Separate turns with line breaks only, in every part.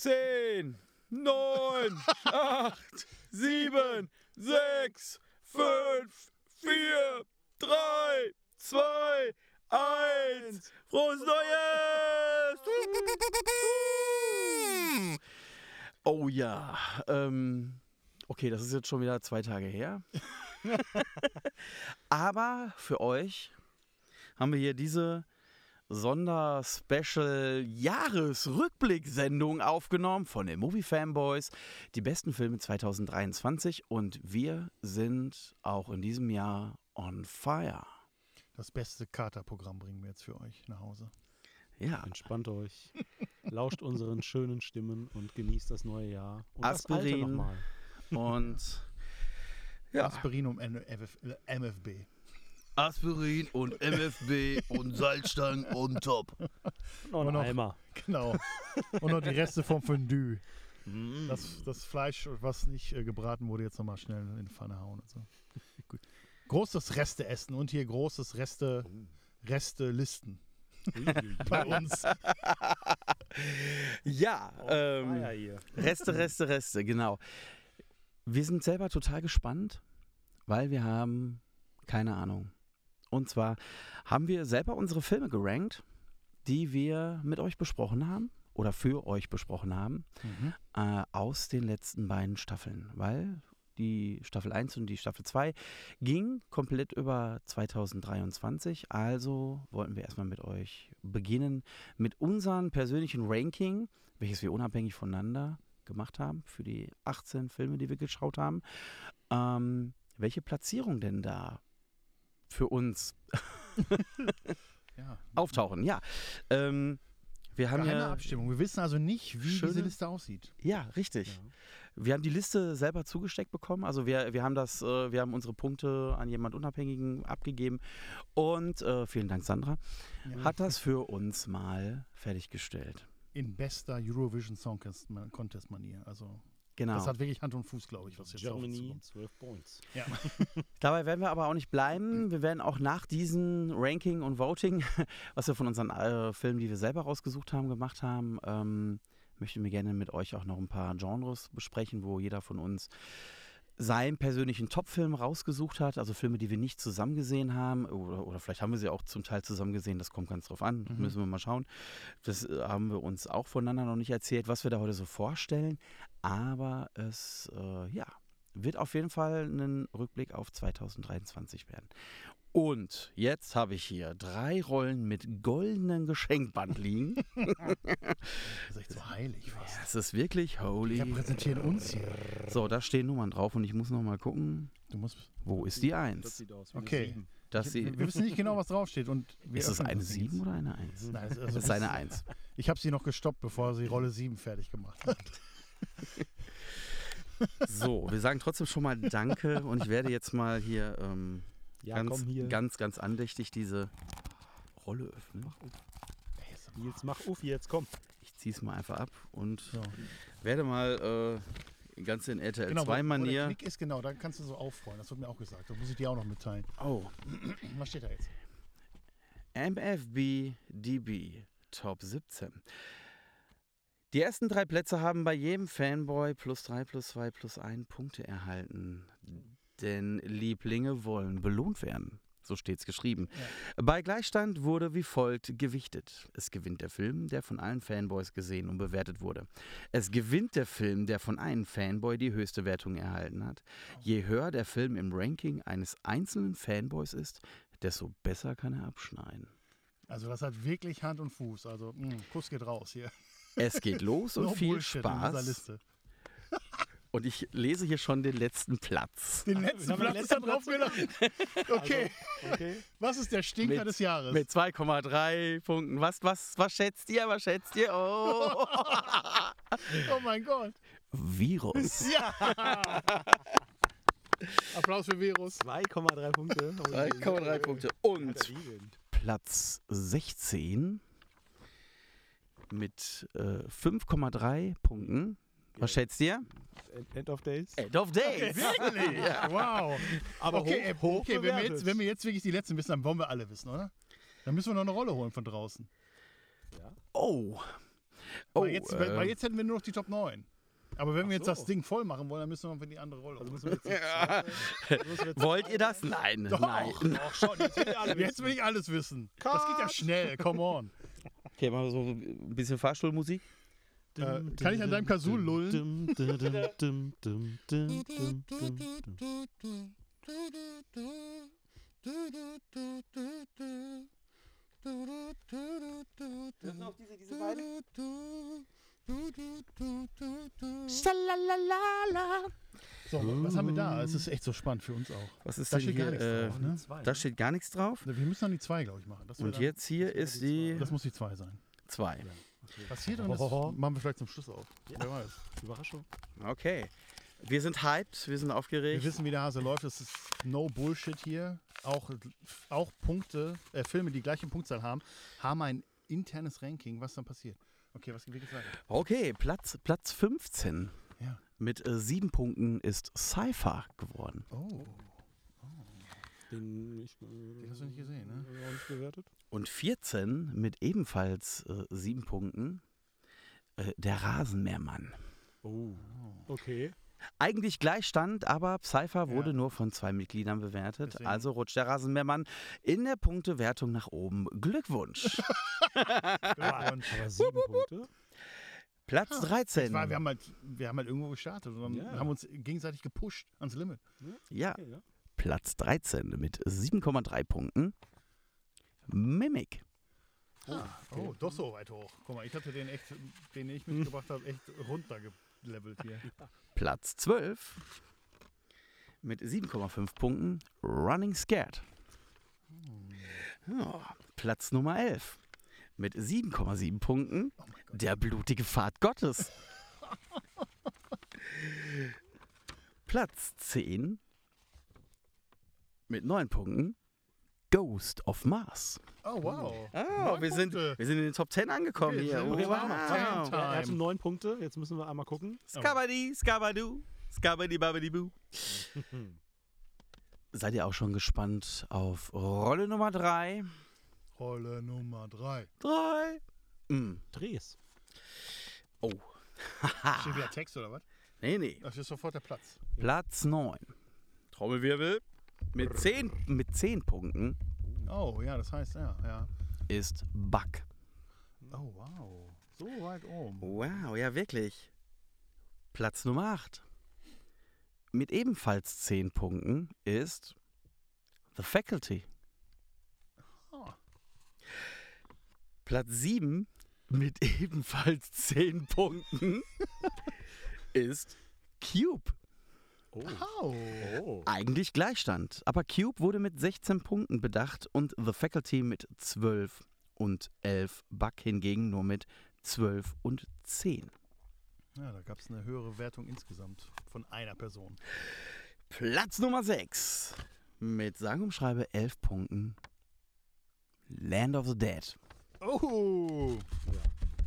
10, 9, 8, 7, 6, 5, 4, 3, 2, 1. Frohes Neues! Oh ja, ähm, okay, das ist jetzt schon wieder zwei Tage her. Aber für euch haben wir hier diese Sonder-Special-Jahresrückblick-Sendung aufgenommen von den Movie Fanboys. Die besten Filme 2023 und wir sind auch in diesem Jahr on fire.
Das beste Katerprogramm bringen wir jetzt für euch nach Hause.
Ja,
Entspannt euch, lauscht unseren schönen Stimmen und genießt das neue Jahr. Und das alte
Aspirin. und ja,
Aspirin äh, MFB.
Aspirin und MFB und Salzstangen on top.
Noch
Und noch-
Eimer.
Genau. Und noch die Reste vom Fondue.
Mm.
Das, das Fleisch, was nicht äh, gebraten wurde, jetzt nochmal schnell in die Pfanne hauen und so. Gut. Großes Reste essen und hier großes Reste, Reste listen. Bei uns.
Ja, ähm,
Feier hier.
Reste, Reste, Reste, genau. Wir sind selber total gespannt, weil wir haben keine Ahnung. Und zwar haben wir selber unsere Filme gerankt, die wir mit euch besprochen haben oder für euch besprochen haben,
Mhm.
äh, aus den letzten beiden Staffeln, weil die Staffel 1 und die Staffel 2 ging komplett über 2023. Also wollten wir erstmal mit euch beginnen mit unserem persönlichen Ranking, welches wir unabhängig voneinander gemacht haben für die 18 Filme, die wir geschaut haben. Ähm, welche Platzierung denn da für uns
Ja.
auftauchen? Ja, ähm, wir haben
Geheime
ja,
Abstimmung. Wir wissen also nicht, wie diese
Schöne-
Liste aussieht.
ja, richtig.
Ja.
Wir haben die Liste selber zugesteckt bekommen. Also wir, wir haben das, äh, wir haben unsere Punkte an jemand Unabhängigen abgegeben. Und äh, vielen Dank, Sandra,
Ja.
hat das für uns mal fertiggestellt.
In bester Eurovision Song Contest Manier. Also
Genau.
das hat wirklich Hand und Fuß, glaube ich, was jetzt
Germany,
zukommt.
12 Points.
Ja.
Dabei werden wir aber auch nicht bleiben. Wir werden auch nach diesem Ranking und Voting, was wir von unseren äh, Filmen, die wir selber rausgesucht haben, gemacht haben, ähm, möchten wir gerne mit euch auch noch ein paar Genres besprechen, wo jeder von uns seinen persönlichen Top-Film rausgesucht hat, also Filme, die wir nicht zusammen gesehen haben oder, oder vielleicht haben wir sie auch zum Teil zusammen gesehen, das kommt ganz drauf an,
Mhm.
müssen wir mal schauen. Das äh, haben wir uns auch voneinander noch nicht erzählt, was wir da heute so vorstellen, aber es, äh, ja, wird auf jeden Fall ein Rückblick auf 2023 werden. Und jetzt habe ich hier drei Rollen mit goldenen Geschenkband liegen.
Das ist echt so heilig fast.
Es ist wirklich
Wir
holy.
präsentieren uns hier.
So, da stehen Nummern drauf und ich muss noch mal gucken,
Du musst.
wo ist die
Das
1?
sieht aus wie
Okay.
eine 7.
Das
wir, wir wissen nicht genau, was draufsteht. Und wir
ist es eine
das Ding
7
jetzt.
oder eine 1?
Nein, es ist, also
Das ist eine 1.
Ich habe sie noch gestoppt, bevor sie Rolle 7 fertig gemacht hat.
So, wir sagen trotzdem schon mal Danke und ich werde jetzt mal hier, ähm,
Ja,
ganz,
komm hier.
ganz, ganz andächtig diese Rolle öffnen.
Nils, mach auf jetzt, komm.
Ich ziehe es mal einfach ab und
So.
werde mal äh, ganz in RTL
Genau, wo-
2
wo der
Manier.
Klick ist genau, da kannst du so aufrollen. Das wird mir auch gesagt. Das muss ich dir auch noch mitteilen.
Oh,
Was steht da jetzt?
MFB DB Top 17. Die ersten drei Plätze haben bei jedem Fanboy plus 3, plus 2, plus 1 Punkte erhalten. Denn Lieblinge wollen belohnt werden. So steht's geschrieben. Bei Gleichstand wurde wie folgt gewichtet. Es gewinnt der Film, der von allen Fanboys gesehen und bewertet wurde. Es gewinnt der Film, der von einem Fanboy die höchste Wertung erhalten hat. Je höher der Film im Ranking eines einzelnen Fanboys ist, desto besser kann er abschneiden.
Also das hat wirklich Hand und Fuß. Also mh, Kuss geht raus hier.
Es geht los und
No
viel
Bullshit
Spaß. Und ich lese hier schon den letzten Platz.
Den letzten
den
Platz ist da
letzten
drauf gelassen. Okay,
Okay.
was ist der Stinker
Mit-
des Jahres?
Mit 2,3 Punkten. Was, was, was schätzt ihr? Was schätzt ihr? Oh.
oh mein Gott.
Virus.
Ja. Applaus für Virus.
2,3 Punkte.
3,3 Punkte. Und? Platz 16 mit äh, 5,3 Punkten. Was schätzt ihr?
End- of Days.
End of Days.
Wirklich? Wow.
Aber
Okay,
hoch, hoch
okay wenn, wir jetzt, wenn wir jetzt wirklich die Letzten wissen, dann wollen wir alle wissen, oder? Dann müssen wir noch eine Rolle holen von draußen.
Oh. Oh,
weil, jetzt,
äh,
weil jetzt hätten wir nur noch die Top 9. Aber wenn wir jetzt
so.
das Ding voll machen wollen, dann müssen wir für die andere Rolle.
Also
holen.
müssen wir jetzt
Ja.
müssen wir jetzt
Wollt ihr das? Nein,
Doch,
nein.
doch, schon. Jetzt will, jetzt will ich alles wissen. Das geht ja schnell, come on.
Okay, machen wir so ein bisschen Fahrstuhlmusik.
Äh, kann ich an deinem Kazoo lullen? So, was haben wir da? Es ist echt so spannend für uns auch.
Was ist
da steht
hier,
gar nichts
äh,
drauf, ne?
Da steht gar nichts drauf.
Wir müssen dann die zwei, glaube ich, machen.
Und jetzt hier ist die.
Das muss die zwei sein. Zwei. Ja drin ist,
Hohoho.
machen wir vielleicht zum Schluss auf. Wer weiß.
Überraschung.
Okay. Wir sind hyped, wir sind
Wir
aufgeregt.
wissen, wie der Hase läuft. Es ist no Bullshit hier. Auch, auch Punkte, äh, Filme, die gleiche Punktzahl haben, haben ein internes Ranking. Was dann passiert? Okay, was wie geht's weiter?
Okay, Platz, Platz 15
Ja.
mit äh, sieben Punkten ist Cypher geworden.
Oh,
Den, ich, Den
hast du nicht gesehen, ne?
Auch nicht bewertet.
Und 14 mit ebenfalls äh, sieben Punkten äh, der Rasenmähermann.
Oh. Okay.
Eigentlich Gleichstand, aber Cypher wurde
Ja.
nur von zwei Mitgliedern bewertet.
Deswegen.
Also rutscht der Rasenmähermann in der Punktewertung nach oben. Glückwunsch.
Glückwunsch.
Aber sieben Punkte?
Platz
Ah,
13.
War, wir, haben halt, wir haben halt irgendwo gestartet und
Ja.
haben uns gegenseitig gepusht ans Limit.
Ja,
Okay, ja.
Platz 13 mit 7,3 Punkten. Mimic.
Oh, doch so weit hoch. Guck mal, ich hatte den echt, den ich mitgebracht habe, echt runtergelevelt hier.
Platz 12 mit 7,5 Punkten. Running Scared. Ja, Platz Nummer 11 mit 7,7 Punkten.
Oh.
Der blutige Pfad Gottes. Platz 10 mit 9 Punkten. Ghost of Mars.
Oh, wow.
Oh, wir sind,
Punkte.
wir sind in den Top 10 angekommen
Okay,
hier.
Okay, mal.
wow.
Time.
Er hatte neun Punkte. Jetzt müssen wir einmal gucken.
Skabadi, skabadu, skabadi babadi bu. Seid ihr auch schon gespannt auf Rolle Nummer 3?
Rolle Nummer 3.
3. Mm.
Drehs.
Oh.
Steht wieder Text oder was?
nee, nee.
Das ist sofort der Platz.
Platz 9. Trommelwirbel. Mit 10, mit 10 Punkten
Oh, ja, das heißt, ja, ja.
ist Buck.
Oh, wow. So weit oben.
Wow, ja wirklich. Platz Nummer 8. Mit ebenfalls 10 Punkten ist The Faculty.
Ah.
Platz 7 mit ebenfalls 10 Punkten ist Cube.
Oh.
Oh.
Eigentlich Gleichstand, aber Cube wurde mit 16 Punkten bedacht und The Faculty mit 12 und 11. Buck hingegen nur mit 12 und 10.
Ja, da gab es eine höhere Wertung insgesamt von einer Person.
Platz Nummer 6 mit sang und schreibe 11 Punkten. Land of the Dead.
Oh.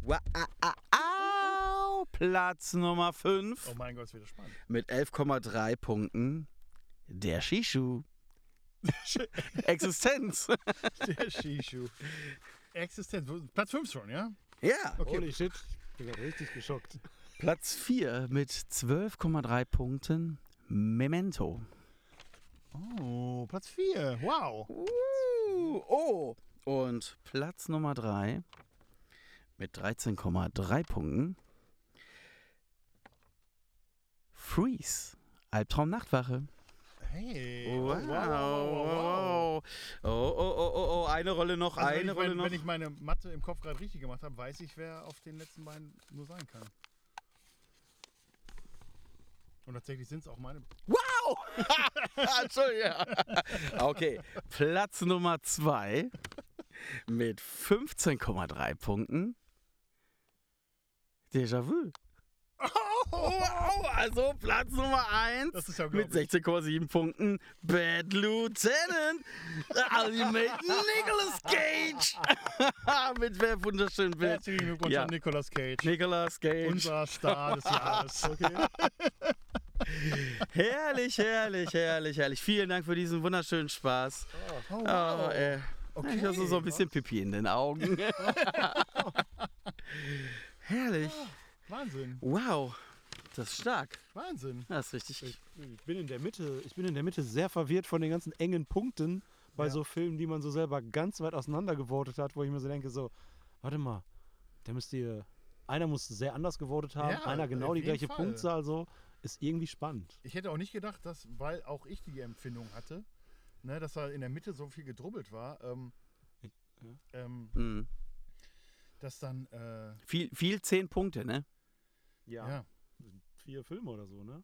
Wow, au, Platz Nummer 5
Oh mein Gott, ist wieder spannend.
mit 11,3 Punkten. Der Shishu. Existenz.
Der Shishu. Existenz. Platz 5 schon, ja?
Ja.
Okay.
Holy shit. Ich bin richtig geschockt.
Platz 4 mit 12,3 Punkten. Memento.
Oh, Platz 4. Wow.
Uh, oh. Und Platz Nummer 3 mit 13,3 Punkten. Freeze. Albtraum Nachtwache.
Hey.
Wow,
wow, wow, wow.
Oh, oh, oh, oh, oh, eine Rolle noch,
Also wenn,
eine
ich
Rolle
mein,
noch.
wenn ich meine Mathe im Kopf gerade richtig gemacht habe, weiß ich, wer auf den letzten beiden nur sein kann. Und tatsächlich sind es auch meine.
Wow! Entschuldigung. Okay, Platz Nummer 2 mit 15,3 Punkten. Déjà-vu. Wow, also Platz Nummer 1
Das ist ja
mit
unglaublich.
16,7 Punkten. Bad Lieutenant. Ultimate Nicolas Cage. mit wer wunderschönen Bild.
Herzlichen Glückwunsch
Ja.
an Nicolas Cage.
Nicolas Cage.
Unser Star des Jahres. Okay.
Herrlich, herrlich, herrlich, herrlich. Vielen Dank für diesen wunderschönen Spaß.
Oh,
Oh,
wow.
äh,
Okay.
ich habe so ein bisschen Pipi in den Augen. Herrlich.
Wahnsinn,
Wow. Das ist stark.
Wahnsinn.
Das ist richtig.
Ich bin in der Mitte, ich bin in der Mitte sehr verwirrt von den ganzen engen Punkten bei
Ja.
so Filmen, die man so selber ganz weit auseinander gewotet hat, wo ich mir so denke, so, warte mal, der müsste ihr, einer muss sehr anders gewotet haben,
Ja,
einer genau die gleiche
Fall.
Punktzahl, so, ist irgendwie spannend.
Ich hätte auch nicht gedacht, dass, weil auch ich die Empfindung hatte, ne, dass da in der Mitte so viel gedrubbelt war, ähm, ähm,
Mhm.
dass dann, äh,
Viel, viel zehn Punkte, ne?
Ja,
Vier Filme oder so, ne?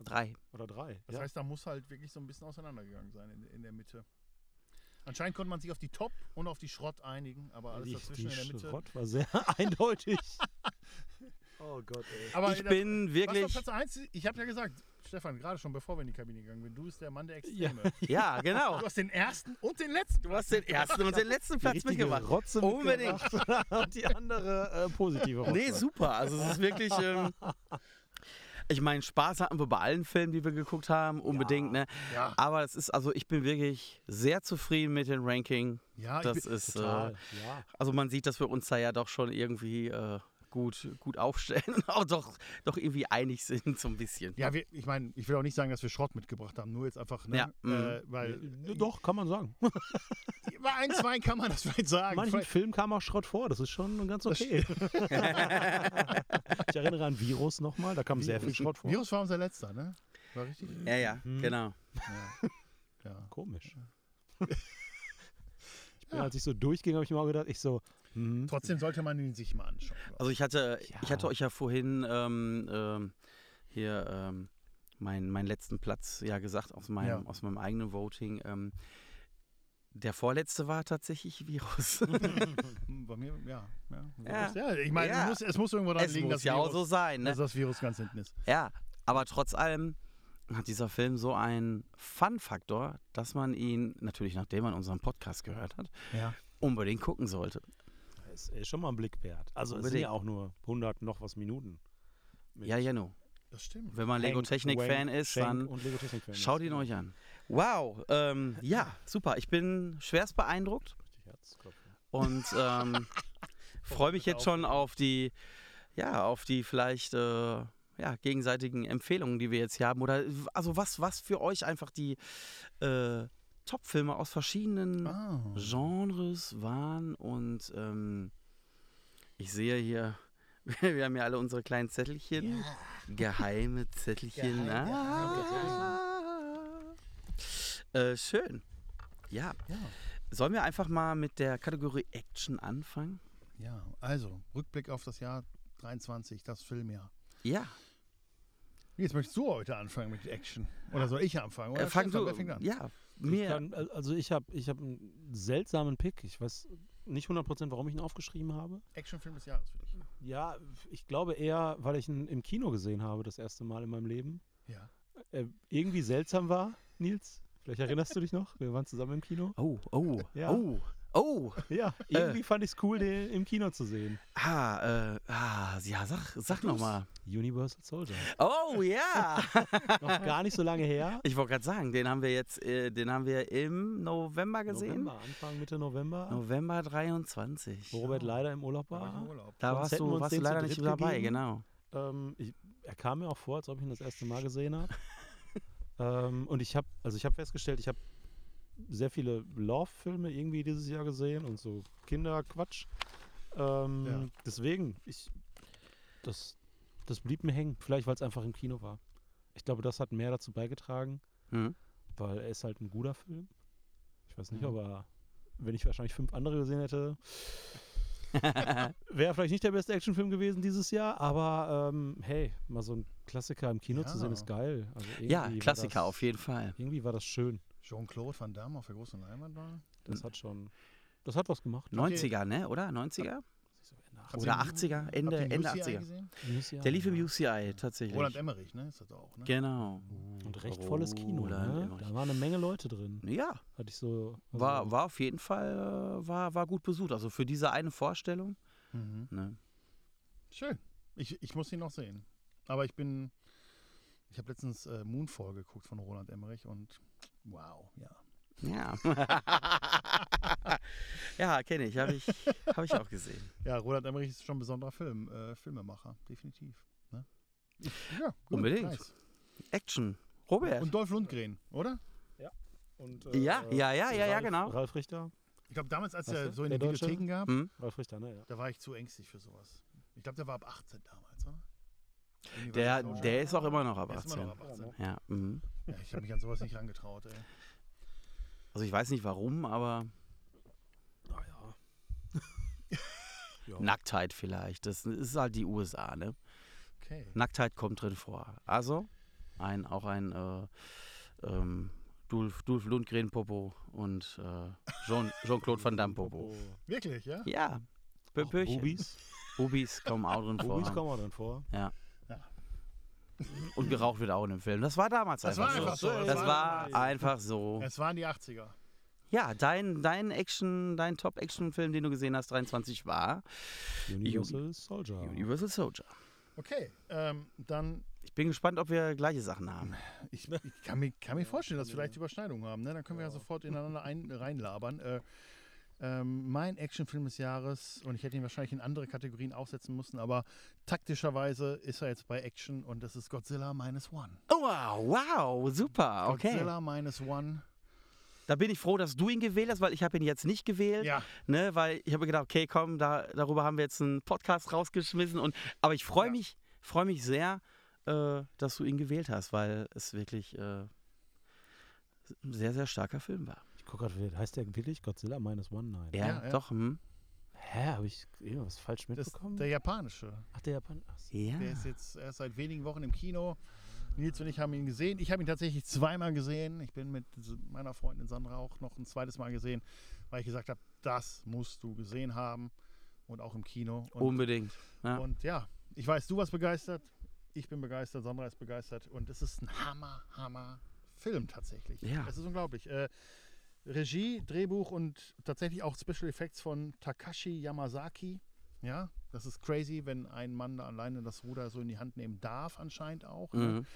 Drei.
Oder drei.
das
ja.
heißt, da muss halt wirklich so ein bisschen auseinandergegangen sein in, in der Mitte. Anscheinend konnte man sich auf die Top und auf die Schrott einigen, aber alles
die,
dazwischen
die
in der Mitte.
Schrott war sehr eindeutig. oh Gott, ey.
Aber
Ich
in der-
bin
was
wirklich.
war Platz 1? Ich habe ja gesagt, Stefan, gerade schon bevor wir in die Kabine gegangen sind, du bist der Mann der
Ja.
Extreme.
Ja, genau.
Du hast den ersten und den letzten.
Du hast den ersten und den letzten Platz mitgemacht.
Rotze
Unbedingt.
mitgebracht und die andere äh, positive Rotze.
Nee, super. Also es ist wirklich. Ähm, ich meine, Spaß hatten wir bei allen Filmen, die wir geguckt haben, unbedingt, ne?
Ja,
Aber es ist, also ich bin wirklich sehr zufrieden mit dem Ranking.
ja ich
Das
bin,
ist,
Total,
äh,
ja.
also man sieht, dass wir uns da ja doch schon irgendwie äh, gut, gut aufstellen und auch doch, doch irgendwie einig sind, so ein bisschen.
ja wir, ich meine, ich will auch nicht sagen, dass wir Schrott mitgebracht haben, nur jetzt einfach, ne?
Ja, mhm.
äh, weil
Ja, Doch, kann man sagen.
bei ein, zwei kann man das vielleicht sagen.
Manchen
Vielleicht-
Film kam auch Schrott vor, das ist schon ganz okay. ich erinnere an Virus nochmal, da kam sehr viel Schrott vor.
Virus war unser letzter, ne? War richtig?
Ja, ja,
Mhm.
genau.
Ja. ja.
Komisch. Ich bin, als ich so durchging, habe ich mir auch gedacht, ich so, hm,
Trotzdem sollte man ihn sich mal anschauen.
Also ich hatte, ich
Ja.
hatte euch ja vorhin ähm, ähm, hier ähm, meinen meinen letzten Platz ja gesagt aus meinem,
Ja.
aus meinem eigenen Voting. Ähm, der vorletzte war tatsächlich Virus.
ich. Bei mir, ja. Ja,
Ja.
Ich meine,
Ja.
es, muss, es muss irgendwo daran
es
liegen,
muss
dass,
ja auch
Virus,
so sein, ne?
dass das Virus ganz hinten ist.
Ja, aber trotz allem hat dieser Film so einen Fun-Faktor, dass man ihn, natürlich nachdem man unseren Podcast gehört hat,
Ja.
unbedingt gucken sollte.
Ist, ist schon mal ein Blick wert. Also es sind ja auch nur 100 noch was Minuten. Mit
Ja, ja, no.
Das stimmt.
Wenn man
Hank,
Lego-Technik-Fan
Wank,
ist,
Schenk
dann
und Lego Technik Fan
schaut
ist.
ihn euch an. Wow, ähm, ja, super. Ich bin schwerst beeindruckt. Und ähm, freue mich jetzt schon auf die, ja, auf die vielleicht äh, ja, gegenseitigen Empfehlungen, die wir jetzt hier haben. Oder also was, was für euch einfach die äh, Top-Filme aus verschiedenen
Ah.
Genres waren. Und ähm, ich sehe hier, wir haben ja alle unsere kleinen Zettelchen. Geheime Zettelchen.
Geheim-
ah. Äh, schön. Ja.
Ja.
Sollen wir einfach mal mit der Kategorie Action anfangen?
ja, also Rückblick auf das Jahr 23, das Filmjahr.
Ja.
Jetzt möchtest du heute anfangen mit Action. Oder soll ich anfangen? Oder
Äh, fang du.
an?
Ja,
Ich
mir.
kann, al- also ich habe ich hab einen seltsamen Pick. Ich weiß nicht 100%, warum ich ihn aufgeschrieben habe.
Actionfilm des Jahres für dich.
Ja, ich glaube eher, weil ich ihn im Kino gesehen habe, das erste Mal in meinem Leben.
Ja.
Äh, irgendwie seltsam war, Nils. Vielleicht erinnerst du dich noch? Wir waren zusammen im Kino.
Oh, oh,
Ja.
oh, oh.
Ja, irgendwie fand ich es cool, den im Kino zu sehen.
Ah, äh, ah, ja, sag, sag nochmal.
Universal Soldier.
Oh, ja.
Noch gar nicht so lange her.
ich wollte gerade sagen, den haben wir jetzt, äh, den haben wir im November gesehen.
November, Anfang, Mitte November.
November 23.
Wo Robert leider im Urlaub
war
war.
im Urlaub.
Da
Sonst
warst du, warst du leider nicht dabei,
gegeben.
genau.
Ähm, ich, er kam mir auch vor, als ob ich ihn das erste Mal gesehen habe. ähm, und ich habe, also ich habe festgestellt, ich habe sehr viele Love-Filme irgendwie dieses Jahr gesehen und so Kinderquatsch. Ähm,
Ja.
Deswegen, ich, das, das blieb mir hängen. Vielleicht, weil es einfach im Kino war. Ich glaube, das hat mehr dazu beigetragen,
Hm?
weil er ist halt ein guter Film. Ich weiß nicht,
Mhm.
ob er, wenn ich wahrscheinlich fünf andere gesehen hätte, Wäre vielleicht nicht der beste Actionfilm gewesen dieses Jahr, aber ähm, hey, mal so ein Klassiker im Kino zu sehen
Ja.
ist geil. Also
ja, Klassiker
das,
auf jeden Fall.
Irgendwie war das schön.
Jean-Claude Van Damme auf der großen Leinwand war.
Das hat schon, das hat was gemacht.
90er, ne? Oder? 90er?
Habt
Oder
ihr-
80er,
habt
Ende, Ende
UCI
80er.
gesehen?
Der lief im. UCI tatsächlich.
Roland Emmerich, ne? Ist das auch, ne?
Genau.
Und recht volles Kino. Ne? Da waren eine Menge Leute drin.
Ja,
Hatte ich so. also-
war, war auf jeden Fall äh, war, war gut besucht. Also für diese eine Vorstellung.
Mhm.
Ne?
Schön. Ich, ich muss ihn noch sehen. Aber ich bin. Ich habe letztens äh, Moonfall geguckt von Roland Emmerich und wow, ja.
Ja. ja, kenne ich. Habe ich, hab ich auch gesehen.
Ja, Roland Emmerich ist schon ein besonderer Film, äh, Filmemacher, definitiv. Ne? Ich, ja, gut,
Unbedingt.
nice.
Action. Robert.
Und Dolph Lundgren, oder?
Und,
Ja, ja, ja, ja, ja,
Ralf,
genau.
Ralf Richter.
Ich glaube, damals, als
Weißt
er so in den? Videotheken gab,
hm?
Ralf Richter, ne? Ja.
da war ich zu ängstlich für sowas. Ich glaube, der war ab 18 damals,
Der, der ist auch immer noch ab
Der ist immer
18.
noch ab 18.
Ja, mhm.
Ja, ich habe mich an sowas nicht rangetraut, ey.
Also ich weiß nicht warum, aber
Naja. ja.
Nacktheit vielleicht. Das ist halt die USA, ne?
Okay.
Nacktheit kommt drin vor. Also ein, auch ein äh, ähm, Dulf, Dulf Lundgren Popo und äh, Jean- Jean-Claude Van Damme Popo.
Wirklich, ja?
Ja, Pöpöchen.
Bubis.
Bubis kommen auch drin
Bubis
vor.
kommen auch dann vor.
Und geraucht wird auch in dem Film. Das war damals
Das
einfach
war
so.
einfach so.
Das war einfach so.
Es waren die 80er.
Ja, dein, dein Action, dein Top-Action-Film, den du gesehen hast, 23 war
Universal Soldier.
Universal Soldier.
Okay, ähm, dann,
Ich bin gespannt, ob wir gleiche Sachen haben.
ich, ich kann, mir, kann mir vorstellen, dass wir vielleicht Überschneidungen haben. Ne? Dann können wir ja sofort ineinander ein, reinlabern. Äh, ähm, mein Actionfilm des Jahres, und ich hätte ihn wahrscheinlich in andere Kategorien aufsetzen müssen, aber taktischerweise ist er jetzt bei Action und das ist Godzilla Minus One.
Oh, wow, wow, super, okay.
Godzilla Minus One.
Da bin ich froh, dass du ihn gewählt hast, weil ich habe ihn jetzt nicht gewählt.
Ja,
Ne, weil ich habe gedacht, okay, komm, da, darüber haben wir jetzt einen Podcast rausgeschmissen. Und, aber ich freue
Ja.
mich, freue mich sehr, äh, dass du ihn gewählt hast, weil es wirklich äh, ein sehr, sehr starker Film war.
Ich gucke gerade, heißt der wirklich Godzilla Minus One? Nein.
Ja,
Ja, ja.
doch. Hm.
Hä, habe ich irgendwas falsch
das ist
mitbekommen?
der japanische.
Ach, der Japan. Ach, so.
Ja.
Der ist jetzt erst seit wenigen Wochen im Kino. Nils und ich haben ihn gesehen. Ich habe ihn tatsächlich zweimal gesehen. Ich bin mit meiner Freundin Sandra auch noch ein zweites Mal gesehen, weil ich gesagt habe, das musst du gesehen haben und auch im Kino. Und,
Unbedingt. Ja.
und ja, ich weiß, du warst begeistert. Ich bin begeistert, Sandra ist begeistert und es ist ein Hammer, Hammer Film tatsächlich.
Ja.
Es ist unglaublich. Äh, Regie, Drehbuch und tatsächlich auch Special Effects von Takashi Yamazaki. Ja, das ist crazy, wenn ein Mann da alleine das Ruder so in die Hand nehmen darf, anscheinend auch. Ne?
Mhm.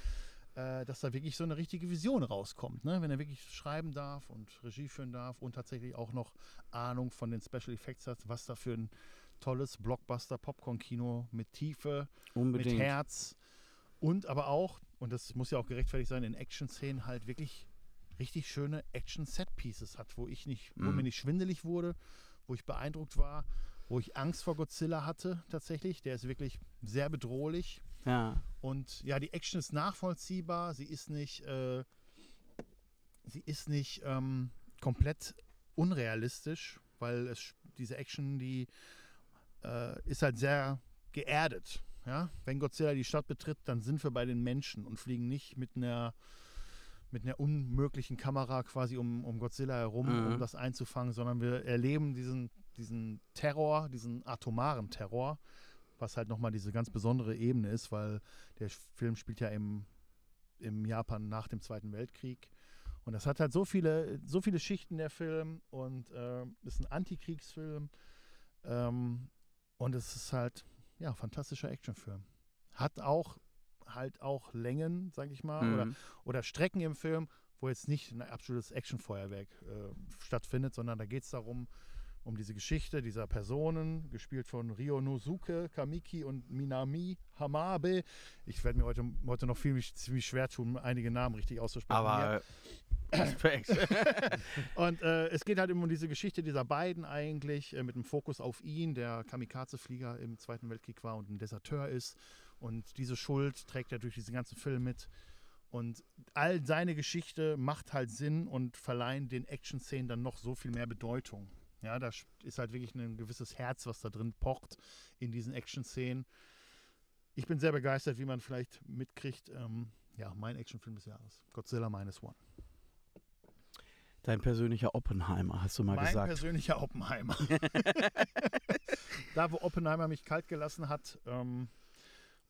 Äh, dass da wirklich so eine richtige Vision rauskommt. Ne? Wenn er wirklich schreiben darf und Regie führen darf und tatsächlich auch noch Ahnung von den Special Effects hat, was da für ein tolles Blockbuster-Popcorn-Kino mit Tiefe,
Unbedingt.
mit Herz und aber auch, und das muss ja auch gerechtfertigt sein, in Action-Szenen halt wirklich richtig schöne Action-Set-Pieces hat, wo ich nicht, wo
Mhm.
mir nicht schwindelig wurde, wo ich beeindruckt war, wo ich Angst vor Godzilla hatte tatsächlich. Der ist wirklich sehr bedrohlich.
Ja.
Und ja, die Action ist nachvollziehbar. Sie ist nicht, äh, sie ist nicht ähm, komplett unrealistisch, weil es, diese Action, die äh, ist halt sehr geerdet. Ja? Wenn Godzilla die Stadt betritt, dann sind wir bei den Menschen und fliegen nicht mit einer mit einer unmöglichen Kamera quasi um, um Godzilla herum,
Mhm.
um das einzufangen, sondern wir erleben diesen, diesen Terror, diesen atomaren Terror, was halt nochmal diese ganz besondere Ebene ist, weil der Film spielt ja im, im Japan nach dem Zweiten Weltkrieg. Und das hat halt so viele, so viele Schichten der Film und äh, ist ein Antikriegsfilm. Ähm, und es ist halt, ja, ein fantastischer Actionfilm. Hat auch halt auch Längen, sag ich mal, oder,
Mhm.
oder Strecken im Film, wo jetzt nicht ein absolutes Actionfeuerwerk äh, stattfindet, sondern da geht es darum, um diese Geschichte dieser Personen, gespielt von Ryonosuke Kamiki und Minami Hamabe. Ich werde mir heute, heute noch viel, ziemlich schwer tun, einige Namen richtig auszusprechen.
Aber Respekt.
Und äh, es geht halt immer um diese Geschichte dieser beiden eigentlich, äh, mit dem Fokus auf ihn, der Kamikaze-Flieger im Zweiten Weltkrieg war und ein Deserteur ist. Und diese Schuld trägt er durch diesen ganzen Film mit. Und all seine Geschichte macht halt Sinn und verleihen den Action-Szenen dann noch so viel mehr Bedeutung. Ja, da ist halt wirklich ein gewisses Herz, was da drin pocht in diesen Action-Szenen. Ich bin sehr begeistert, wie man vielleicht mitkriegt. Ähm, ja, mein Actionfilm des Jahres. Godzilla Minus One.
Dein persönlicher Oppenheimer, hast du mal
mein
gesagt.
persönlicher Oppenheimer. da, wo Oppenheimer mich kalt gelassen hat. Ähm,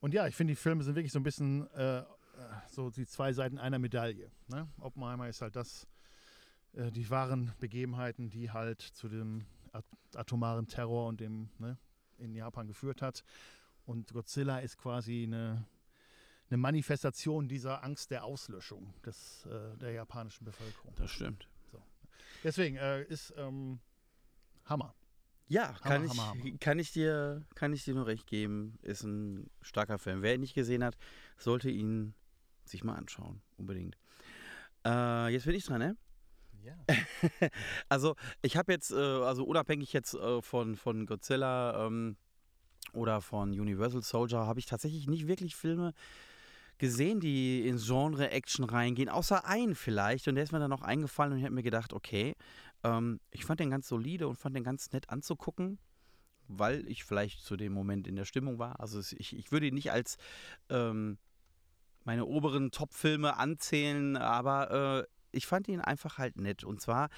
und ja, ich finde, die Filme sind wirklich so ein bisschen äh, äh, so die zwei Seiten einer Medaille. Ne? Oppenheimer ist halt das, äh, die wahren Begebenheiten, die halt zu dem at atomaren Terror und dem ne, in Japan geführt hat. Und Godzilla ist quasi eine, eine Manifestation dieser Angst der Auslöschung des, äh, der japanischen Bevölkerung.
Das stimmt.
Deswegen äh, ist ähm, Hammer.
Ja, kann,
Hammer,
ich,
Hammer, Hammer.
Kann, ich dir, kann ich dir nur recht geben. Ist ein starker Film. Wer ihn nicht gesehen hat, sollte ihn sich mal anschauen. Unbedingt. Äh, jetzt bin ich dran, ne?
Ja.
Also, ich habe jetzt, äh, also unabhängig jetzt äh, von, von Godzilla ähm, oder von Universal Soldier, habe ich tatsächlich nicht wirklich Filme gesehen, die ins Genre Action reingehen, außer einen vielleicht. Und der ist mir dann noch eingefallen und ich habe mir gedacht, okay, ähm, ich fand den ganz solide und fand den ganz nett anzugucken, weil ich vielleicht zu dem Moment in der Stimmung war. Also ich, ich würde ihn nicht als ähm, meine oberen Top-Filme anzählen, aber äh, ich fand ihn einfach halt nett. Und zwar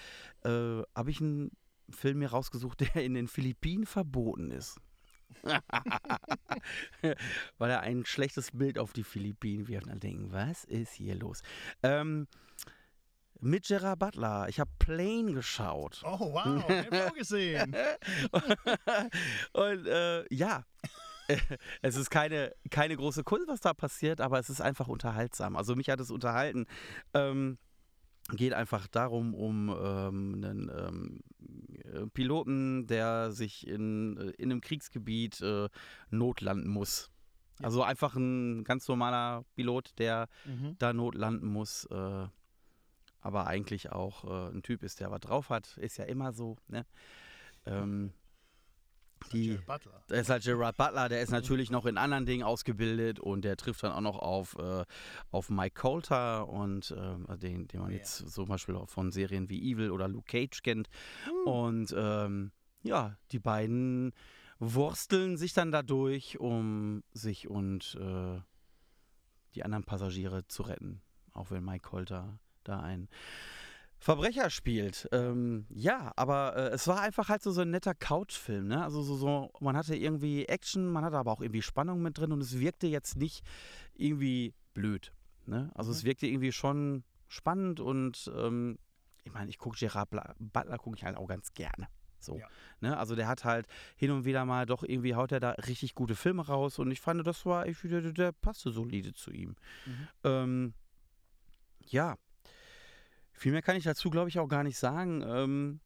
äh, habe ich einen Film mir rausgesucht, der in den Philippinen verboten ist. Weil er ein schlechtes Bild auf die Philippinen wirft. Und dann denken, was ist hier los? Ähm, mit Gerard Butler. Ich habe Plane geschaut.
Oh, wow, hab ich gesehen.
Und äh, ja, es ist keine, keine große Kunst, was da passiert, aber es ist einfach unterhaltsam. Also mich hat es unterhalten. Ähm, geht einfach darum, um ähm, einen ähm, äh, Piloten, der sich in, äh, in einem Kriegsgebiet äh, notlanden muss.
Ja.
Also einfach ein ganz normaler Pilot, der
Mhm.
da notlanden muss, äh, aber eigentlich auch äh, ein Typ ist, der was drauf hat. Ist ja immer so. Ne? Ähm, die, da ist halt Gerard Butler, der ist natürlich noch in anderen Dingen ausgebildet und der trifft dann auch noch auf, äh, auf Mike Coulter und ähm, den, den man
Oh, ja.
jetzt zum Beispiel auch von Serien wie Evil oder Luke Cage kennt. Und ähm, ja, die beiden wursteln sich dann dadurch, um sich und äh, die anderen Passagiere zu retten. Auch wenn Mike Coulter da ein Verbrecher spielt. Ähm, ja, aber äh, es war einfach halt so, so ein netter Couchfilm. Ne? Also so, so, man hatte irgendwie Action, man hatte aber auch irgendwie Spannung mit drin und es wirkte jetzt nicht irgendwie blöd. Ne? Also es
Mhm.
wirkte irgendwie schon spannend und ähm, ich meine, ich gucke Gerard Butler, gucke ich halt auch ganz gerne. So.
Ja.
Ne? Also der hat halt hin und wieder mal doch irgendwie haut er da richtig gute Filme raus und ich fand, das war, ich, der, der passte solide zu ihm.
Mhm.
Ähm, ja. Viel mehr kann ich dazu, glaube ich, auch gar nicht sagen. Ähm,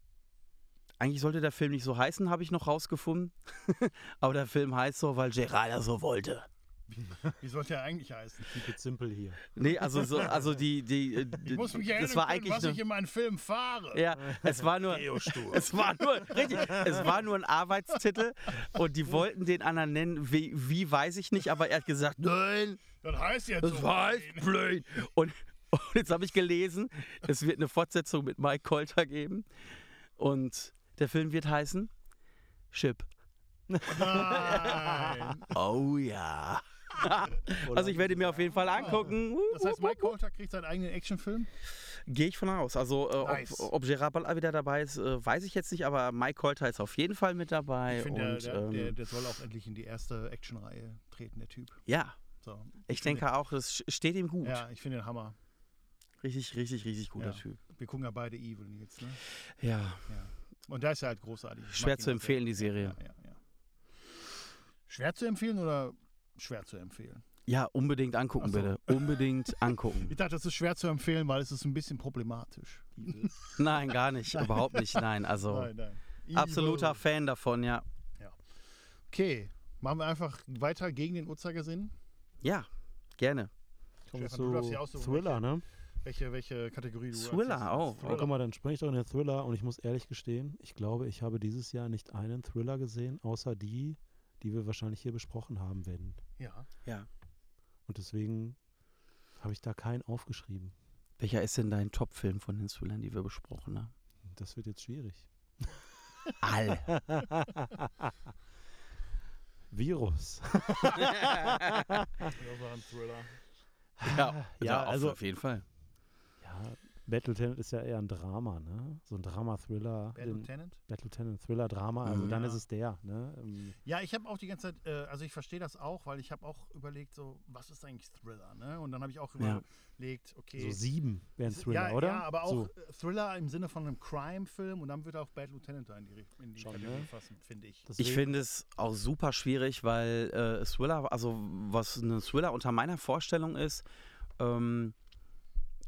eigentlich sollte der Film nicht so heißen, habe ich noch rausgefunden. Aber der Film heißt so, weil Gerard so wollte.
Wie sollte er eigentlich heißen?
Keep it simple hier.
Nee, also so, also die, die, äh,
Ich muss mich erinnern,
das war
können,
eigentlich
was
eine,
ich in meinen Film fahre.
ja, es war nur, es war nur, richtig, es war nur ein Arbeitstitel und die wollten den anderen nennen, wie, wie weiß ich nicht, aber er hat gesagt, nein,
Das heißt jetzt
Das
so.
heißt Plane. Und, und jetzt habe ich gelesen, es wird eine Fortsetzung mit Mike Colter geben. Und der Film wird heißen Chip.
Nein.
Oh ja. Also ich werde ihn mir auf jeden Fall angucken.
Das heißt, Mike Coulter kriegt seinen eigenen Actionfilm.
Gehe ich von aus. Also äh,
Nice.
ob, ob Gerard Butler wieder dabei ist, äh, weiß ich jetzt nicht, aber Mike Colter ist auf jeden Fall mit dabei.
Ich finde, der,
und
der,
ähm,
der, der soll auch endlich in die erste Actionreihe treten, der Typ.
ja,
So.
ich
finde-
denke auch, das steht ihm gut.
Ja, ich finde den Hammer.
Richtig, richtig, richtig guter
Ja.
Typ.
Wir gucken ja beide Evil jetzt, ne?
Ja.
Ja. Und da ist er halt großartig. Ich
Schwer zu empfehlen, die. Serie.
Ja, ja, ja. Schwer zu empfehlen oder schwer zu empfehlen?
Ja, unbedingt angucken,
so.
bitte. Unbedingt angucken.
Ich dachte, das ist schwer zu empfehlen, weil es ist ein bisschen problematisch. Evil.
Nein, gar nicht. Überhaupt nicht. Nein, also
Nein, nein.
absoluter. Fan davon, ja.
Okay, machen wir einfach weiter gegen den Uhrzeigersinn.
Ja, gerne.
Stefan, du
Thriller, ne?
Welche, welche Kategorie du
Thriller, oh,
nächstes-
Ja, guck mal, dann springe ich doch in den Thriller und ich muss ehrlich gestehen, ich glaube, ich habe dieses Jahr nicht einen Thriller gesehen, außer die, die wir wahrscheinlich hier besprochen haben werden.
Ja.
Ja.
Und deswegen habe ich da keinen aufgeschrieben.
Welcher ist denn dein Top-Film von den Thrillern, die wir besprochen haben?
Das wird jetzt schwierig.
Alle.
Virus.
Das war ein Thriller.
ja,
ja,
auf-
also
auf jeden Fall.
Battle Lieutenant ist ja eher ein Drama, ne? So ein Drama-Thriller.
Bad
den-
Lieutenant?
Battle Lieutenant, Thriller-Drama, also
Mhm.
dann ist es der, ne? Ähm,
Ja, ich habe auch die ganze Zeit, äh, also ich verstehe das auch, weil ich habe auch überlegt, so, was ist eigentlich Thriller, ne? Und dann habe ich auch
Ja.
überlegt, okay.
So sieben wären Thriller,
ja,
oder?
Ja, aber auch
So.
Thriller im Sinne von einem Crime-Film und dann wird auch Bad Lieutenant da in die, in die
Schon,
Kategorie
ne?
fassen, finde ich.
Ich
Deswegen-
finde es auch super schwierig, weil äh, Thriller, also was ein Thriller unter meiner Vorstellung ist, ähm,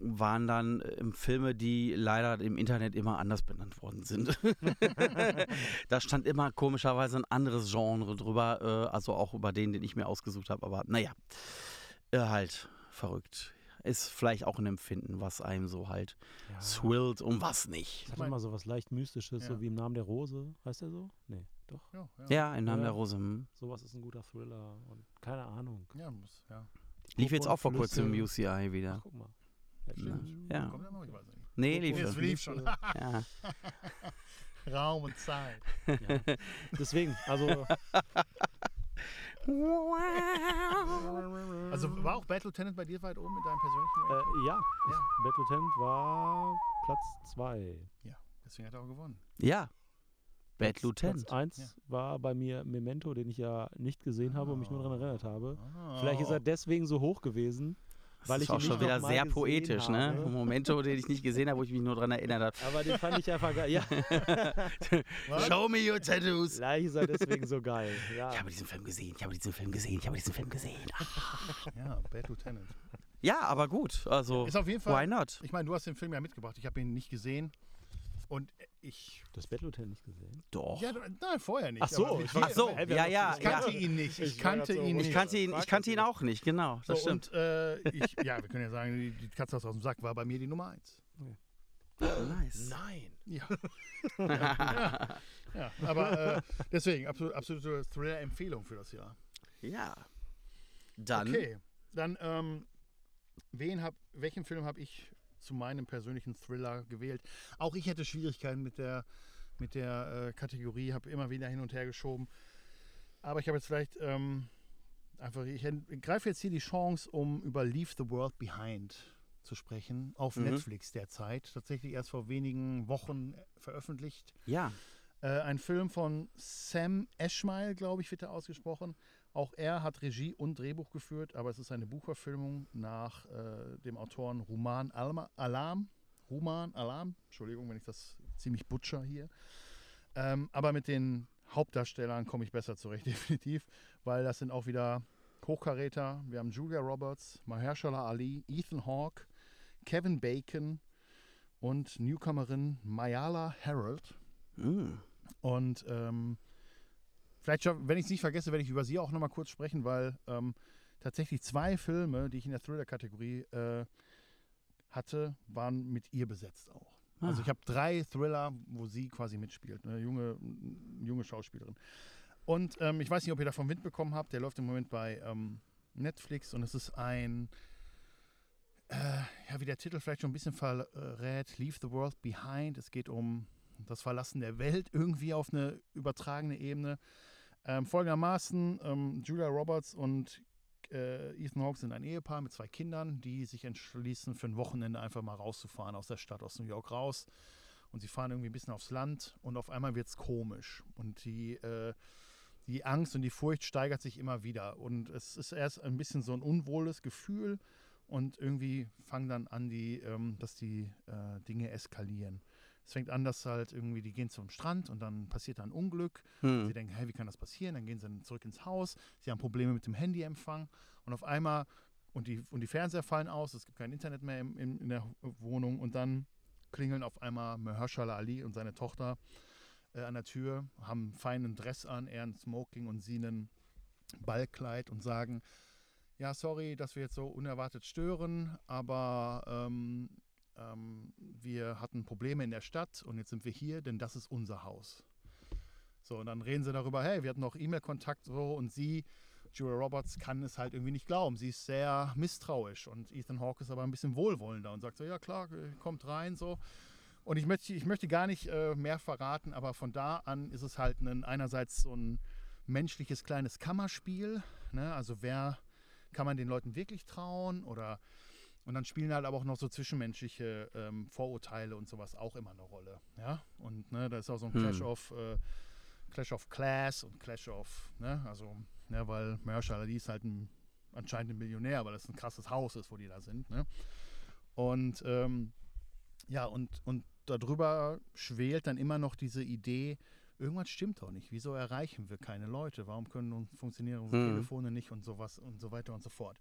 waren dann ähm, Filme, die leider im Internet immer anders benannt worden sind. da stand immer komischerweise ein anderes Genre drüber, äh, also auch über den, den ich mir ausgesucht habe. Aber naja, äh, halt verrückt. Ist vielleicht auch ein Empfinden, was einem so halt
Ja.
swillt und was nicht.
Das hat immer so was leicht Mystisches,
Ja.
so wie im Namen der Rose. Heißt der so? Nee, doch.
Ja, ja.
Ja, im Namen
Ja.
der Rose. hm.
Sowas ist ein guter Thriller und keine Ahnung.
Ja, muss, ja.
Lief jetzt auch vor kurzem im UCI
Ach,
wieder.
guck mal. Ja, stimmt.
Ja.
Kommt ja noch, ich weiß nicht.
Nee, lief schon.
lief schon.
Ja.
Raum und Zeit.
Ja. Deswegen, also
Also war auch Battle Lieutenant bei dir weit oben mit deinem persönlichen
äh,
Ranking?
ja,
Ja.
Battle Tent war Platz 2.
Deswegen hat er auch gewonnen.
ja. Bad
Platz
Lieutenant.
1
Ja.
war bei mir Memento, den ich ja nicht gesehen habe und mich nur daran erinnert habe.
Ah.
Vielleicht ist er deswegen so hoch gewesen, weil
das
ich
ist auch
ihn
schon wieder sehr poetisch, ne?
habe.
Ein Momento, den ich nicht gesehen habe, wo ich mich nur dran erinnert habe.
aber den fand ich einfach geil. Ja?
Show me your tattoos.
vielleicht ist er deswegen so geil. Ja.
Ich habe diesen Film gesehen, ich habe diesen Film gesehen, ich habe diesen Film gesehen. Ah.
Ja, Bad Lieutenant.
Ja, aber gut. Also,
Ist auf jeden
why
Fall.
not?
Ich meine, du hast den Film ja mitgebracht. Ich habe ihn nicht gesehen. Und ich.
Das Battle Hotel nicht gesehen?
Doch.
Ja, nein, vorher nicht.
Ach so, ich
Ach so, ja, ja,
ich kannte
ja.
ihn nicht. Ich,
Ich
kannte ihn nicht.
Ich kannte ihn, ich kannte ihn auch nicht, genau. Das
so,
stimmt.
Und, äh, ich, ja, wir können ja sagen, die, die Katze aus dem Sack war bei mir die Nummer eins.
nice.
Nein.
Ja. ja, ja, aber äh, deswegen, absolut, absolute Thriller-Empfehlung für das Jahr.
Ja. Dann.
Okay, dann ähm, wen hab, welchen Film habe ich zu meinem persönlichen Thriller gewählt? Auch ich hätte Schwierigkeiten mit der, mit der äh, Kategorie, habe immer wieder hin und her geschoben. Aber ich habe jetzt vielleicht ähm, einfach, ich greife jetzt hier die Chance, um über Leave the World Behind zu sprechen, auf
Mhm.
Netflix derzeit. Tatsächlich erst vor wenigen Wochen äh, veröffentlicht.
Ja.
Äh, ein Film von Sam Esmail, glaube ich, wird er ausgesprochen. Auch er hat Regie und Drehbuch geführt, aber es ist eine Buchverfilmung nach äh, dem Autoren Ruman Alma, Alam. Ruman Alam, Entschuldigung, wenn ich das ziemlich butcher hier. Ähm, aber mit den Hauptdarstellern komme ich besser zurecht, definitiv, weil das sind auch wieder Hochkaräter. Wir haben Julia Roberts, Mahershala Ali, Ethan Hawke, Kevin Bacon und Newcomerin Mayala Harold.
Mm.
Und ähm, vielleicht, schaff- wenn ich es nicht vergesse, werde ich über sie auch nochmal kurz sprechen, weil ähm, tatsächlich zwei Filme, die ich in der Thriller-Kategorie äh, hatte, waren mit ihr besetzt auch. Also
Ah.
ich habe drei Thriller, wo sie quasi mitspielt, eine junge, junge Schauspielerin. Und ähm, ich weiß nicht, ob ihr davon Wind bekommen habt, der läuft im Moment bei ähm, Netflix und es ist ein, äh, ja, wie der Titel vielleicht schon ein bisschen verrät, Leave the World Behind. Es geht um das Verlassen der Welt irgendwie auf eine übertragene Ebene. Ähm, folgendermaßen, ähm, Julia Roberts und äh, Ethan Hawke sind ein Ehepaar mit zwei Kindern, die sich entschließen, für ein Wochenende einfach mal rauszufahren aus der Stadt, aus New York raus. Und sie fahren irgendwie ein bisschen aufs Land und auf einmal wird es komisch. Und die, äh, die Angst und die Furcht steigert sich immer wieder. Und es ist erst ein bisschen so ein unwohles Gefühl und irgendwie fangen dann an, die, ähm, dass die äh, Dinge eskalieren. Es fängt an, dass halt irgendwie, die gehen zum Strand und dann passiert da ein Unglück. Sie
Hm.
denken, hey, wie kann das passieren? Dann gehen sie dann zurück ins Haus. Sie haben Probleme mit dem Handyempfang und auf einmal und die, und die Fernseher fallen aus. Es gibt kein Internet mehr im, in, in der Wohnung und dann klingeln auf einmal Mahershala Ali und seine Tochter äh, an der Tür, haben einen feinen Dress an, er ein Smoking und sie einen Ballkleid und sagen, ja, sorry, dass wir jetzt so unerwartet stören, aber ähm, ähm, wir hatten Probleme in der Stadt und jetzt sind wir hier, denn das ist unser Haus. So, und dann reden sie darüber, hey, wir hatten noch E-Mail-Kontakt so und sie, Julia Roberts, kann es halt irgendwie nicht glauben. Sie ist sehr misstrauisch und Ethan Hawke ist aber ein bisschen wohlwollender und sagt so, ja klar, äh, kommt rein so. Und ich möchte, ich möchte gar nicht äh, mehr verraten, aber von da an ist es halt ein, einerseits so ein menschliches kleines Kammerspiel. Ne? Also wer kann man den Leuten wirklich trauen oder und dann spielen halt aber auch noch so zwischenmenschliche ähm, Vorurteile und sowas auch immer eine Rolle. Ja, und ne, da ist auch so ein
Hm.
Clash of äh, Clash of Class und Clash of, ne, also, ne, weil Mahershala Ali ist halt ein, anscheinend ein Millionär, weil das ein krasses Haus ist, wo die da sind, ne? Und ähm, ja, und, und darüber schwelt dann immer noch diese Idee, irgendwas stimmt doch nicht. Wieso erreichen wir keine Leute? Warum können und funktionieren unsere
Hm.
Telefone nicht und sowas und so weiter und so fort.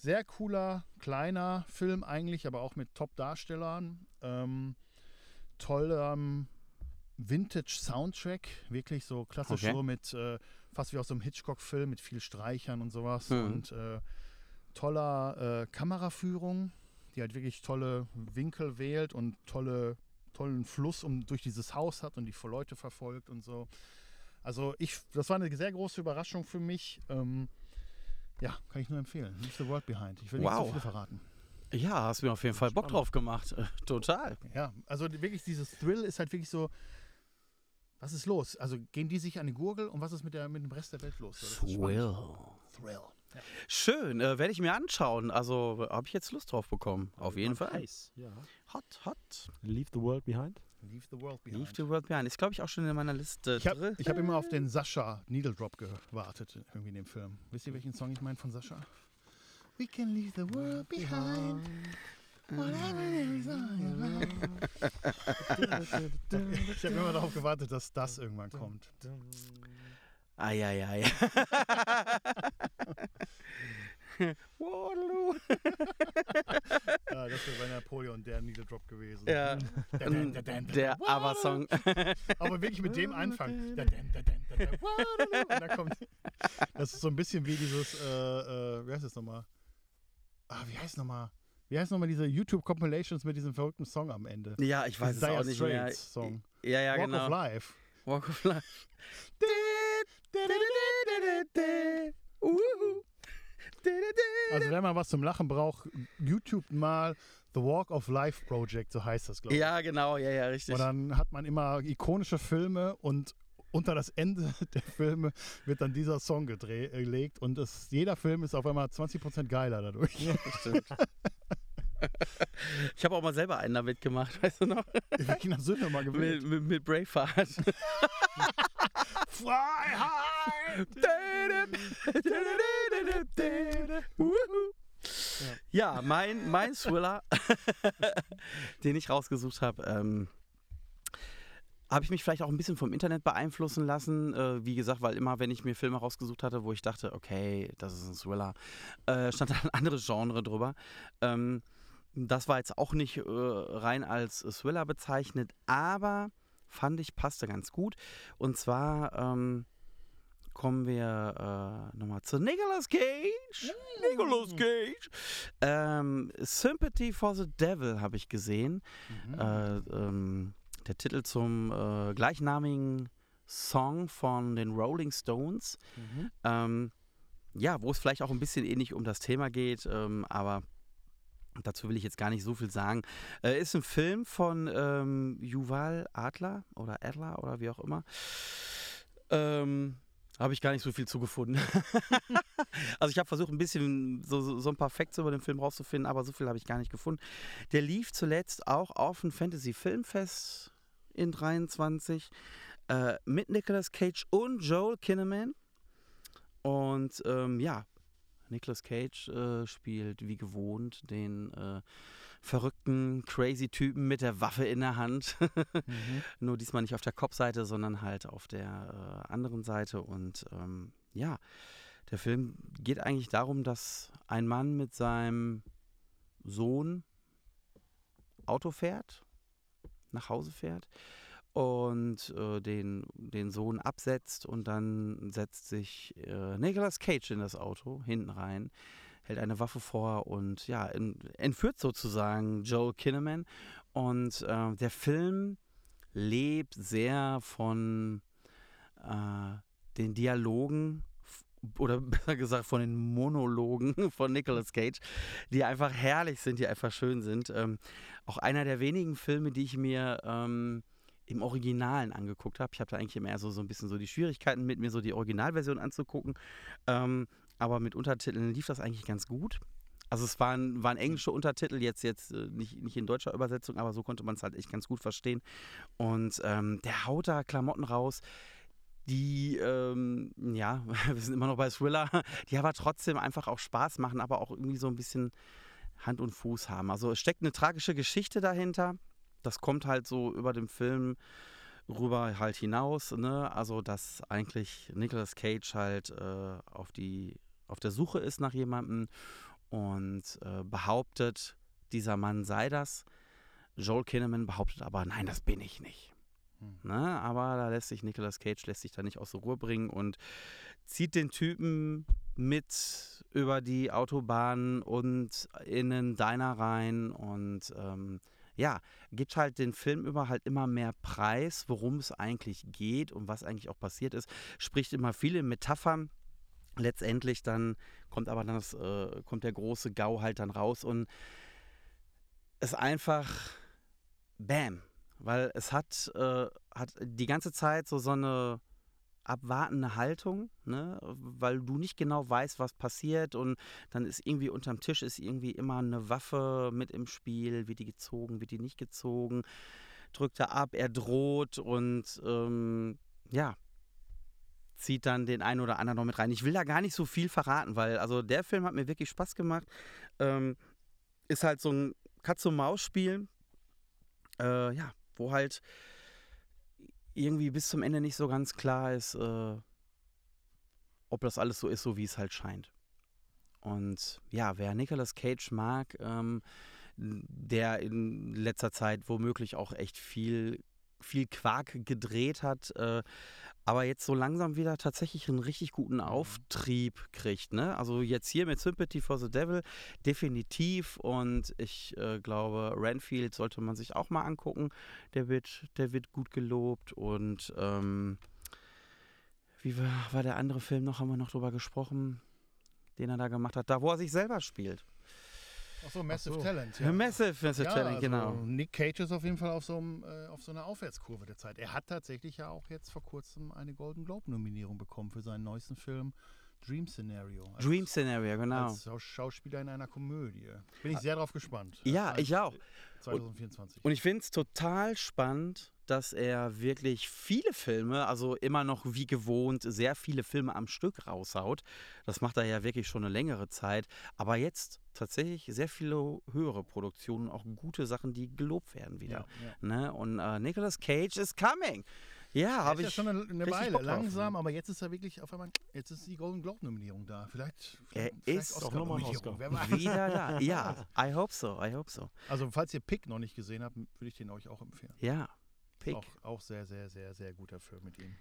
Sehr cooler, kleiner Film eigentlich, aber auch mit Top-Darstellern. Ähm, tollem Vintage-Soundtrack, wirklich so klassisch
Okay.
so mit, äh, fast wie aus so einem Hitchcock-Film mit viel Streichern und sowas.
Mhm.
Und äh, toller äh, Kameraführung, die halt wirklich tolle Winkel wählt und tolle, tollen Fluss um, durch dieses Haus hat und die Leute verfolgt und so. Also ich, das war eine sehr große Überraschung für mich. Ähm, ja, kann ich nur empfehlen. Leave the World Behind. Ich will nicht
Wow.
zu viel verraten.
Ja, hast mir auf jeden Fall Bock
Spannend.
drauf gemacht. Äh, total.
Ja, also wirklich dieses Thrill ist halt wirklich so, was ist los? Also gehen die sich an die Gurgel und was ist mit, der, mit dem Rest der Welt los? So, spannend. Thrill. Ja.
Schön, äh, werde ich mir anschauen. Also habe ich jetzt Lust drauf bekommen. Auf jeden Fall.
Nice. Ja.
Hot, hot.
Leave the World Behind.
Leave the World Behind.
Leave the World Behind. Ist, glaube ich, auch schon in meiner Liste
Ich habe
drin.
hab immer auf den Sascha Needle Drop gewartet, irgendwie in dem Film. Wisst ihr, welchen Song ich meine von Sascha? We can leave the world behind. Whatever is. Ich habe immer darauf gewartet, dass das irgendwann kommt.
Eieiei. Waterloo.
Ja, das wäre bei Napoleon der Needle Drop gewesen.
Ja, der Aber-Song.
Aber wirklich mit dem Anfang. Und dann kommt. Das ist so ein bisschen wie dieses, äh, äh, wie heißt das nochmal? Ah, wie heißt nochmal? Wie heißt nochmal diese YouTube-Compilations mit diesem verrückten Song am Ende?
Ja, ich weiß es auch nicht mehr.
Straits Song.
Ja, ja,
Walk
genau.
of Life.
Walk of Life. Uhu.
Also wenn man was zum Lachen braucht, YouTube mal The Walk of Life Project, so heißt das, glaube ich.
Ja, genau, ja, ja, richtig.
Und dann hat man immer ikonische Filme und unter das Ende der Filme wird dann dieser Song gedreht, äh, gelegt und es, jeder Film ist auf einmal 20% geiler dadurch.
Stimmt. Ich habe auch mal selber einen damit gemacht, weißt du noch?
Welchen hast du denn mal
Mit,
gewählt?
mit, mit Braveheart.
Fly
Mein, mein Thriller, den ich rausgesucht habe, ähm, habe ich mich vielleicht auch ein bisschen vom Internet beeinflussen lassen. Äh, wie gesagt, weil immer, wenn ich mir Filme rausgesucht hatte, wo ich dachte, okay, das ist ein Thriller, äh, stand da ein anderes Genre drüber. Ähm, das war jetzt auch nicht äh, rein als Thriller bezeichnet, aber fand ich passte ganz gut. Und zwar ähm, kommen wir äh, nochmal zu Nicolas Cage. Nicolas Cage. Ähm, Sympathy for the Devil habe ich gesehen.
Mhm.
Äh, ähm, der Titel zum äh, gleichnamigen Song von den Rolling Stones.
Mhm.
Ähm, ja, wo es vielleicht auch ein bisschen ähnlich um das Thema geht, ähm, aber dazu will ich jetzt gar nicht so viel sagen. Äh, ist ein Film von ähm, Yuval Adler oder Adler oder wie auch immer. Ähm, habe ich gar nicht so viel zugefunden. also ich habe versucht, ein bisschen so, so, ein paar Facts über den Film rauszufinden, aber so viel habe ich gar nicht gefunden. Der lief zuletzt auch auf dem Fantasy Filmfest in 23 äh, mit Nicolas Cage und Joel Kinnaman. Und ähm, ja, Nicolas Cage äh, spielt wie gewohnt den äh, verrückten, crazy Typen mit der Waffe in der Hand.
Mhm.
Nur diesmal nicht auf der Kopfseite, sondern halt auf der äh, anderen Seite. Und ähm, ja, der Film geht eigentlich darum, dass ein Mann mit seinem Sohn Auto fährt, nach Hause fährt und äh, den, den Sohn absetzt und dann setzt sich äh, Nicolas Cage in das Auto hinten rein, hält eine Waffe vor und ja, en- entführt sozusagen Joel Kinnaman. Und äh, der Film lebt sehr von äh, den Dialogen oder besser gesagt von den Monologen von Nicolas Cage, die einfach herrlich sind, die einfach schön sind. Ähm, auch einer der wenigen Filme, die ich mir ähm, im Originalen angeguckt habe. Ich habe da eigentlich immer so, so ein bisschen so die Schwierigkeiten mit mir so die Originalversion anzugucken. Ähm, aber mit Untertiteln lief das eigentlich ganz gut. Also es waren, waren englische Untertitel, jetzt, jetzt äh, nicht, nicht in deutscher Übersetzung, aber so konnte man es halt echt ganz gut verstehen. Und ähm, der haut da Klamotten raus, die, ähm, ja, wir sind immer noch bei Thriller, die aber trotzdem einfach auch Spaß machen, aber auch irgendwie so ein bisschen Hand und Fuß haben. Also es steckt eine tragische Geschichte dahinter. Das kommt halt so über den Film rüber halt hinaus, ne? Also dass eigentlich Nicolas Cage halt äh, auf die auf der Suche ist nach jemandem und äh, behauptet, dieser Mann sei das. Joel Kinnaman behauptet aber, nein, das bin ich nicht.
Hm.
Ne? Aber da lässt sich Nicolas Cage lässt sich da nicht aus der Ruhe bringen und zieht den Typen mit über die Autobahn und in einen Diner rein und ähm, ja, gibt halt den Film über halt immer mehr Preis, worum es eigentlich geht und was eigentlich auch passiert ist. Spricht immer viele Metaphern. Letztendlich dann kommt aber dann das, äh, kommt der große GAU halt dann raus und es einfach Bam. Weil es hat, äh, hat die ganze Zeit so, so eine abwartende Haltung, ne? weil du nicht genau weißt, was passiert und dann ist irgendwie unterm Tisch ist irgendwie immer eine Waffe mit im Spiel, wird die gezogen, wird die nicht gezogen, drückt er ab, er droht und ähm, ja, zieht dann den einen oder anderen noch mit rein. Ich will da gar nicht so viel verraten, weil also der Film hat mir wirklich Spaß gemacht. Ähm, ist halt so ein Katz-und-Maus-Spiel, äh, ja, wo halt irgendwie bis zum Ende nicht so ganz klar ist, äh, ob das alles so ist, so wie es halt scheint. Und ja, wer Nicolas Cage mag, ähm, der in letzter Zeit womöglich auch echt viel, viel Quark gedreht hat, äh, aber jetzt so langsam wieder tatsächlich einen richtig guten Auftrieb kriegt. Ne? Also jetzt hier mit Sympathy for the Devil definitiv und ich äh, glaube, Renfield sollte man sich auch mal angucken. Der wird, der wird gut gelobt und ähm, wie war, war der andere Film noch, haben wir noch drüber gesprochen, den er da gemacht hat, da wo er sich selber spielt.
Achso, Massive
Ach so.
Talent.
Ja. Massive, Massive
Ja,
Talent,
also
genau.
Nick Cage ist auf jeden Fall auf so, einem, äh, auf so einer Aufwärtskurve der Zeit. Er hat tatsächlich ja auch jetzt vor kurzem eine Golden Globe-Nominierung bekommen für seinen neuesten Film Dream Scenario. Als,
Dream Scenario, genau.
Als Schau- Schauspieler in einer Komödie. Bin ich sehr drauf gespannt.
Ja, ich auch.
2024.
Und ich finde es total spannend, dass er wirklich viele Filme, also immer noch wie gewohnt, sehr viele Filme am Stück raushaut. Das macht er ja wirklich schon eine längere Zeit. Aber jetzt tatsächlich sehr viele höhere Produktionen, auch gute Sachen, die gelobt werden wieder.
ja, ja.
Ne? Und äh, Nicolas Cage is coming. Ja,
Habe ich ja schon eine, eine Weile,
Bock
langsam, aber jetzt ist er wirklich auf einmal, jetzt ist die Golden Globe-Nominierung da. Vielleicht,
Er
vielleicht
ist
auch nochmal Oscar.
wieder da. Ja, I hope so, I hope so.
Also falls ihr Pick noch nicht gesehen habt, würde ich den euch auch empfehlen.
Ja, Pick.
Auch, auch sehr, sehr, sehr, sehr guter Film mit ihm.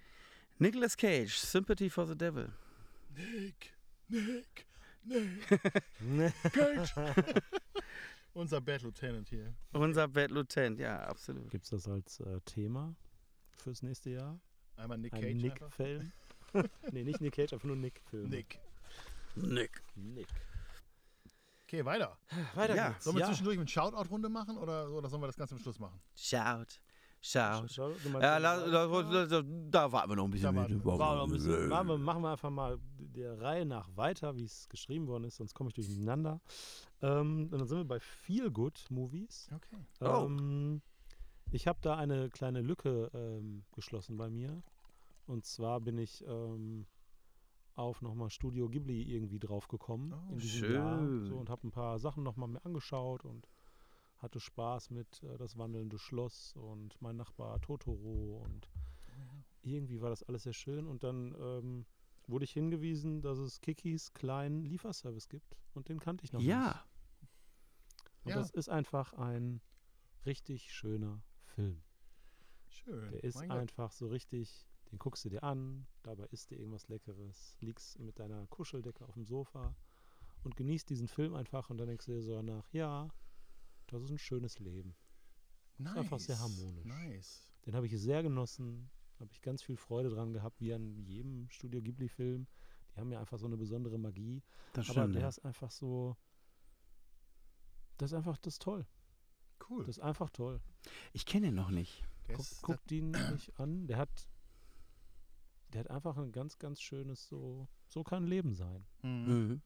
Nicolas Cage, Sympathy for the Devil.
Nick, Nick, Nick, Cage. Unser Bad Lieutenant hier.
Unser Bad Lieutenant, ja, absolut.
Gibt es das als äh, Thema fürs nächste Jahr?
Einmal Nick
Ein
Cage.
Nick-Film? nee, nicht Nick Cage, einfach nur Nick-Film.
Nick.
Nick.
Nick.
Okay, weiter.
Weiter
Ja.
geht's.
Sollen wir
ja.
zwischendurch eine Shoutout-Runde machen oder, oder sollen wir das Ganze am Schluss machen?
Shout.
Schau, meinst-
Ja, la, la, la, la, da warten wir noch ein bisschen.
Da warten
mit.
wir.
War noch ein bisschen, machen, wir, machen wir einfach mal der Reihe nach weiter, wie es geschrieben worden ist, sonst komme ich durcheinander. Ähm, und dann sind wir bei Feel Good Movies.
Okay.
Oh.
Ähm, ich habe da eine kleine Lücke ähm, geschlossen bei mir. Und zwar bin ich ähm, auf nochmal Studio Ghibli irgendwie drauf gekommen
Oh,
in diesem Jahr.
schön.
So, und habe ein paar Sachen nochmal mir angeschaut und hatte Spaß mit äh, Das wandelnde Schloss und mein Nachbar Totoro und irgendwie war das alles sehr schön und dann ähm, wurde ich hingewiesen, dass es Kikis kleinen Lieferservice gibt und den kannte ich noch nicht.
Ja,
Und
Ja.
das ist einfach ein richtig schöner Film.
Schön.
Der ist
Mein Gott.
einfach so richtig, den guckst du dir an, dabei isst dir irgendwas Leckeres, liegst mit deiner Kuscheldecke auf dem Sofa und genießt diesen Film einfach und dann denkst du dir so danach, ja, das ist ein schönes Leben.
nice.
einfach sehr harmonisch.
Nice.
Den habe ich sehr genossen, habe ich ganz viel Freude dran gehabt, wie an jedem Studio Ghibli-Film. Die haben ja einfach so eine besondere Magie.
das
Aber
stimmt.
der
ja.
ist einfach so, das ist einfach, das ist toll.
Cool.
Das ist einfach toll.
Ich kenne ihn noch nicht.
Guck,
ist-
guck den nicht an. Der hat, der hat einfach ein ganz, ganz schönes so, so kann Leben sein.
Mhm.
Mhm.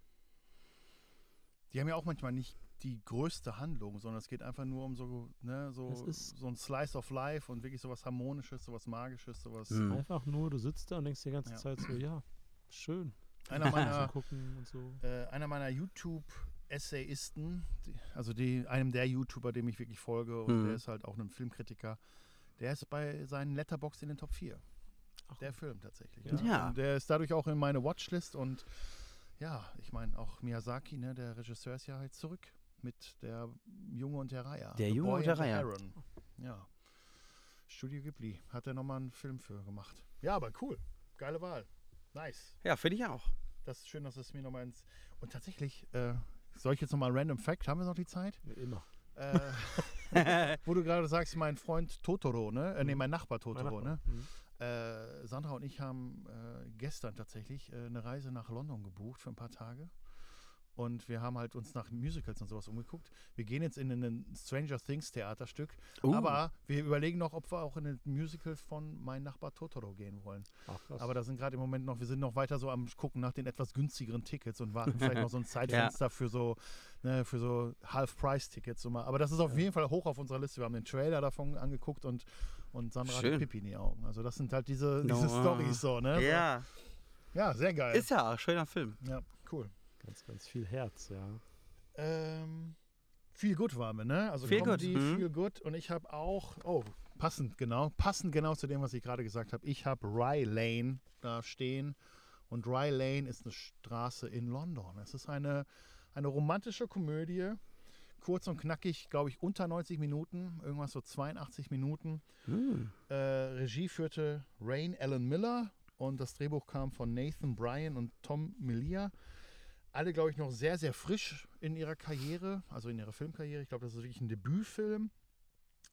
Die haben ja auch manchmal nicht die größte Handlung, sondern es geht einfach nur um so, ne, so, so ein Slice of Life und wirklich sowas Harmonisches, sowas Magisches, sowas.
Mhm.
Einfach nur, du sitzt da und denkst die ganze
Ja.
Zeit so, ja, schön.
Einer meiner,
so.
äh, einer meiner YouTube-Essayisten, also die, einem der YouTuber, dem ich wirklich folge, und
Mhm.
der ist halt auch ein Filmkritiker, der ist bei seinen Letterbox in den Top 4.
Ach,
Der Film tatsächlich.
Ja.
Ja.
Der ist dadurch auch in meine Watchlist und ja, ich meine, auch Miyazaki, ne, der Regisseur ist ja halt zurück mit der Junge und der Reiher.
Der
The
Junge
Boy
und der Reiher.
Ja. Studio Ghibli. Hat er nochmal einen Film für gemacht. Ja, aber cool. Geile Wahl. Nice.
Ja, finde ich auch.
Das ist schön, dass es mir nochmal ins. Und tatsächlich, äh, soll ich jetzt nochmal Random Fact? Haben wir noch die Zeit?
Immer.
Äh, wo du gerade sagst, mein Freund Totoro, ne? Äh, nee, mein Nachbar Totoro,
Mein
ne?
Nachbar. Mhm.
Äh, Sandra und ich haben äh, gestern tatsächlich äh, eine Reise nach London gebucht für ein paar Tage. Und wir haben halt uns nach Musicals und sowas umgeguckt. Wir gehen jetzt in ein Stranger Things Theaterstück.
Uh,
Aber wir überlegen noch, ob wir auch in ein Musical von Mein Nachbar Totoro gehen wollen.
Ach.
Aber da sind gerade im Moment noch, wir sind noch weiter so am gucken nach den etwas günstigeren Tickets und warten vielleicht noch so ein Zeitfenster für so, ne, für so Half-Price-Tickets. So mal. Aber das ist auf jeden Fall hoch auf unserer Liste. Wir haben den Trailer davon angeguckt und, und Sandra
Schön.
hat Pippi in die Augen. Also das sind halt diese,
No.
diese Storys so, ne?
ja,
So. Ja, sehr geil.
ist ja auch ein schöner Film.
ja, cool.
Ganz, ganz viel Herz, ja.
Ähm, viel gut waren wir, ne? Also
Feel
Comedy,
Good, mhm.
viel gut. Und ich habe auch, oh, passend genau, passend genau zu dem, was ich gerade gesagt habe. Ich habe Rye Lane da stehen. Und Rye Lane ist eine Straße in London. Es ist eine, eine romantische Komödie. Kurz und knackig, glaube ich, unter 90 Minuten, irgendwas so 82 Minuten.
Hm.
Äh, Regie führte Rain Allen Miller und das Drehbuch kam von Nathan Bryan und Tom Melia. Alle, glaube ich, noch sehr, sehr frisch in ihrer Karriere, also in ihrer Filmkarriere. Ich glaube, das ist wirklich ein Debütfilm.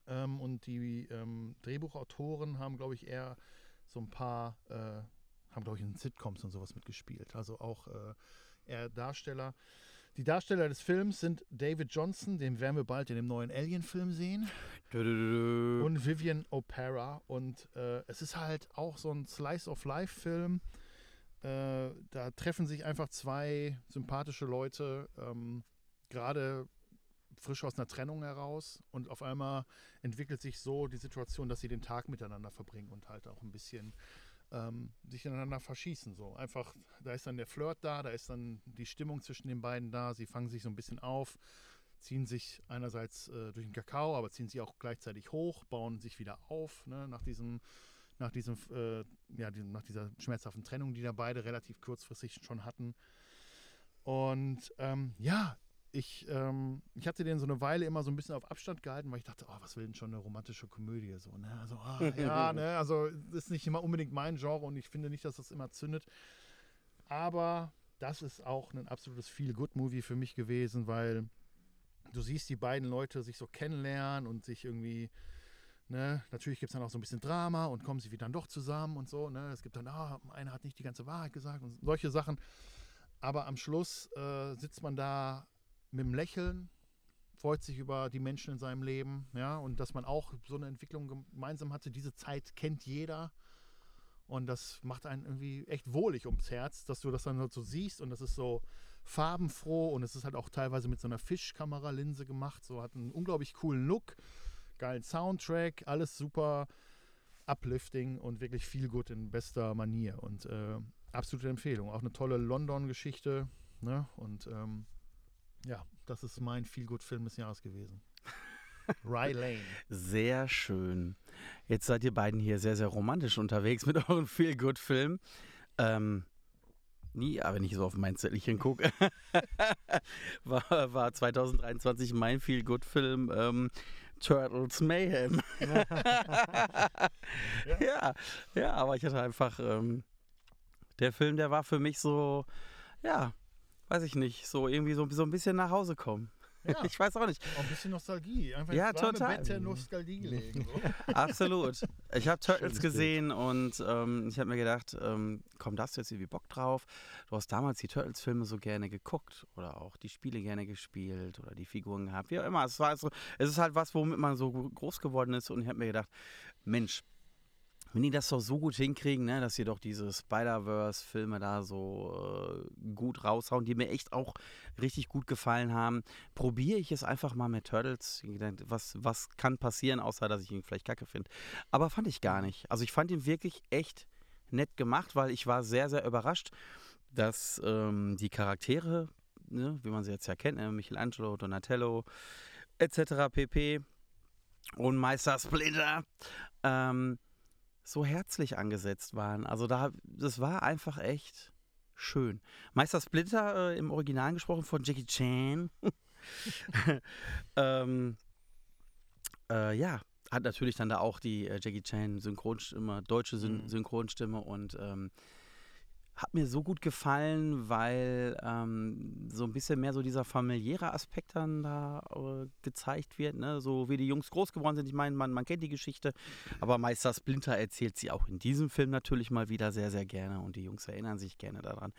Ähm, und die ähm, Drehbuchautoren haben, glaube ich, eher so ein paar, äh, haben, glaube ich, in Sitcoms und sowas mitgespielt. Also auch äh, eher Darsteller. Die Darsteller des Films sind David Johnson, den werden wir bald in dem neuen Alien-Film sehen und Vivian O'Para. Und äh, es ist halt auch so ein Slice-of-Life-Film. Äh, da treffen sich einfach zwei sympathische Leute, ähm, gerade frisch aus einer Trennung heraus. Und auf einmal entwickelt sich so die Situation, dass sie den Tag miteinander verbringen und halt auch ein bisschen ähm, sich ineinander verschießen. So einfach, da ist dann der Flirt da, da ist dann die Stimmung zwischen den beiden da. Sie fangen sich so ein bisschen auf, ziehen sich einerseits äh, durch den Kakao, aber ziehen sie auch gleichzeitig hoch, bauen sich wieder auf ne, nach diesem, nach diesem, äh, ja, nach dieser schmerzhaften Trennung, die da beide relativ kurzfristig schon hatten. Und ähm, ja, ich, ähm, ich hatte den so eine Weile immer so ein bisschen auf Abstand gehalten, weil ich dachte, oh, was will denn schon eine romantische Komödie? So, ne? Also, ah, ja, ne? Also, ist nicht immer unbedingt mein Genre und ich finde nicht, dass das immer zündet. Aber das ist auch ein absolutes Feel-Good-Movie für mich gewesen, weil du siehst die beiden Leute sich so kennenlernen und sich irgendwie, ne, natürlich gibt es dann auch so ein bisschen Drama und kommen sie wieder dann doch zusammen und so, ne? Es gibt dann, ah, einer hat nicht die ganze Wahrheit gesagt und solche Sachen. Aber am Schluss äh, sitzt man da mit dem Lächeln, freut sich über die Menschen in seinem Leben, ja, und dass man auch so eine Entwicklung gemeinsam hatte. Diese Zeit kennt jeder. Und das macht einen irgendwie echt wohlig ums Herz, dass du das dann so siehst und das ist so farbenfroh und es ist halt auch teilweise mit so einer Fischkameralinse gemacht. So hat einen unglaublich coolen Look, geilen Soundtrack, alles super uplifting und wirklich viel gut in bester Manier und äh, absolute Empfehlung. Auch eine tolle London-Geschichte. Ne? Und ähm, ja, das ist mein Feel-Good-Film des Jahres gewesen. Rye Lane.
Sehr schön. Jetzt seid ihr beiden hier sehr, sehr romantisch unterwegs mit euren Feel-Good-Filmen. Ähm, nie, aber wenn ich so auf mein Zettelchen gucke, war, war 2023 mein Feel-Good-Film ähm, Turtles Mayhem. ja. ja, aber ich hatte einfach, ähm, der Film, der war für mich so, ja, weiß ich nicht, so irgendwie so, so ein bisschen nach Hause kommen.
Ja,
Ich weiß auch nicht.
auch ein bisschen Nostalgie. Einfach
Ja, total.
Bett der Nostalgie gelegen. So.
Absolut. Ich habe Turtles
Schönes Bild.
gesehen und ähm, ich habe mir gedacht, ähm, komm, da hast du jetzt irgendwie Bock drauf. Du hast damals die Turtles-Filme so gerne geguckt oder auch die Spiele gerne gespielt oder die Figuren gehabt, wie auch immer. Es, war so, es ist halt was, womit man so groß geworden ist und ich habe mir gedacht, Mensch, wenn die das doch so gut hinkriegen, ne, dass sie doch diese Spider-Verse-Filme da so äh, gut raushauen, die mir echt auch richtig gut gefallen haben, probiere ich es einfach mal mit Turtles. Was, was kann passieren, außer dass ich ihn vielleicht kacke finde. Aber fand ich gar nicht. Also ich fand ihn wirklich echt nett gemacht, weil ich war sehr, sehr überrascht, dass ähm, die Charaktere, ne, wie man sie jetzt ja kennt, ne, Michelangelo, Donatello, etc. pp. und Meister Splinter, ähm, so herzlich angesetzt waren. Also da, das war einfach echt schön. Meister Splinter äh, im Original gesprochen von Jackie Chan. ähm, äh, ja, hat natürlich dann da auch die äh, Jackie Chan Synchronstimme, deutsche Syn
Mhm.
Synchronstimme und ähm, hat mir so gut gefallen, weil ähm, so ein bisschen mehr so dieser familiäre Aspekt dann da äh, gezeigt wird, ne? so wie die Jungs groß geworden sind. Ich meine, man, man kennt die Geschichte, aber Meister Splinter erzählt sie auch in diesem Film natürlich mal wieder sehr, sehr gerne und die Jungs erinnern sich gerne daran.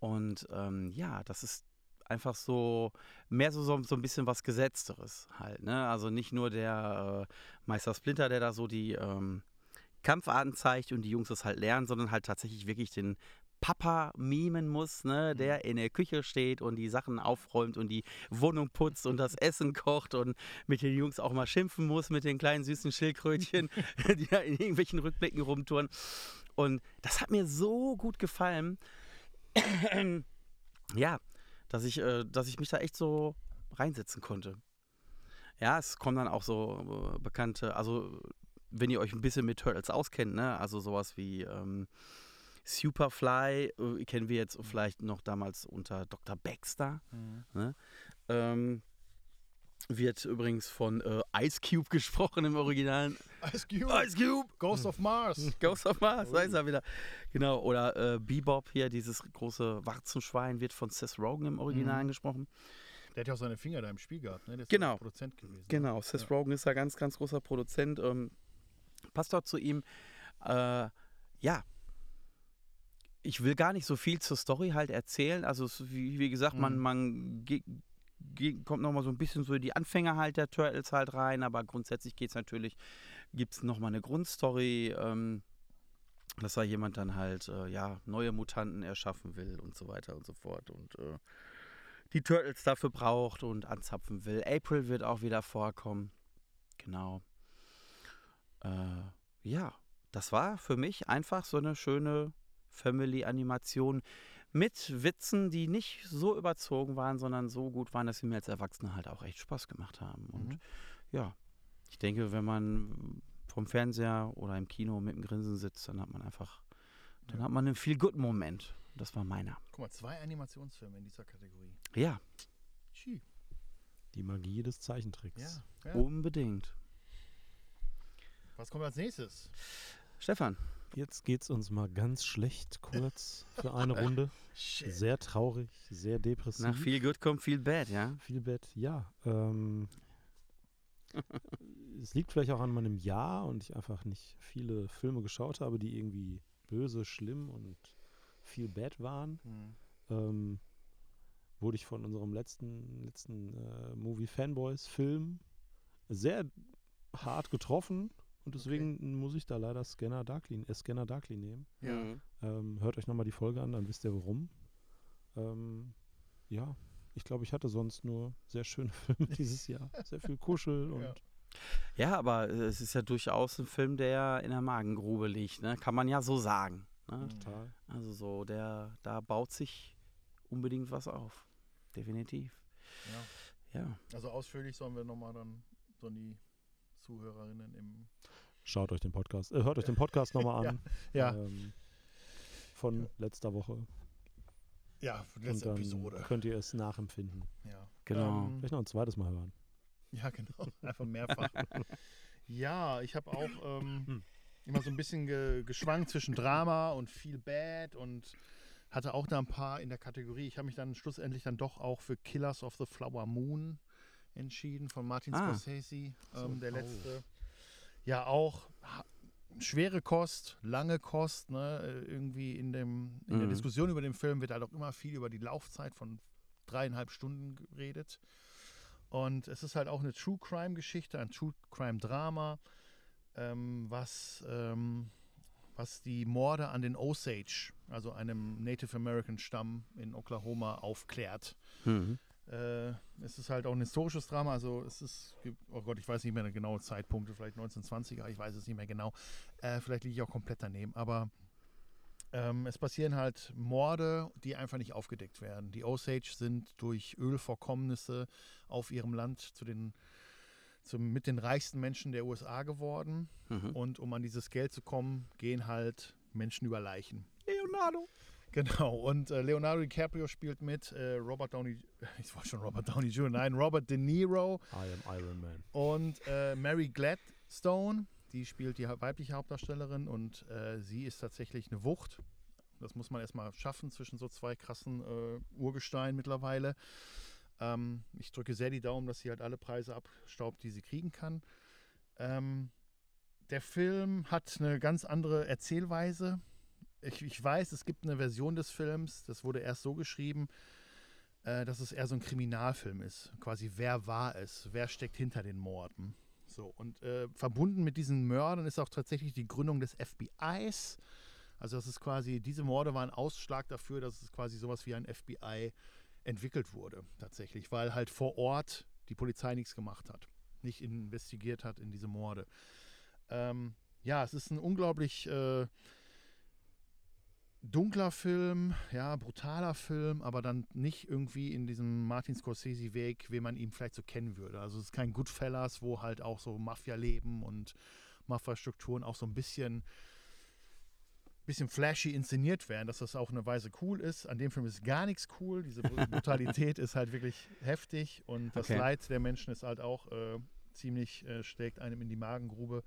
Und ähm, ja, das ist einfach so mehr so, so, so ein bisschen was Gesetzteres halt. Ne? Also nicht nur der äh, Meister Splinter, der da so die ähm, Kampfarten zeigt und die Jungs das halt lernen, sondern halt tatsächlich wirklich den Papa mimen muss, ne, der in der Küche steht und die Sachen aufräumt und die Wohnung putzt und das Essen kocht und mit den Jungs auch mal schimpfen muss mit den kleinen süßen Schildkrötchen, die da in irgendwelchen Rückblicken rumtouren. Und das hat mir so gut gefallen. ja, dass ich, äh, dass ich mich da echt so reinsetzen konnte. Ja, es kommen dann auch so äh, bekannte, also wenn ihr euch ein bisschen mit Turtles auskennt, ne, also sowas wie ähm, Superfly, äh, kennen wir jetzt vielleicht noch damals unter Dr. Baxter.
Mhm.
Ähm, wird übrigens von äh, Ice Cube gesprochen im Original.
Ice Cube,
Ice Cube!
Ghost of Mars.
Ghost of Mars, da ist er wieder. Genau, oder äh, Bebop hier, dieses große Warzenschwein, wird von Seth Rogen im Original
Mhm.
gesprochen.
Der hat ja auch seine Finger da im Spiel gehabt, ne? Der ist
Genau.
Produzent gewesen.
Genau, Seth
Ja.
Rogen ist da ganz, ganz großer Produzent. Ähm, passt dort zu ihm. Äh, ja. Ich will gar nicht so viel zur Story halt erzählen. Also, es, wie, wie gesagt, man,
Mhm.
man ge ge kommt nochmal so ein bisschen so in die Anfänger halt der Turtles halt rein, aber grundsätzlich geht es natürlich, gibt es nochmal eine Grundstory, ähm, dass da jemand dann halt, äh, ja, neue Mutanten erschaffen will und so weiter und so fort und äh, die Turtles dafür braucht und anzapfen will. April wird auch wieder vorkommen. Genau. Äh, ja, das war für mich einfach so eine schöne Family-Animation mit Witzen, die nicht so überzogen waren, sondern so gut waren, dass sie mir als Erwachsene halt auch echt Spaß gemacht haben. Und
Mhm.
ja, ich denke, wenn man vom Fernseher oder im Kino mit dem Grinsen sitzt, dann hat man einfach, dann
Ja.
hat man einen Feel-Good-Moment. Das war meiner.
Guck mal, zwei Animationsfilme in dieser Kategorie.
Ja,
Schi.
Die Magie des Zeichentricks.
Ja. ja.
Unbedingt.
Was kommt als nächstes?
Stefan,
Jetzt geht's uns mal ganz schlecht kurz für eine Runde.
Shit.
Sehr traurig, sehr depressiv.
nach Feel Good kommt Feel Bad, ja?
Viel Bett, ja. Ähm, es liegt vielleicht auch an meinem Jahr und ich einfach nicht viele Filme geschaut habe, die irgendwie böse, schlimm und viel bad waren.
Hm.
Ähm, wurde ich von unserem letzten, letzten äh, Movie Fanboys Film sehr hart getroffen und deswegen muss ich da leider Scanner Darkly, äh, Scanner Darkly nehmen.
Ja.
Mhm.
Ähm, hört euch nochmal die Folge an, dann wisst ihr warum. Ähm, ja, ich glaube, ich hatte sonst nur sehr schöne Filme dieses Jahr. Sehr viel Kuschel und
Ja.
Ja, aber äh, es ist ja durchaus ein Film, der in der Magengrube liegt, ne? Kann man ja so sagen. Ne?
Mhm.
total.
Also so, der, da baut sich unbedingt was auf. Definitiv.
ja.
Ja.
Also ausführlich sollen wir nochmal dann so die Zuhörerinnen im.
Schaut euch den Podcast, äh, hört euch den Podcast nochmal an.
Ja,
Ähm, von letzter Woche.
ja,
Und
letzte
dann
Episode.
könnt ihr es nachempfinden.
Ja.
Genau.
Ähm,
Vielleicht noch ein zweites Mal hören.
Ja, genau. Einfach mehrfach. ja, ich habe auch ähm, immer so ein bisschen ge geschwankt zwischen Drama und Feel Bad und hatte auch da ein paar in der Kategorie. Ich habe mich dann schlussendlich dann doch auch für Killers of the Flower Moon entschieden von Martin
Ah.
Scorsese, ähm, der
oh.
letzte. Ja, auch schwere Kost, lange Kost. Ne? äh, Irgendwie in, dem, in der
Mhm.
Diskussion über den Film wird halt auch immer viel über die Laufzeit von dreieinhalb Stunden geredet. Und es ist halt auch eine True Crime Geschichte, ein True Crime Drama, ähm, was, ähm, was die Morde an den Osage, also einem Native American Stamm in Oklahoma, aufklärt.
Mhm.
Äh, es ist halt auch ein historisches Drama, also es ist, oh Gott, ich weiß nicht mehr eine genaue Zeitpunkte, vielleicht 1920er, ich weiß es nicht mehr genau. Äh, vielleicht liege ich auch komplett daneben, aber ähm, es passieren halt Morde, die einfach nicht aufgedeckt werden. Die Osage sind durch Ölvorkommnisse auf ihrem Land zu den, zum, mit den reichsten Menschen der USA geworden.
Mhm.
Und um an dieses Geld zu kommen, gehen halt Menschen über Leichen.
Leonardo.
Genau, und äh, Leonardo DiCaprio spielt mit, äh, Robert Downey, ich wollte schon Robert Downey Jr., nein, Robert De Niro
I am Iron Man.
und äh, Mary Gladstone, die spielt die weibliche Hauptdarstellerin und äh, sie ist tatsächlich eine Wucht. Das muss man erstmal schaffen zwischen so zwei krassen äh, Urgesteinen mittlerweile. Ähm, ich drücke sehr die Daumen, dass sie halt alle Preise abstaubt, die sie kriegen kann. Ähm, der Film hat eine ganz andere Erzählweise. Ich, ich weiß, es gibt eine Version des Films, das wurde erst so geschrieben, äh, dass es eher so ein Kriminalfilm ist. Quasi, wer war es? Wer steckt hinter den Morden? So, und äh, verbunden mit diesen Mördern ist auch tatsächlich die Gründung des FBIs. Also, das ist quasi, diese Morde waren Ausschlag dafür, dass es quasi sowas wie ein FBI entwickelt wurde, tatsächlich, weil halt vor Ort die Polizei nichts gemacht hat, nicht investigiert hat in diese Morde. Ähm, ja, es ist ein unglaublich äh, dunkler Film, ja, brutaler Film, aber dann nicht irgendwie in diesem Martin Scorsese-Weg, wie man ihn vielleicht so kennen würde. Also es ist kein Goodfellas, wo halt auch so Mafia-Leben und Mafia-Strukturen auch so ein bisschen, bisschen flashy inszeniert werden, dass das auf eine Weise cool ist. An dem Film ist gar nichts cool. Diese Br- Brutalität ist halt wirklich heftig und das
Okay.
Leid der Menschen ist halt auch äh, ziemlich, äh, schlägt einem in die Magengrube.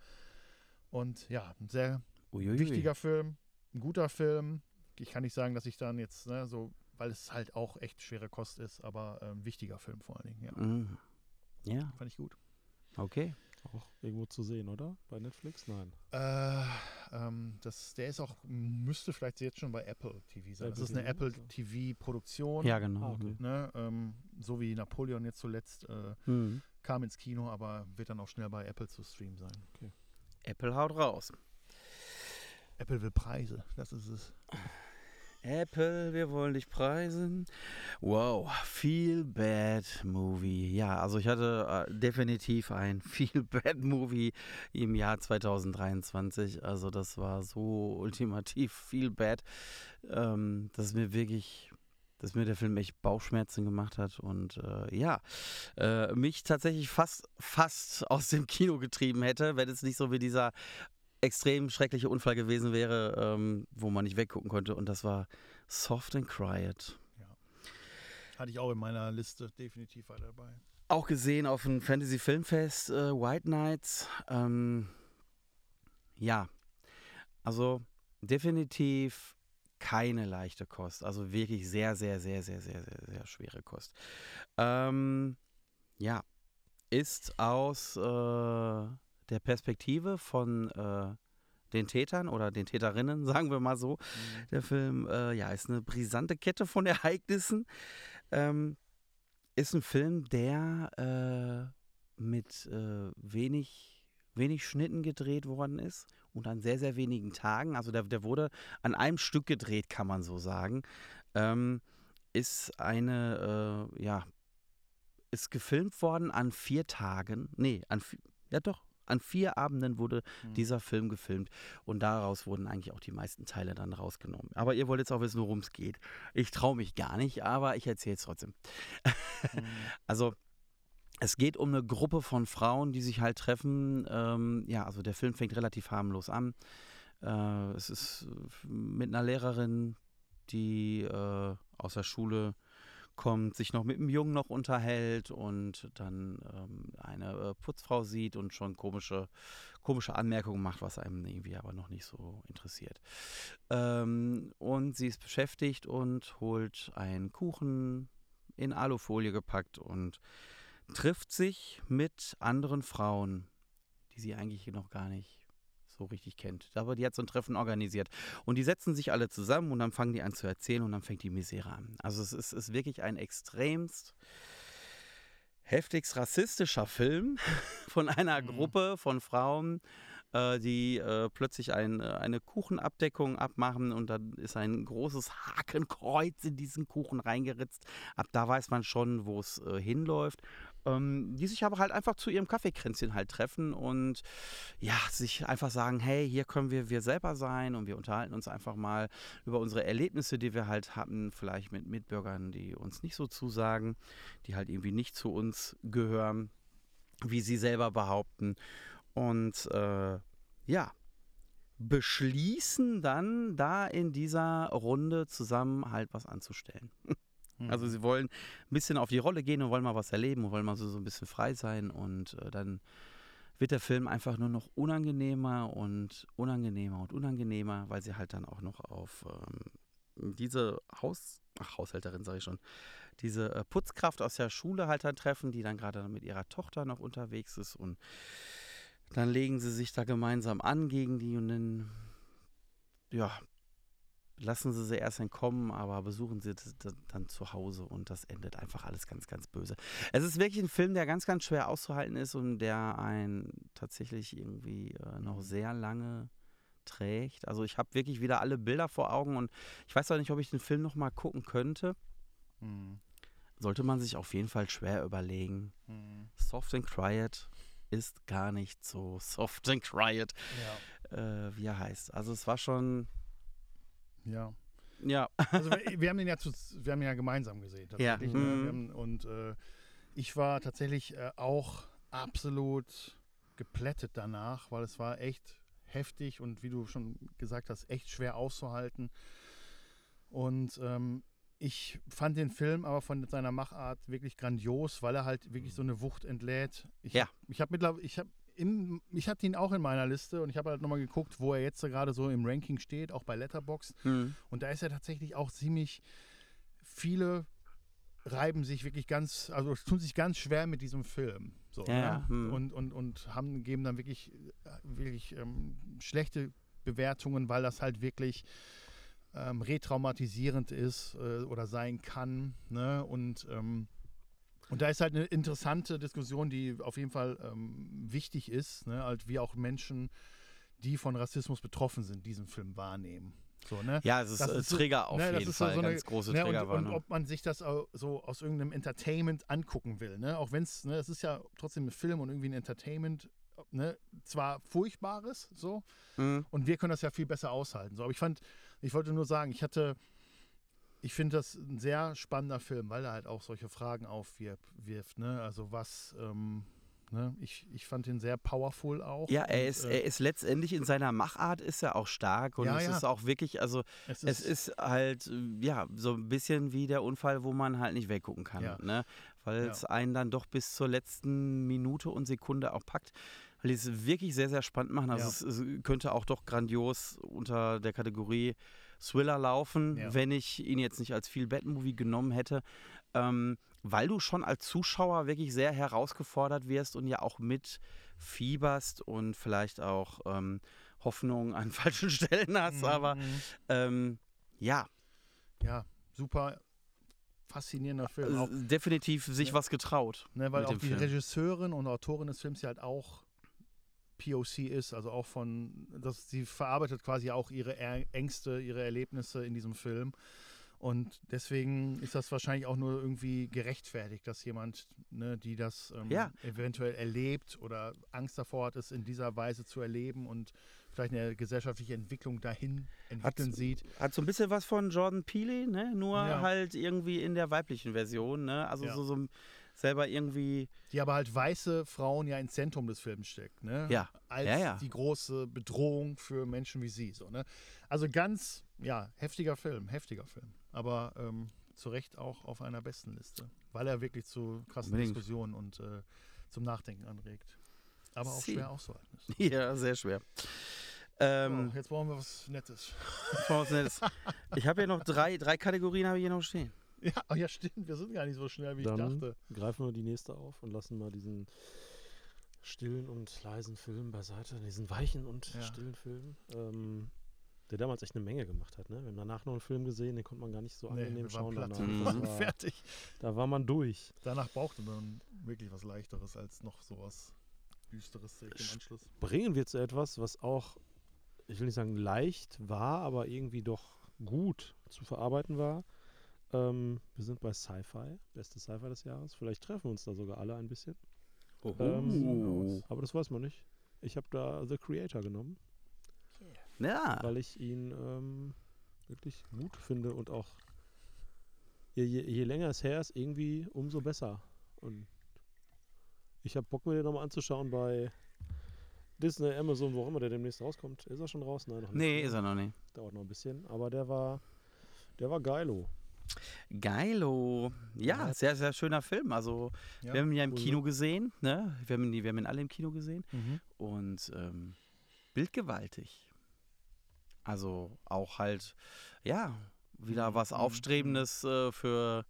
Und ja, ein sehr
Uiuiui.
wichtiger Film, ein guter Film. Ich kann nicht sagen, dass ich dann jetzt ne, so, weil es halt auch echt schwere Kost ist, aber ähm, wichtiger Film vor allen Dingen. Ja,
Mhm. Ja,
fand ich gut.
okay.
Auch irgendwo zu sehen, oder? Bei Netflix? Nein.
Äh, ähm, das, der ist auch, müsste vielleicht jetzt schon bei Apple TV sein. Das
Apple
ist eine
TV,
Apple
okay.
TV-Produktion.
Ja, genau.
Ah, okay.
Ne, ähm, so wie Napoleon jetzt zuletzt äh,
Mhm.
kam ins Kino, aber wird dann auch schnell bei Apple zu streamen sein.
Apple haut raus.
Apple will Preise, das ist es.
Apple, wir wollen dich preisen. Wow, Feel Bad Movie. Ja, also ich hatte äh, definitiv ein Feel Bad Movie im Jahr 2023. Also das war so ultimativ Feel Bad, ähm, dass mir wirklich, dass mir der Film echt Bauchschmerzen gemacht hat und äh, ja, äh, mich tatsächlich fast, fast aus dem Kino getrieben hätte, wenn es nicht so wie dieser extrem schreckliche Unfall gewesen wäre, ähm, wo man nicht weggucken konnte. Und das war Soft and Quiet.
Hatte ich auch in meiner Liste definitiv weiter dabei.
Auch gesehen auf dem Fantasy Filmfest äh, White Nights. Ähm, ja, also definitiv keine leichte Kost. Also wirklich sehr, sehr, sehr, sehr, sehr, sehr, sehr schwere Kost. Ähm, ja, ist aus äh, der Perspektive von äh, den Tätern oder den Täterinnen, sagen wir mal so. Der Film, äh, ja, ist eine brisante Kette von Ereignissen. Ähm, ist ein Film, der äh, mit äh, wenig, wenig Schnitten gedreht worden ist und an sehr, sehr wenigen Tagen. Also der, der wurde an einem Stück gedreht, kann man so sagen. Ähm, ist eine, äh, ja, ist gefilmt worden an vier Tagen. Nee, an ja doch, an vier Abenden wurde
Mhm.
dieser Film gefilmt und daraus wurden eigentlich auch die meisten Teile dann rausgenommen. Aber ihr wollt jetzt auch wissen, worum es geht. Ich traue mich gar nicht, aber ich erzähle es trotzdem.
Mhm.
Also es geht um eine Gruppe von Frauen, die sich halt treffen. Ähm, ja, also der Film fängt relativ harmlos an. Äh, es ist äh, mit einer Lehrerin, die äh, aus der Schule kommt, sich noch mit einem Jungen noch unterhält und dann ähm, eine äh, Putzfrau sieht und schon komische, komische Anmerkungen macht, was einem irgendwie aber noch nicht so interessiert. Ähm, und sie ist beschäftigt und holt einen Kuchen in Alufolie gepackt und trifft sich mit anderen Frauen, die sie eigentlich noch gar nicht so richtig kennt. Aber die hat so ein Treffen organisiert. Und die setzen sich alle zusammen und dann fangen die an zu erzählen und dann fängt die Misere an. Also es ist, ist wirklich ein extremst heftigst rassistischer Film von einer
Mhm.
Gruppe von Frauen, äh, die äh, plötzlich ein, äh, eine Kuchenabdeckung abmachen und dann ist ein großes Hakenkreuz in diesen Kuchen reingeritzt. Ab da weiß man schon, wo es äh, hinläuft. Ähm, die sich aber halt einfach zu ihrem Kaffeekränzchen halt treffen und ja, sich einfach sagen, hey, hier können wir wir selber sein und wir unterhalten uns einfach mal über unsere Erlebnisse, die wir halt hatten, vielleicht mit Mitbürgern, die uns nicht so zusagen, die halt irgendwie nicht zu uns gehören, wie sie selber behaupten. Und äh, ja, beschließen dann da in dieser Runde zusammen halt was anzustellen.
Mhm.
Also sie wollen ein bisschen auf die Rolle gehen und wollen mal was erleben und wollen mal so, so ein bisschen frei sein und äh, dann wird der Film einfach nur noch unangenehmer und unangenehmer und unangenehmer, weil sie halt dann auch noch auf ähm, diese Haus, ach Haushälterin sage ich schon, diese äh, Putzkraft aus der Schule halt dann treffen, die dann gerade mit ihrer Tochter noch unterwegs ist und dann legen sie sich da gemeinsam an gegen die und dann ja, lassen sie sie erst entkommen, aber besuchen sie dann zu Hause und das endet einfach alles ganz, ganz böse. Es ist wirklich ein Film, der ganz, ganz schwer auszuhalten ist und der einen tatsächlich irgendwie äh, noch sehr lange trägt. Also ich habe wirklich wieder alle Bilder vor Augen und ich weiß auch nicht, ob ich den Film noch mal gucken könnte.
Mhm.
Sollte man sich auf jeden Fall schwer überlegen.
Mhm.
Soft and Quiet ist gar nicht so soft and quiet,
Ja.
äh, wie er heißt. Also es war schon,
ja.
ja,
Also wir, wir haben den ja zu, wir haben ihn ja gemeinsam gesehen.
Ja.
tatsächlich, Ne?
Mhm.
Haben, und äh, ich war tatsächlich äh, auch absolut geplättet danach, weil es war echt heftig und wie du schon gesagt hast, echt schwer auszuhalten. Und ähm, ich fand den Film aber von seiner Machart wirklich grandios, weil er halt wirklich so eine Wucht entlädt. Ich,
Ja.
Ich habe mittlerweile, ich habe im, ich hatte ihn auch in meiner Liste und ich habe halt nochmal geguckt, wo er jetzt gerade so im Ranking steht, auch bei Letterboxd.
hm.
Und da ist er tatsächlich auch ziemlich viele reiben sich wirklich ganz, also tun sich ganz schwer mit diesem Film. So,
Ja,
ne?
ja, hm.
und, und, und haben, geben dann wirklich, wirklich ähm, schlechte Bewertungen, weil das halt wirklich ähm, retraumatisierend ist äh, oder sein kann. Ne? Und, ähm, und da ist halt eine interessante Diskussion, die auf jeden Fall ähm, wichtig ist, ne? halt wie auch Menschen, die von Rassismus betroffen sind, diesen Film wahrnehmen. So, ne?
Ja, es ist,
Das
äh,
ist
Trigger auf
ne, das
jeden
ist
Fall,
so eine-
ganz große
Ne, und, und
Triggerwarnung.
ob man sich das so aus irgendeinem Entertainment angucken will. Ne? Auch wenn es, ne, es ist ja trotzdem ein Film und irgendwie ein Entertainment, ne? zwar furchtbares, so,
Mhm.
und wir können das ja viel besser aushalten. So. Aber ich fand, ich wollte nur sagen, ich hatte, ich finde das ein sehr spannender Film, weil er halt auch solche Fragen aufwirft. Wirft, ne? Also was, ähm, ne? ich, ich fand ihn sehr powerful auch.
Ja, er
und,
ist,
äh,
er ist letztendlich in seiner Machart ist er auch stark und
Ja,
es
ja.
ist auch wirklich, also
es
es ist halt, äh, ja, so ein bisschen wie der Unfall, wo man halt nicht weggucken kann,
Ja.
ne? Weil es einen dann doch bis zur letzten Minute und Sekunde auch packt. Weil die es wirklich sehr, sehr spannend machen. Also
Ja.
es, es könnte auch doch grandios unter der Kategorie Thriller laufen,
Ja.
wenn ich ihn jetzt nicht als Feel-Bad-Movie genommen hätte. Ähm, weil du schon als Zuschauer wirklich sehr herausgefordert wirst und ja auch mit fieberst und vielleicht auch ähm, Hoffnung an falschen Stellen hast.
Mhm,
Aber ähm, ja,
ja, super faszinierender Film. Auch,
äh, definitiv sich
Ja.
was getraut.
ne, weil auch die
Film.
Regisseurin und Autorin des Films ja halt auch POC ist, also auch von, dass sie verarbeitet quasi auch ihre Ängste, ihre Erlebnisse in diesem Film. Und deswegen ist das wahrscheinlich auch nur irgendwie gerechtfertigt, dass jemand, ne, die das ähm,
Ja.
eventuell erlebt oder Angst davor hat, es in dieser Weise zu erleben und vielleicht eine gesellschaftliche Entwicklung dahin entwickeln sieht.
Hat so ein bisschen was von Jordan Peele, ne? Nur
Ja.
halt irgendwie in der weiblichen Version, ne? Also
Ja.
so, so selber irgendwie.
Die aber halt weiße Frauen ja ins Zentrum des Films steckt, ne?
Ja.
Als
Ja, ja.
die große Bedrohung für Menschen wie sie. So, ne? Also ganz, ja, heftiger Film, heftiger Film. Aber ähm, zu Recht auch auf einer besten Liste. Weil er wirklich zu krassen
Unbedingt.
Diskussionen und äh, zum Nachdenken anregt. Aber auch
Sie.
schwer auszuhalten ist.
Ja, sehr schwer. Ähm,
so, jetzt brauchen wir was Nettes.
was Nettes. ich habe hier noch drei, drei Kategorien habe ich hier noch stehen.
Ja, oh ja, stimmt. Wir sind gar nicht so schnell, wie
Dann
ich dachte.
greifen wir die nächste auf und lassen mal diesen stillen und leisen Film beiseite, diesen weichen und
Ja.
stillen Film, ähm, der damals echt eine Menge gemacht hat. Ne? Wir haben danach noch einen Film gesehen, den konnte man gar nicht so
Nee,
angenehm
waren
schauen.
platt.
Danach.
Mhm.
War,
fertig.
da war man durch.
Danach brauchte man wirklich was Leichteres als noch sowas Düsteres im Anschluss.
Bringen wir zu etwas, was auch, ich will nicht sagen leicht war, aber irgendwie doch gut zu verarbeiten war. Ähm, wir sind bei Sci-Fi, bestes Sci-Fi des Jahres. Vielleicht treffen wir uns da sogar alle ein bisschen.
Oh.
Ähm, aber das weiß man nicht. Ich habe da The Creator genommen,
ja.
weil ich ihn ähm, wirklich gut finde und auch je, je, je länger es her ist, irgendwie umso besser. Und ich habe Bock, mir den nochmal anzuschauen bei Disney, Amazon, wo auch immer der demnächst rauskommt. Ist er schon raus? Nein, noch nicht.
Nee, ist er noch nicht.
Dauert noch ein bisschen. Aber der war, der war geilo.
Geilo. Ja,
Ja.
sehr, sehr schöner Film. Also,
Ja,
wir haben ihn ja im
cool,
Kino gesehen. Ne? Wir, haben ihn, wir haben ihn alle im Kino gesehen.
Mhm.
Und ähm, bildgewaltig. Also auch halt, ja, wieder was
Mhm.
Aufstrebendes äh, für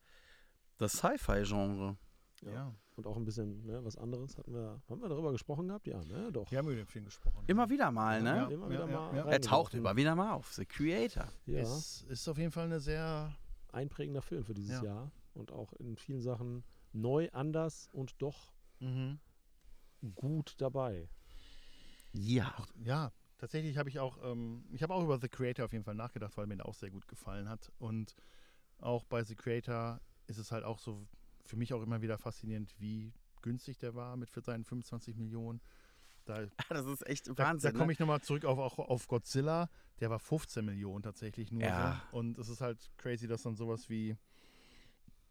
das Sci-Fi-Genre.
Ja.
Ja.
Und auch ein bisschen ne, was anderes. Hatten wir, haben wir darüber gesprochen gehabt? Ja, ne? Doch.
Wir haben über den Film gesprochen.
Immer wieder mal, ne?
Ja,
Immer
ja,
wieder
ja,
mal
ja.
Er taucht immer wieder mal auf. The Creator.
Ja,
Es ist auf jeden Fall eine sehr
einprägender Film für dieses
Ja.
Jahr. Und auch in vielen Sachen neu, anders und doch
mhm.
gut dabei.
Ja.
Auch, ja, tatsächlich habe ich auch, ähm, ich habe auch über The Creator auf jeden Fall nachgedacht, weil mir der auch sehr gut gefallen hat. Und auch bei The Creator ist es halt auch so für mich auch immer wieder faszinierend, wie günstig der war mit für seinen 25 Millionen. Da,
Das ist echt
da,
Wahnsinn.
da komme
ne?
ich nochmal zurück auf, auch auf Godzilla. Der war 15 Millionen tatsächlich nur.
Ja.
So. Und es ist halt crazy, dass dann sowas wie,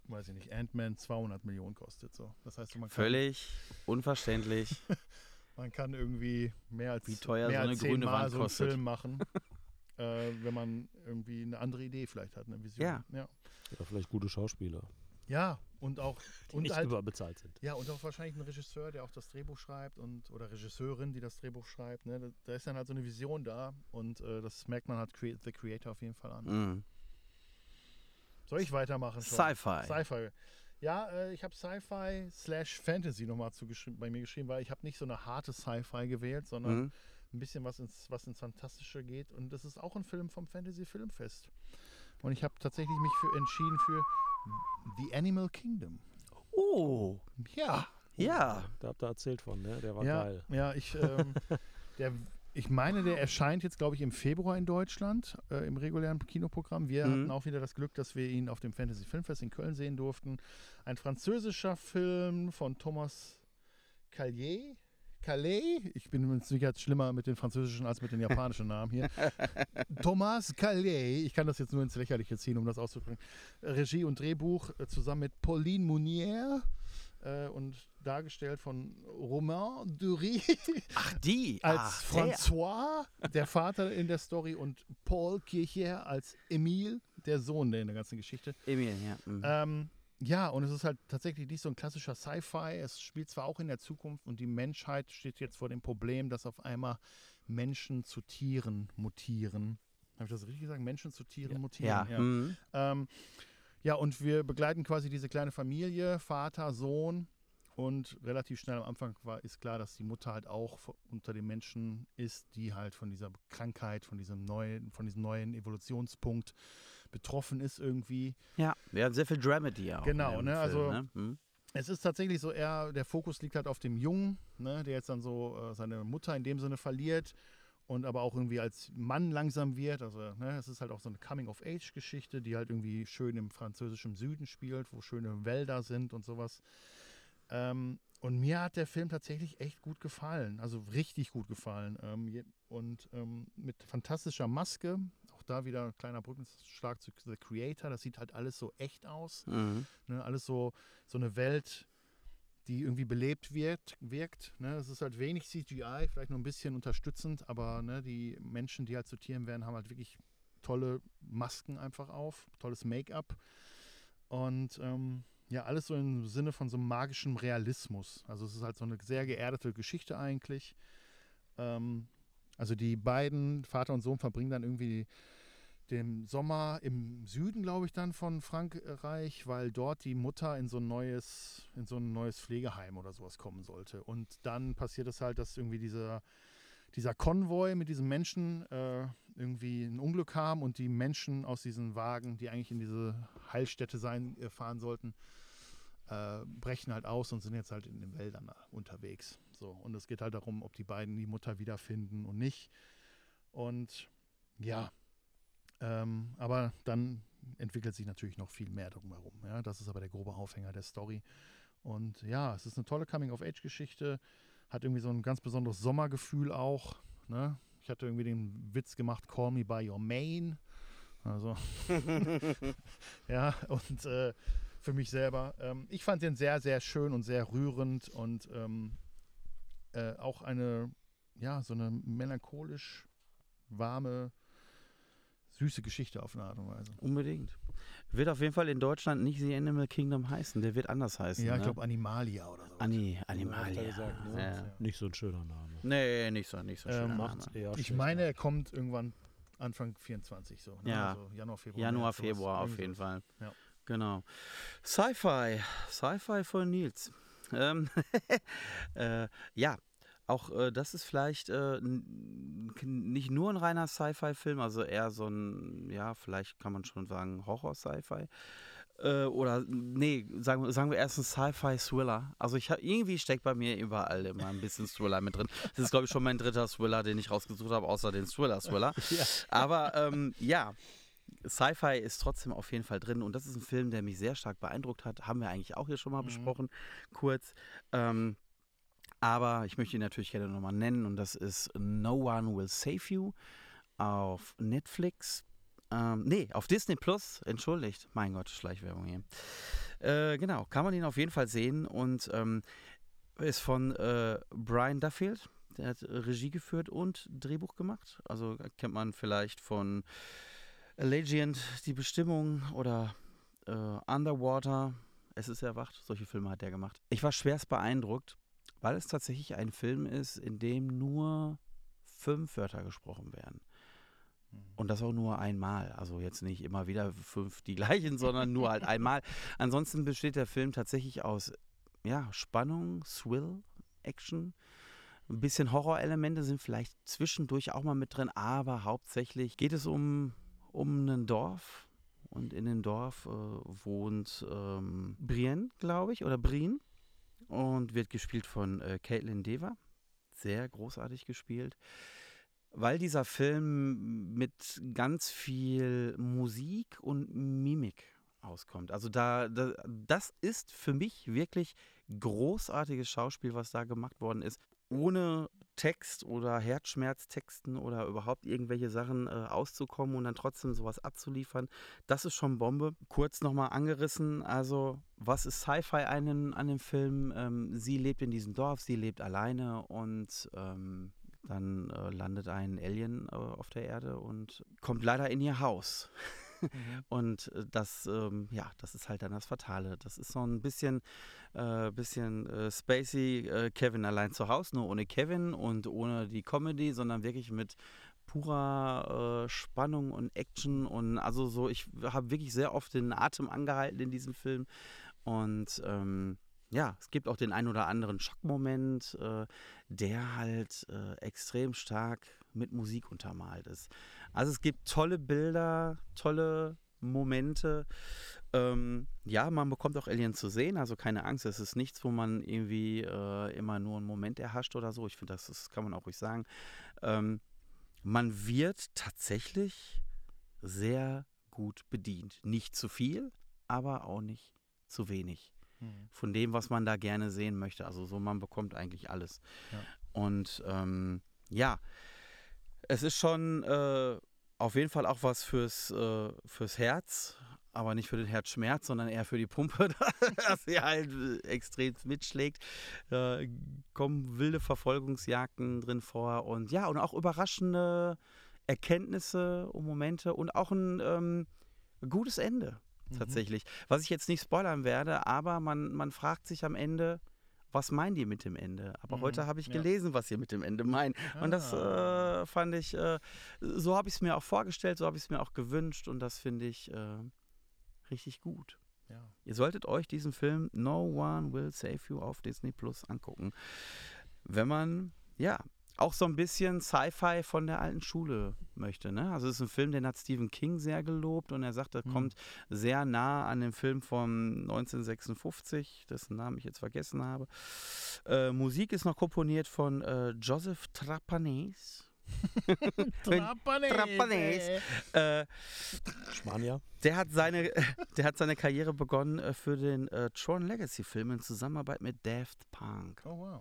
weiß ich nicht, Ant-Man 200 Millionen kostet. So. Das heißt, man kann,
Völlig unverständlich.
man kann irgendwie mehr als,
Wie teuer
mehr
so eine
als
grüne
zehnmal
Wand
so einen
kostet.
Film machen, äh, wenn man irgendwie eine andere Idee vielleicht hat, eine Vision.
Ja.
ja.
Oder vielleicht gute Schauspieler,
Ja, und auch
die
und
nicht
halt,
überbezahlt sind.
ja, und auch wahrscheinlich ein Regisseur, der auch das Drehbuch schreibt und oder Regisseurin, die das Drehbuch schreibt. Ne? Da, da ist dann halt so eine Vision da und äh, das merkt man halt Crea The Creator auf jeden Fall an.
Mhm.
Soll ich weitermachen?
Sci-Fi.
Sci-Fi. Ja, äh, ich habe Sci-Fi slash Fantasy nochmal bei mir geschrieben, weil ich habe nicht so eine harte Sci-Fi gewählt, sondern
Mhm.
ein bisschen was ins, was ins Fantastische geht. Und das ist auch ein Film vom Fantasy Filmfest. Und ich habe tatsächlich mich für entschieden für The Animal Kingdom.
Oh,
Ja,
ja.
Da habt ihr erzählt von, ne? Der war
ja,
geil.
ja, ich, ähm, der, ich meine, der erscheint jetzt, glaube ich, im Februar in Deutschland äh, im regulären Kinoprogramm. Wir
Mhm.
hatten auch wieder das Glück, dass wir ihn auf dem Fantasy Filmfest in Köln sehen durften. Ein französischer Film von Thomas Callier. Calais, ich bin mit Sicherheit schlimmer mit den französischen als mit den japanischen Namen hier. Thomas Calais, ich kann das jetzt nur ins Lächerliche ziehen, um das auszudrücken. Regie und Drehbuch äh, zusammen mit Pauline Mounier äh, und dargestellt von Romain Dury
Ach, die.
als
Ach, der.
François, der Vater in der Story, und Paul Kircher als Emile, der Sohn der in der ganzen Geschichte.
Emil, ja. Mhm.
Ähm, ja, und es ist halt tatsächlich nicht so ein klassischer Sci-Fi. Es spielt zwar auch in der Zukunft und die Menschheit steht jetzt vor dem Problem, dass auf einmal Menschen zu Tieren mutieren. Habe ich das richtig gesagt? Menschen zu Tieren mutieren.
ja. Mhm.
Ähm, ja, und wir begleiten quasi diese kleine Familie, Vater, Sohn. Und relativ schnell am Anfang war, ist klar, dass die Mutter halt auch unter den Menschen ist, die halt von dieser Krankheit, von diesem neuen, von diesem neuen Evolutionspunkt betroffen ist irgendwie.
Ja, wir haben sehr viel Dramedy auch.
Genau, ne, also-
Film, ne? Mhm.
Es ist tatsächlich so eher, der Fokus liegt halt auf dem Jungen, ne, der jetzt dann so äh, seine Mutter in dem Sinne verliert und aber auch irgendwie als Mann langsam wird. Also ne, es ist halt auch so eine Coming-of-Age-Geschichte, die halt irgendwie schön im französischen Süden spielt, wo schöne Wälder sind und sowas. Ähm, und mir hat der Film tatsächlich echt gut gefallen, also richtig gut gefallen. Ähm, und ähm, mit fantastischer Maske, auch da wieder ein kleiner Brückenschlag zu The Creator, das sieht halt alles so echt aus.
Mhm.
Ne, alles so, so eine Welt, die irgendwie belebt wird, wirkt. Ne? Es ist halt wenig CGI, vielleicht nur ein bisschen unterstützend, aber ne, die Menschen, die halt zu Tieren werden, haben halt wirklich tolle Masken einfach auf, tolles Make-up. Und ähm, ja, alles so im Sinne von so magischem Realismus. Also es ist halt so eine sehr geerdete Geschichte eigentlich. Ähm, also die beiden, Vater und Sohn, verbringen dann irgendwie dem Sommer im Süden, glaube ich, dann von Frankreich, weil dort die Mutter in so ein neues, in so ein neues Pflegeheim oder sowas kommen sollte. Und dann passiert es halt, dass irgendwie dieser, dieser Konvoi mit diesen Menschen äh, irgendwie ein Unglück haben und die Menschen aus diesen Wagen, die eigentlich in diese Heilstätte sein, äh, fahren sollten, äh, brechen halt aus und sind jetzt halt in den Wäldern unterwegs. So, und es geht halt darum, ob die beiden die Mutter wiederfinden und nicht. Und ja, ähm, aber dann entwickelt sich natürlich noch viel mehr drumherum. Ja? Das ist aber der grobe Aufhänger der Story. Und ja, es ist eine tolle Coming-of-Age-Geschichte. Hat irgendwie so ein ganz besonderes Sommergefühl auch. Ne? Ich hatte irgendwie den Witz gemacht, Call Me By Your Main. Also, ja, und äh, für mich selber. Ähm, ich fand den sehr, sehr schön und sehr rührend und ähm, äh, auch eine ja, so eine melancholisch warme, süße Geschichte auf eine Art und Weise.
Unbedingt. Wird auf jeden Fall in Deutschland nicht The Animal Kingdom heißen. Der wird anders heißen.
Ja, ich
ne?
glaube Animalia oder so.
Ani, Animalia.
gesagt, ne?
ja.
Nicht so ein schöner Name.
Nee, nicht so, nicht so
Ähm,
schön.
Macht's eher
Ich meine, er kommt irgendwann Anfang 24 so. Ne?
Ja.
Also Januar, Februar.
Januar. Februar auf jeden. Fall.
Ja.
Genau. Sci-Fi. Sci-Fi von Nils. Ähm, äh, ja, auch äh, das ist vielleicht äh, nicht nur ein reiner Sci-Fi-Film, also eher so ein, ja, vielleicht kann man schon sagen, Horror-Sci-Fi. Äh, oder, nee, sagen, wir- sagen wir erst ein Sci-Fi-Thriller. Also ich habe irgendwie steckt bei mir überall immer ein bisschen Thriller mit drin. Das ist, glaube ich, schon mein dritter Thriller, den ich rausgesucht habe, außer den Thriller-Thriller.
Ja.
Aber ähm, ja, Sci-Fi ist trotzdem auf jeden Fall drin und das ist ein Film, der mich sehr stark beeindruckt hat. Haben wir eigentlich auch hier schon mal
Mhm.
besprochen, kurz. Ähm, aber ich möchte ihn natürlich gerne nochmal nennen und das ist No One Will Save You auf Netflix. Ähm, nee, auf Disney Plus, entschuldigt. Mein Gott, Schleichwerbung hier. Äh, genau, kann man ihn auf jeden Fall sehen und ähm, ist von äh, Brian Duffield. Der hat Regie geführt und Drehbuch gemacht. Also äh, kennt man vielleicht von Allegiant, Die Bestimmung oder äh, Underwater. Es ist erwacht. Solche Filme hat er gemacht. Ich war schwerst beeindruckt, weil es tatsächlich ein Film ist, in dem nur fünf Wörter gesprochen werden.
Mhm.
Und das auch nur einmal. Also jetzt nicht immer wieder fünf die gleichen, sondern nur halt einmal. Ansonsten besteht der Film tatsächlich aus ja, Spannung, Thrill, Action. Ein bisschen Horrorelemente sind vielleicht zwischendurch auch mal mit drin, aber hauptsächlich geht es um, um ein Dorf. Und in dem Dorf äh, wohnt ähm, Brienne, glaube ich, oder Brien. Und wird gespielt von äh, Caitlin Dever. Sehr großartig gespielt weil dieser Film mit ganz viel Musik und Mimik auskommt. Also da, da das ist für mich wirklich großartiges Schauspiel, was da gemacht worden ist, ohne Text oder Herzschmerztexten oder überhaupt irgendwelche Sachen äh, auszukommen und dann trotzdem sowas abzuliefern. Das ist schon Bombe. Kurz nochmal angerissen, also was ist Sci-Fi an dem, an dem Film? Ähm, sie lebt in diesem Dorf, sie lebt alleine und ähm, dann äh, landet ein Alien äh, auf der Erde und kommt leider in ihr Haus.
Mhm.
Und äh, das, ähm, ja, das ist halt dann das Fatale. Das ist so ein bisschen, äh, bisschen äh, spacey äh, Kevin allein zu Hause, nur ohne Kevin und ohne die Comedy, sondern wirklich mit purer äh, Spannung und Action und also so, ich habe wirklich sehr oft den Atem angehalten in diesem Film und ähm, ja, es gibt auch den ein oder anderen Schockmoment, äh, der halt äh, extrem stark mit Musik untermalt ist. Also es gibt tolle Bilder, tolle Momente. Ähm, ja, man bekommt auch Alien zu sehen, also keine Angst, es ist nichts, wo man irgendwie äh, immer nur einen Moment erhascht oder so. Ich finde, das, das kann man auch ruhig sagen. Ähm, man wird tatsächlich sehr gut bedient. Nicht zu viel, aber auch nicht zu wenig
Mhm.
von dem, was man da gerne sehen möchte. Also so, man bekommt eigentlich alles.
Ja.
Und ähm, ja, es ist schon äh, auf jeden Fall auch was fürs, äh, fürs Herz, aber nicht für den Herzschmerz, sondern eher für die Pumpe, dass sie halt äh, extrem mitschlägt. Äh, kommen wilde Verfolgungsjagden drin vor und ja, und auch überraschende Erkenntnisse und Momente und auch ein ähm, gutes Ende
Mhm.
tatsächlich. Was ich jetzt nicht spoilern werde, aber man, man fragt sich am Ende, was meinen die mit dem Ende? Aber
Mhm,
heute habe ich
ja.
gelesen, was sie mit dem Ende meinen. Und das
Ah.
äh, fand ich, äh, so habe ich es mir auch vorgestellt, so habe ich es mir auch gewünscht und das finde ich äh, richtig gut.
Ja.
Ihr solltet euch diesen Film No One Will Save You auf Disney Plus angucken. Wenn man, ja, auch so ein bisschen Sci-Fi von der alten Schule möchte. Ne? Also es ist ein Film, den hat Stephen King sehr gelobt und er sagt, er
Mhm.
kommt sehr nah an den Film von 1956, dessen Namen ich jetzt vergessen habe. Äh, Musik ist noch komponiert von äh, Joseph Trapanese.
Trapanese.
Trapanese. Äh,
Spanier.
der hat seine, der hat seine Karriere begonnen äh, für den äh, Tron Legacy Film in Zusammenarbeit mit Daft Punk.
Oh wow.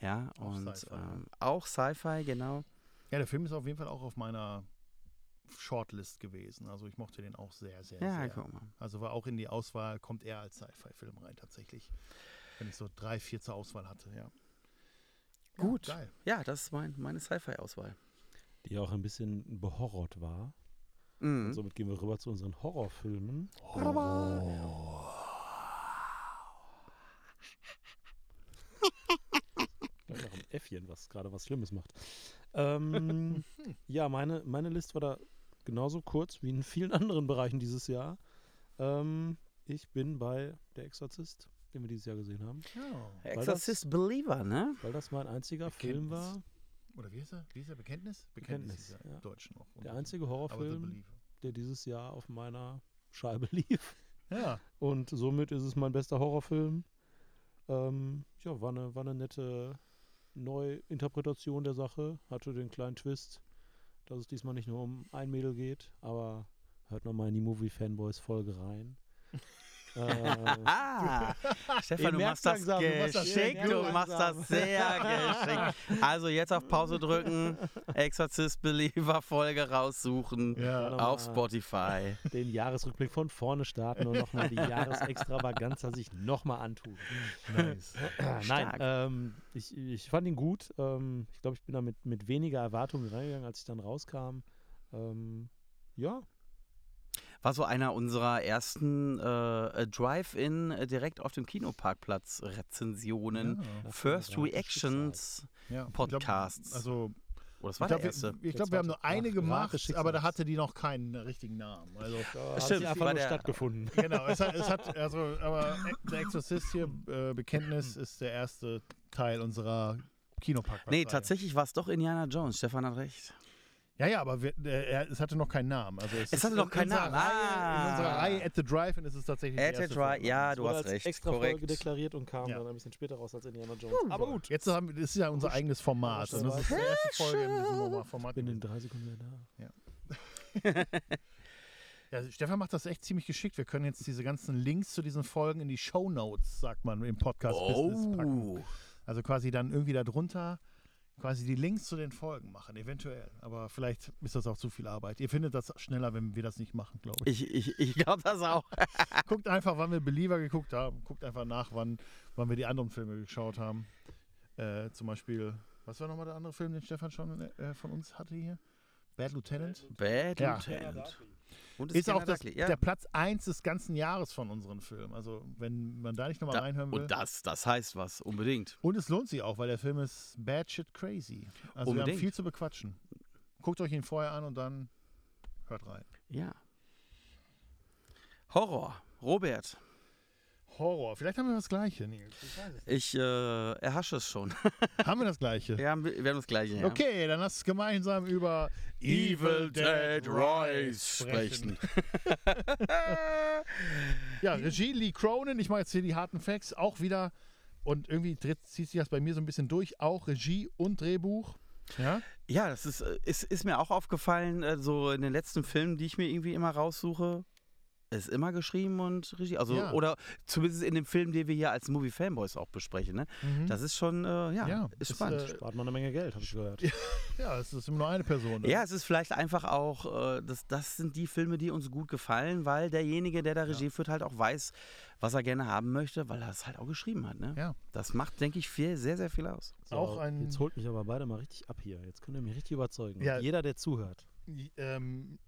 Ja,
Auch
und
Sci-Fi,
ähm, auch Sci-Fi, genau.
Ja, der Film ist auf jeden Fall auch auf meiner Shortlist gewesen. Also ich mochte den auch sehr, sehr,
Ja,
sehr.
guck mal.
Also war auch in die Auswahl, kommt er als Sci-Fi-Film rein tatsächlich. Wenn ich so drei, vier zur Auswahl hatte, ja.
Gut.
Ja, geil.
Ja, das ist mein, meine Sci-Fi-Auswahl.
Die auch ein bisschen behorrot war.
Mhm.
Und somit gehen wir rüber zu unseren Horrorfilmen. Noch ein Äffchen, was gerade was Schlimmes macht. Ähm, ja, meine, meine Liste war da genauso kurz wie in vielen anderen Bereichen dieses Jahr. Ähm, ich bin bei Der Exorzist, den wir dieses Jahr gesehen haben,
Ja.
Exorcist Believer, ne?
weil das mein einziger Film
Bekenntnis.
war.
Oder wie ist er? Wie ist er? Bekenntnis?
Bekenntnis,
er
ja.
im Deutschen auch.
Der einzige Horrorfilm, der dieses Jahr auf meiner Scheibe lief.
Ja.
Und somit ist es mein bester Horrorfilm. Ähm, ja, war eine, war eine nette Neuinterpretation der Sache. Hatte den kleinen Twist, dass es diesmal nicht nur um ein Mädel geht, aber hört nochmal in die Movie Fanboys Folge rein. äh,
Ah, Stefan, du machst das
langsam, du machst das sehr
geschickt, du machst das sehr geschickt. Also jetzt auf Pause drücken, Exorcist Believer Folge raussuchen
Ja.
Auf Spotify.
den Jahresrückblick von vorne starten und nochmal die Jahresextravaganza sich nochmal antun.
Nice.
Nein,
Stark.
ähm, ich, ich fand ihn gut. Ähm, ich glaube, ich bin da mit, mit weniger Erwartungen reingegangen, als ich dann rauskam. Ähm, ja,
War so einer unserer ersten äh, Drive-In äh, direkt auf dem Kinoparkplatz Rezensionen.
Ja.
First Reactions.
Ja. Ich
Podcasts.
Glaub, also,
Oh, das
ich
war
glaube,
der erste.
wir, ich glaub, wir haben nur eine
Ach,
gemacht, aber da hatte die noch keinen richtigen Namen. Also,
Da hat
Stimmt, war
einfach nur stattgefunden.
genau, es hat, es hat also, aber der Exorzist hier, äh, Bekenntnis, ist der erste Teil unserer Kinoparkplatz.
Nee, tatsächlich war es doch Indiana Jones. Stefan hat recht.
Ja, ja, aber wir, äh, es hatte noch keinen Namen. Also es,
Es
ist
hatte noch
in
keinen
unserer
Namen.
Reihe, In unserer
Ah.
Reihe At the Drive-In ist es tatsächlich der
At the Drive, ja, du hast recht.
extra Folge
Korrekt.
deklariert und kam
Ja.
dann ein bisschen später raus als Indiana Jones.
Aber gut, jetzt haben das ist ja unser eigenes Format. Und das ist die erste Folge in diesem Format.
Ich bin in drei Sekunden wieder da.
Ja, Stefan macht das echt ziemlich geschickt. Wir können jetzt diese ganzen Links zu diesen Folgen in die Show Notes, sagt man im Podcast-Business packen.
Oh.
Also quasi dann irgendwie darunter quasi die Links zu den Folgen machen, eventuell. Aber vielleicht ist das auch zu viel Arbeit. Ihr findet das schneller, wenn wir das nicht machen, glaube ich.
Ich, ich, ich glaube das auch.
Guckt einfach, wann wir Believer geguckt haben. Guckt einfach nach, wann, wann wir die anderen Filme geschaut haben. Äh, zum Beispiel, was war nochmal der andere Film, den Stefan schon äh, von uns hatte hier? Bad Lieutenant.
Bad
Ja.
Und
Ist auch das,
ja.
der Platz 1 des ganzen Jahres von unseren Filmen. Also, wenn man da nicht nochmal
Da-
reinhören will.
Und das, das heißt was, unbedingt.
Und es lohnt sich auch, weil der Film ist bad shit crazy. Also, wir haben
Unbedingt.
viel zu bequatschen. Guckt euch ihn vorher an und dann hört rein.
Ja. Horror. Robert,
Horror. Vielleicht haben wir das Gleiche, Nils. Ich
ich äh, erhasche es schon.
haben wir das Gleiche?
wir, haben, wir haben das gleiche. Ja.
Okay, dann lass uns gemeinsam über
Evil Dead Rise sprechen.
Ja, Regie Lee Cronin, ich mache jetzt hier die harten Facts, auch wieder, und irgendwie zieht sich das bei mir so ein bisschen durch, auch Regie und Drehbuch. Ja,
Ja, das ist, äh, ist, ist mir auch aufgefallen, äh, so in den letzten Filmen, die ich mir irgendwie immer raussuche, ist immer geschrieben und Regie. Also,
Ja.
oder zumindest in dem Film, den wir hier als Movie Fanboys auch besprechen. Ne?
das,
Das ist schon, äh, ja,
Ja,
ist
ist,
spannend.
äh,
Spart man eine Menge Geld, habe ich gehört.
ja, es ist immer nur eine Person. Ne?
Ja, es ist vielleicht einfach auch, äh, das, das sind die Filme, die uns gut gefallen, weil derjenige, der da Regie führt, halt auch weiß, was er gerne haben möchte, weil er es halt auch geschrieben hat. Ne?
Ja.
Das macht, denke ich, viel, sehr, sehr viel aus.
So,
Auch ein-
Jetzt holt mich aber beide mal richtig ab hier. Jetzt könnt ihr mich richtig überzeugen.
Ja.
Jeder, der zuhört.
ähm,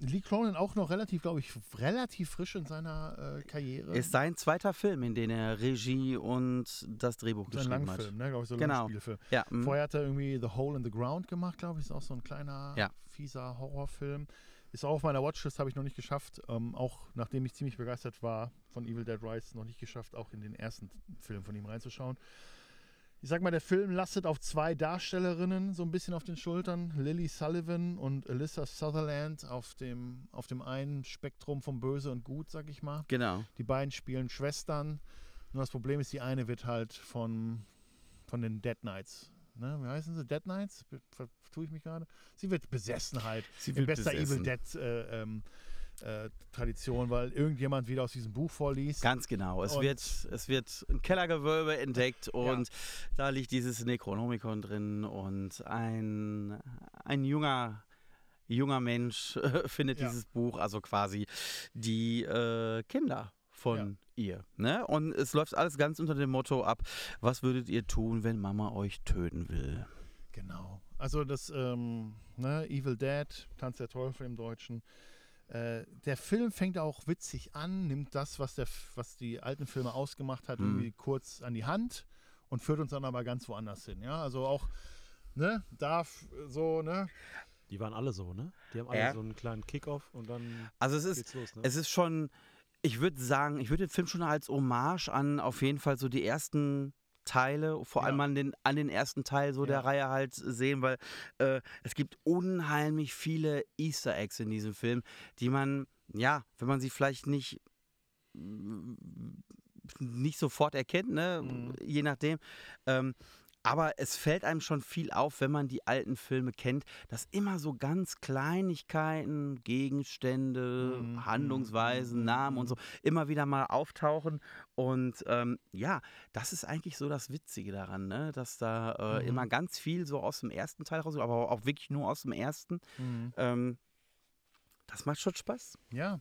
Lee Cronin auch noch relativ, glaube ich, relativ frisch in seiner äh, Karriere.
Ist sein zweiter Film, in dem er Regie und das Drehbuch
sein
geschrieben
Langfilm,
hat.
ne? glaube ich, so
Genau.
Langspielfilm.
Ja, mm.
Vorher hat er irgendwie The Hole in the Ground gemacht, glaube ich. Ist auch so ein kleiner,
Ja.
fieser Horrorfilm. Ist auch auf meiner Watchlist, habe ich noch nicht geschafft. Ähm, auch nachdem ich ziemlich begeistert war von Evil Dead Rise, noch nicht geschafft, auch in den ersten Film von ihm reinzuschauen. Ich sag mal, der Film lastet auf zwei Darstellerinnen so ein bisschen auf den Schultern. Lily Sullivan und Alyssa Sutherland auf dem, auf dem einen Spektrum von Böse und Gut, sag ich mal.
genau.
Die beiden spielen Schwestern. Nur das Problem ist, die eine wird halt von, von den Dead Knights. Ne? Wie heißen sie? Dead Knights? Vertue ich mich gerade? Sie wird besessen halt.
Sie
in
wird
bester
besessen.
Evil Dead äh, ähm, äh, Tradition, weil irgendjemand wieder aus diesem Buch vorliest.
Ganz genau. Es wird, es wird ein Kellergewölbe entdeckt und da liegt dieses Necronomicon drin und ein, ein junger, junger Mensch äh, findet
Ja.
dieses Buch, also quasi die äh, Kinder von ihr. Ne? Und es läuft alles ganz unter dem Motto ab, was würdet ihr tun, wenn Mama euch töten will?
Genau. Also das ähm, ne, Evil Dead, Tanz der Teufel im Deutschen. Äh, der Film fängt auch witzig an, nimmt das, was, der, was die alten Filme ausgemacht hat,
Mhm.
irgendwie kurz an die Hand und führt uns dann aber ganz woanders hin. Ja, also auch, ne, darf so, ne,
Die waren alle so, ne? Die haben alle
Ja.
so einen kleinen Kickoff und dann
Also es ist,
geht's los, ne?
es ist schon, ich würde sagen, ich würde den Film schon als Hommage an auf jeden Fall so die ersten Teile, vor allem
Ja.
an den, an den ersten Teil so der
Ja.
Reihe halt sehen, weil äh, es gibt unheimlich viele Easter Eggs in diesem Film, die man, ja, wenn man sie vielleicht nicht nicht sofort erkennt, ne?
Mhm.
je nachdem. Ähm, aber es fällt einem schon viel auf, wenn man die alten Filme kennt, dass immer so ganz Kleinigkeiten, Gegenstände,
Mhm,
Handlungsweisen,
mhm,
Namen und
mhm.
so immer wieder mal auftauchen. Und ähm, ja, das ist eigentlich so das Witzige daran, ne? dass da äh,
Mhm.
immer ganz viel so aus dem ersten Teil raus, aber auch wirklich nur aus dem ersten.
Mhm.
Ähm, das macht schon Spaß.
Ja,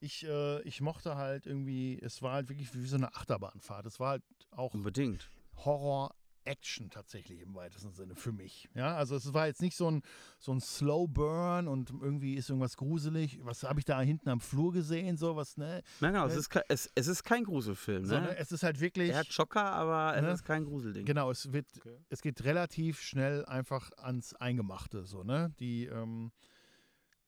ich, äh, ich mochte halt irgendwie, es war halt wirklich wie so eine Achterbahnfahrt. Es war halt auch
Unbedingt.
Horror. Action tatsächlich im weitesten Sinne für mich. Ja, also es war jetzt nicht so ein, so ein Slow Burn und irgendwie ist irgendwas gruselig. Was habe ich da hinten am Flur gesehen? So was, ne?
Nein, genau, es
Äh,
ist, ke- es, es ist kein Gruselfilm.
Sondern
Ne?
es ist halt wirklich.
Er hat Schocker, aber
Ne?
es ist kein Gruselding.
Genau, es wird,
Okay.
es geht relativ schnell einfach ans Eingemachte, so, ne? Die, ähm,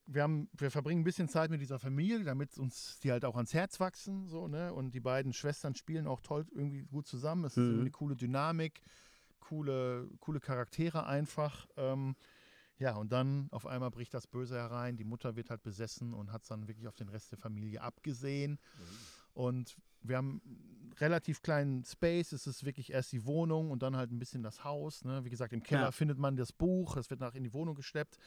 wir haben, wir verbringen ein bisschen Zeit mit dieser Familie, damit uns die halt auch ans Herz wachsen, so, ne? Und die beiden Schwestern spielen auch toll irgendwie gut zusammen. Es ist
Mhm.
irgendwie eine coole Dynamik, coole, coole Charaktere einfach. Ähm, ja, und dann auf einmal bricht das Böse herein. Die Mutter wird halt besessen und hat es dann wirklich auf den Rest der Familie abgesehen. Und wir haben einen relativ kleinen Space. Es ist wirklich erst die Wohnung und dann halt ein bisschen das Haus. Ne? Wie gesagt, im Keller
Ja.
findet man das Buch. Es wird nach in die Wohnung geschleppt.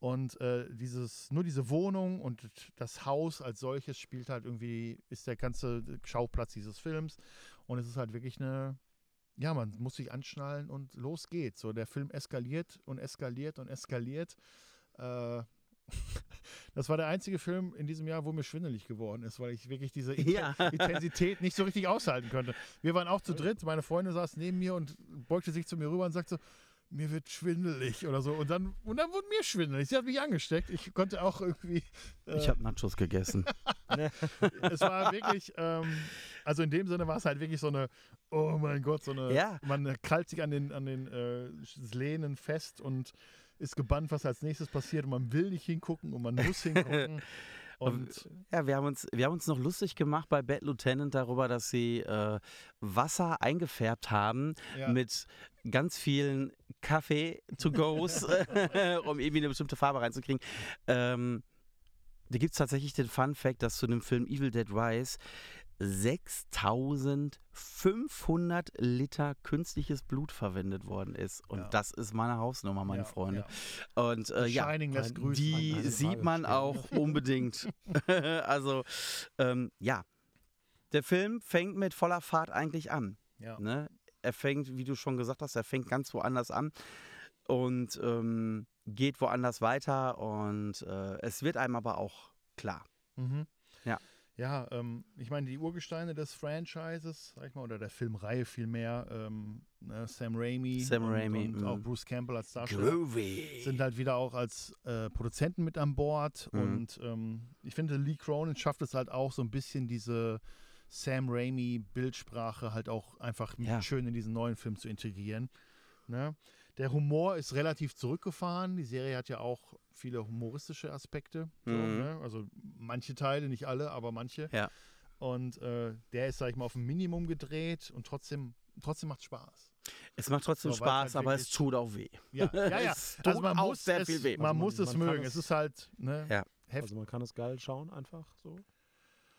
Und äh, dieses, nur diese Wohnung und das Haus als solches spielt halt irgendwie, ist der ganze Schauplatz dieses Films. Und es ist halt wirklich eine, ja, man muss sich anschnallen und los geht's. So, der Film eskaliert und eskaliert und eskaliert. Äh, das war der einzige Film in diesem Jahr, wo mir schwindelig geworden ist, weil ich wirklich diese
Ja.
Intensität nicht so richtig aushalten könnte. Wir waren auch zu dritt, meine Freundin saß neben mir und beugte sich zu mir rüber und sagte so, mir wird schwindelig oder so. Und dann, und dann wurde mir schwindelig. Sie hat mich angesteckt. Ich konnte auch irgendwie. Äh,
Ich habe Nachos gegessen.
es war wirklich, ähm, also in dem Sinne war es halt wirklich so eine, oh mein Gott, so eine,
Ja.
man krallt sich an den, an den äh, Lehnen fest und ist gebannt, was als nächstes passiert und man will nicht hingucken und man muss hingucken. Und
Ja, wir haben uns, wir haben uns noch lustig gemacht bei Bad Lieutenant darüber, dass sie äh, Wasser eingefärbt haben
ja,
mit ganz vielen Kaffee-to-Goes, um irgendwie eine bestimmte Farbe reinzukriegen. Ähm, da gibt es tatsächlich den Fun Fact, dass zu dem Film Evil Dead Rise 6500 Liter künstliches Blut verwendet worden ist. Und
Ja.
das ist meine Hausnummer, meine
ja,
Freunde.
ja.
Und äh, ja, die
Eine
sieht man auch unbedingt. also, ähm, ja. Der Film fängt mit voller Fahrt eigentlich an.
Ja.
Ne? Er fängt, wie du schon gesagt hast, er fängt ganz woanders an und ähm, geht woanders weiter und äh, es wird einem aber auch klar.
Mhm.
Ja.
Ja, ähm, ich meine, die Urgesteine des Franchises, sag ich mal, oder der Filmreihe vielmehr, ähm, ne, Sam Raimi
Sam
und,
Raimi,
und auch Bruce Campbell als Darsteller
Groovy.
sind halt wieder auch als äh, Produzenten mit an Bord.
Mhm.
Und ähm, ich finde, Lee Cronin schafft es halt auch so ein bisschen diese Sam Raimi-Bildsprache halt auch einfach
Ja.
schön in diesen neuen Film zu integrieren. Ne? Der Humor ist relativ zurückgefahren. Die Serie hat ja auch viele humoristische Aspekte. So,
Mhm.
ne? Also manche Teile, nicht alle, aber manche.
Ja.
Und äh, der ist, sag ich mal, auf ein Minimum gedreht und trotzdem, trotzdem macht Spaß.
Es macht trotzdem
So, es
Spaß,
halt
aber es tut auch weh.
Ja, ja, ja.
Es tut
Also man
auch
muss
sehr
es,
viel weh.
man
Also man-
muss es
man kann
mögen.
es-
Es ist halt, ne?
Ja.
Also man kann es geil schauen einfach so.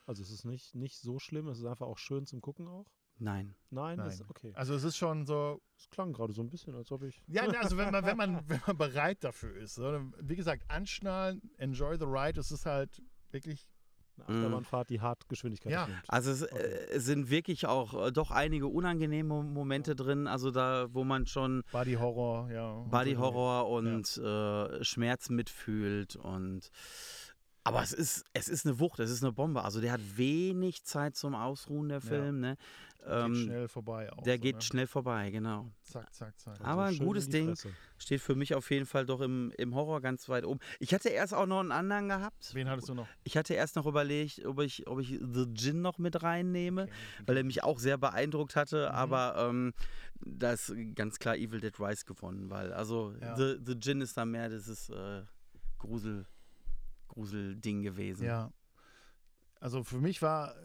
Also es ist nicht, nicht so schlimm, es ist einfach auch schön zum Gucken auch.
Nein.
Nein,
Nein.
Ist, okay.
Also es ist schon so,
Es klang gerade so ein bisschen, als ob ich.
ja, also wenn man, wenn man, wenn man bereit dafür ist. Oder? Wie gesagt, anschnallen, enjoy the ride, es ist halt wirklich,
Eine Achterbahnfahrt, die hart Geschwindigkeit
Ja.
nimmt.
Also es, äh, es sind wirklich auch äh, doch einige unangenehme Momente drin, also da, wo man schon
Body Horror, ja. und
Body. Horror und äh, Schmerz mitfühlt und Aber es ist, es ist eine Wucht, es ist eine Bombe. Also der hat wenig Zeit zum Ausruhen, der Film. Ne?
Geht
Ähm,
schnell vorbei auch.
der
so,
geht
ne?
schnell vorbei, genau.
Zack, zack, zack.
Aber ein
schön
gutes Ding.
Fresse.
Steht für mich auf jeden Fall doch im, im Horror ganz weit oben. Ich hatte erst auch noch einen anderen gehabt.
Wen hattest du noch?
Ich hatte erst noch überlegt, ob ich, ob ich The Gin noch mit reinnehme, weil er mich auch sehr beeindruckt hatte.
Mhm.
Aber ähm, da ist ganz klar Evil Dead Rise gewonnen, weil also
Ja.
The, The Gin ist da mehr dieses äh, Grusel, Gruselding gewesen.
Ja. Also für mich war,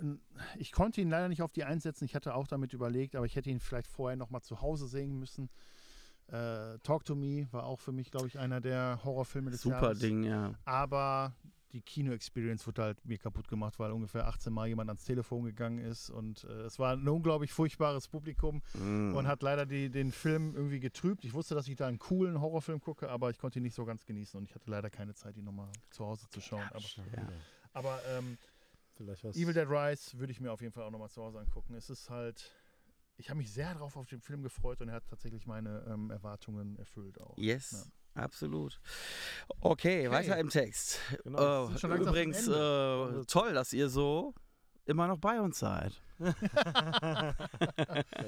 ich konnte ihn leider nicht auf die einsetzen. Ich hatte auch damit überlegt, aber ich hätte ihn vielleicht vorher noch mal zu Hause sehen müssen. Äh, Talk to Me war auch für mich, glaube ich, einer der Horrorfilme des
Super
Jahres.
Ding, ja.
Aber die Kino-Experience wurde halt mir kaputt gemacht, weil ungefähr 18 Mal jemand ans Telefon gegangen ist. Und äh, es war ein unglaublich furchtbares Publikum
Mm.
und hat leider die, den Film irgendwie getrübt. Ich wusste, dass ich da einen coolen Horrorfilm gucke, aber ich konnte ihn nicht so ganz genießen und ich hatte leider keine Zeit, ihn nochmal zu Hause zu schauen. Aber.
Ja.
aber ähm,
Vielleicht was.
Evil Dead Rise würde ich mir auf jeden Fall auch nochmal zu Hause angucken. Es ist halt, ich habe mich sehr drauf auf den Film gefreut und er hat tatsächlich meine ähm, Erwartungen erfüllt auch.
Yes, absolut. Okay, weiter im Text.
Genau.
Oh,
am
übrigens, äh, toll, dass ihr so immer noch bei uns seid.
Ja,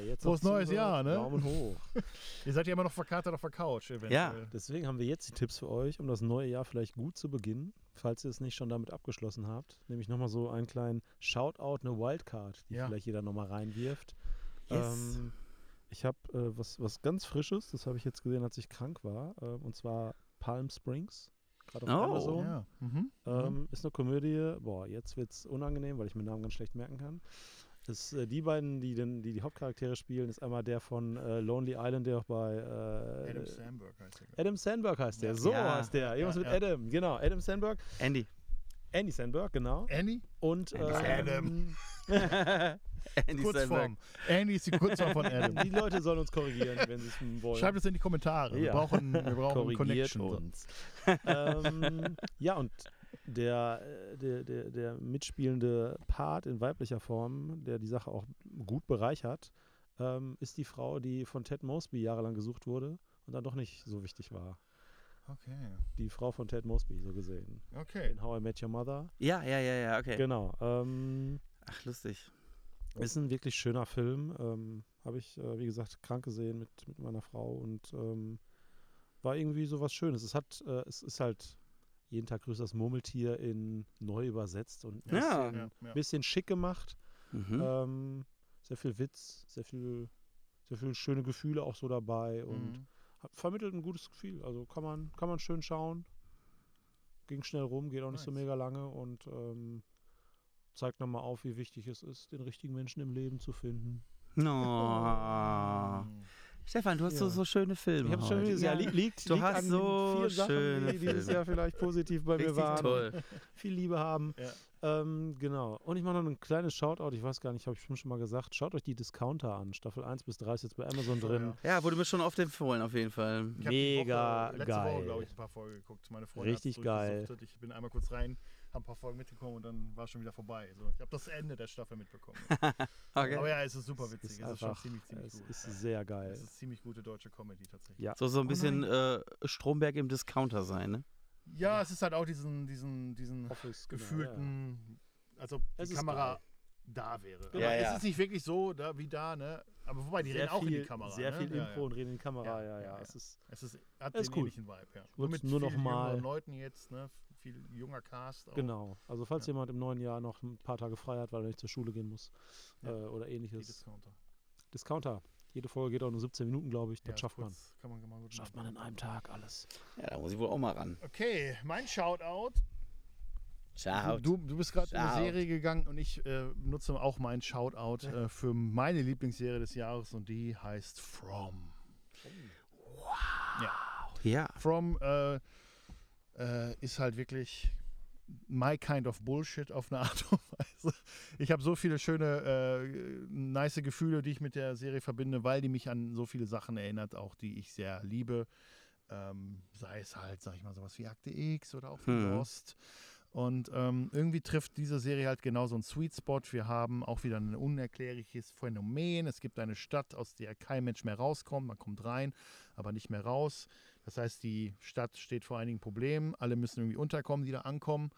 jetzt
Frohes neues Jahr, ne?
Daumen hoch.
Ihr seid ja immer noch verkatert auf der Couch eventuell.
Ja.
Deswegen haben wir jetzt die Tipps für euch, um das neue Jahr vielleicht gut zu beginnen, falls ihr es nicht schon damit abgeschlossen habt. Nämlich nochmal so einen kleinen Shoutout, eine Wildcard, die
Ja.
vielleicht jeder nochmal reinwirft.
Yes.
Ähm, ich habe äh, was, was ganz Frisches, das habe ich jetzt gesehen, als ich krank war, äh, und zwar Palm Springs. Gerade auf
Oh.
Amazon.
Ja. Mhm.
Ähm, ist eine Komödie. Boah, jetzt wird es unangenehm, weil ich mir den Namen ganz schlecht merken kann. Das, äh, die beiden, die, den, die die Hauptcharaktere spielen, ist einmal der von äh, Lonely Island, der auch bei äh,
Adam Sandberg heißt er.
Adam Sandberg heißt der.
Ja.
So
Ja.
heißt der. Irgendwas
Ja,
mit
ja.
Adam. Genau, Adam Sandberg.
Andy.
Andy Sandberg, genau.
Annie?
Und
Andy
ähm,
Andy
Kurzform. Annie ist die Kurzform von Adam.
die Leute sollen uns korrigieren, wenn sie es wollen.
Schreibt es in die Kommentare. Wir
Ja.
brauchen, wir brauchen Connection.
uns. ähm, ja, und der, der, der, der mitspielende Part in weiblicher Form, der die Sache auch gut bereichert, ähm, ist die Frau, die von Ted Mosby jahrelang gesucht wurde und dann doch nicht so wichtig war.
Okay.
Die Frau von Ted Mosby, so gesehen.
Okay.
In How I Met Your Mother.
Ja, ja, ja, ja, okay.
Genau. Ähm,
Ach, lustig.
Ist ein wirklich schöner Film. Ähm, Habe ich, äh, wie gesagt, krank gesehen mit, mit meiner Frau und ähm, war irgendwie so was Schönes. Es hat, äh, es ist halt jeden Tag grüßt das Murmeltier in neu übersetzt und ein
Ja.
bisschen,
Ja, ja.
bisschen schick gemacht.
Mhm.
Ähm, sehr viel Witz, sehr viel, sehr viel schöne Gefühle auch so dabei und
Mhm.
Vermittelt ein gutes Gefühl. Also kann man, kann man schön schauen. Ging schnell rum, geht auch nicht so
Nice.
mega lange und ähm, zeigt nochmal auf, wie wichtig es ist, den richtigen Menschen im Leben zu finden.
No. Stefan, du hast so,
Ja.
so schöne Filme.
Ich habe schon dieses Jahr li liegt,
Du
liegt
hast
an
so
vielen Sachen,
schöne
die dieses
Filme.
Jahr vielleicht positiv bei mir
Richtig
waren.
toll.
Viel Liebe haben.
Ja.
Ähm, genau. Und ich mache noch ein kleines Shoutout, ich weiß gar nicht, habe ich schon mal gesagt. Schaut euch die Discounter an. Staffel 1 bis 3 ist jetzt bei Amazon
So,
drin.
ja.
Ja, wurde mir schon oft empfohlen, auf jeden Fall.
Ich hab die
Mega
Woche, letzte Woche,
geil.
glaube ich, ein paar Folgen geguckt. Meine Freundin
Richtig geil.
Ich bin einmal kurz rein, habe ein paar Folgen mitgekommen und dann war schon wieder vorbei. So, ich habe das Ende der Staffel mitbekommen.
Okay.
Aber ja, es ist super
Es
witzig.
ist
es ist schon
einfach,
ziemlich, ziemlich
es
gut.
ist
ja.
sehr geil.
Es ist ziemlich gute deutsche Comedy tatsächlich.
Ja.
So, so ein
Oh
bisschen äh, Stromberg im Discounter sein, ne?
Ja, es ist halt auch diesen, diesen, diesen
Office, genau,
gefühlten, also
Es
die
ist
Kamera
geil.
da wäre.
Genau.
Aber
Ja, ja.
es ist nicht wirklich so da, wie da, ne? Aber wobei, die
sehr
reden auch
viel,
in die Kamera.
Sehr
ne?
viel
ja,
Info
ja.
und reden in die Kamera,
Ja,
ja,
ja,
ja.
ja.
Es ist,
Es ist, hat
Ist
den
cool.
ähnlichen Vibe, ja.
Würd's
mit
nur noch mal-
Leuten jetzt, ne? Viel junger Cast auch.
genau. Also falls
Ja.
jemand im neuen Jahr noch ein paar Tage frei hat, weil er nicht zur Schule gehen muss
Ja.
äh, oder
Die
ähnliches.
Discounter.
Discounter. Jede Folge geht auch nur 17 Minuten, glaube ich. Das
Ja,
schafft man.
kurz man, kann man gut
Schafft
machen.
man in einem Tag alles.
Ja, da muss ich wohl auch mal ran.
Okay, mein Shoutout.
Ciao.
Du, du bist gerade in eine
Shoutout.
Serie gegangen und ich äh, nutze auch meinen Shoutout äh, für meine Lieblingsserie des Jahres und die heißt From.
Ja.
From äh, äh, ist halt wirklich my kind of Bullshit auf eine Art und Weise. Ich habe so viele schöne, äh, nice Gefühle, die ich mit der Serie verbinde, weil die mich an so viele Sachen erinnert, auch die ich sehr liebe. Ähm, sei es halt, sag ich mal, sowas wie Akte X oder auch wie
Mhm.
Lost. Und ähm, irgendwie trifft diese Serie halt genau so einen Sweet Spot. Wir haben auch wieder ein unerklärliches Phänomen. Es gibt eine Stadt, aus der kein Mensch mehr rauskommt. Man kommt rein, aber nicht mehr raus. Das heißt, die Stadt steht vor einigen Problemen. Alle müssen irgendwie unterkommen, die da ankommen.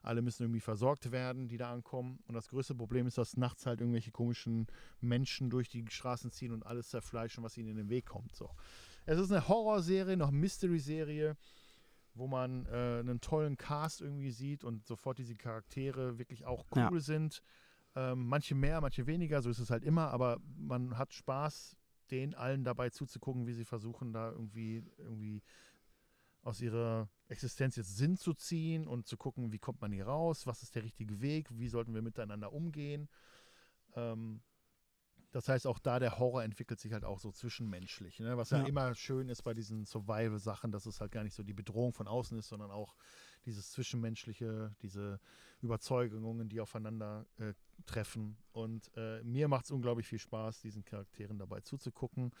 Alle müssen irgendwie versorgt werden, die da ankommen. Und das größte Problem ist, dass nachts halt irgendwelche komischen Menschen durch die Straßen ziehen und alles zerfleischen, was ihnen in den Weg kommt. So. Es ist eine Horrorserie, noch Mystery-Serie, wo man äh, einen tollen Cast irgendwie sieht und sofort diese Charaktere wirklich auch cool
Ja.
sind. Ähm, manche mehr, manche weniger, so ist es halt immer, aber man hat Spaß, den allen dabei zuzugucken, wie sie versuchen, da irgendwie, irgendwie aus ihrer Existenz jetzt Sinn zu ziehen und zu gucken, wie kommt man hier raus, was ist der richtige Weg, wie sollten wir miteinander umgehen. Ähm, das heißt, auch da der Horror entwickelt sich halt auch so zwischenmenschlich, ne? was ja,
Ja.
immer schön ist bei diesen Survival-Sachen, dass es halt gar nicht so die Bedrohung von außen ist, sondern auch dieses Zwischenmenschliche, diese Überzeugungen, die aufeinander äh, treffen. Und äh, mir macht es unglaublich viel Spaß, diesen Charakteren dabei zuzugucken.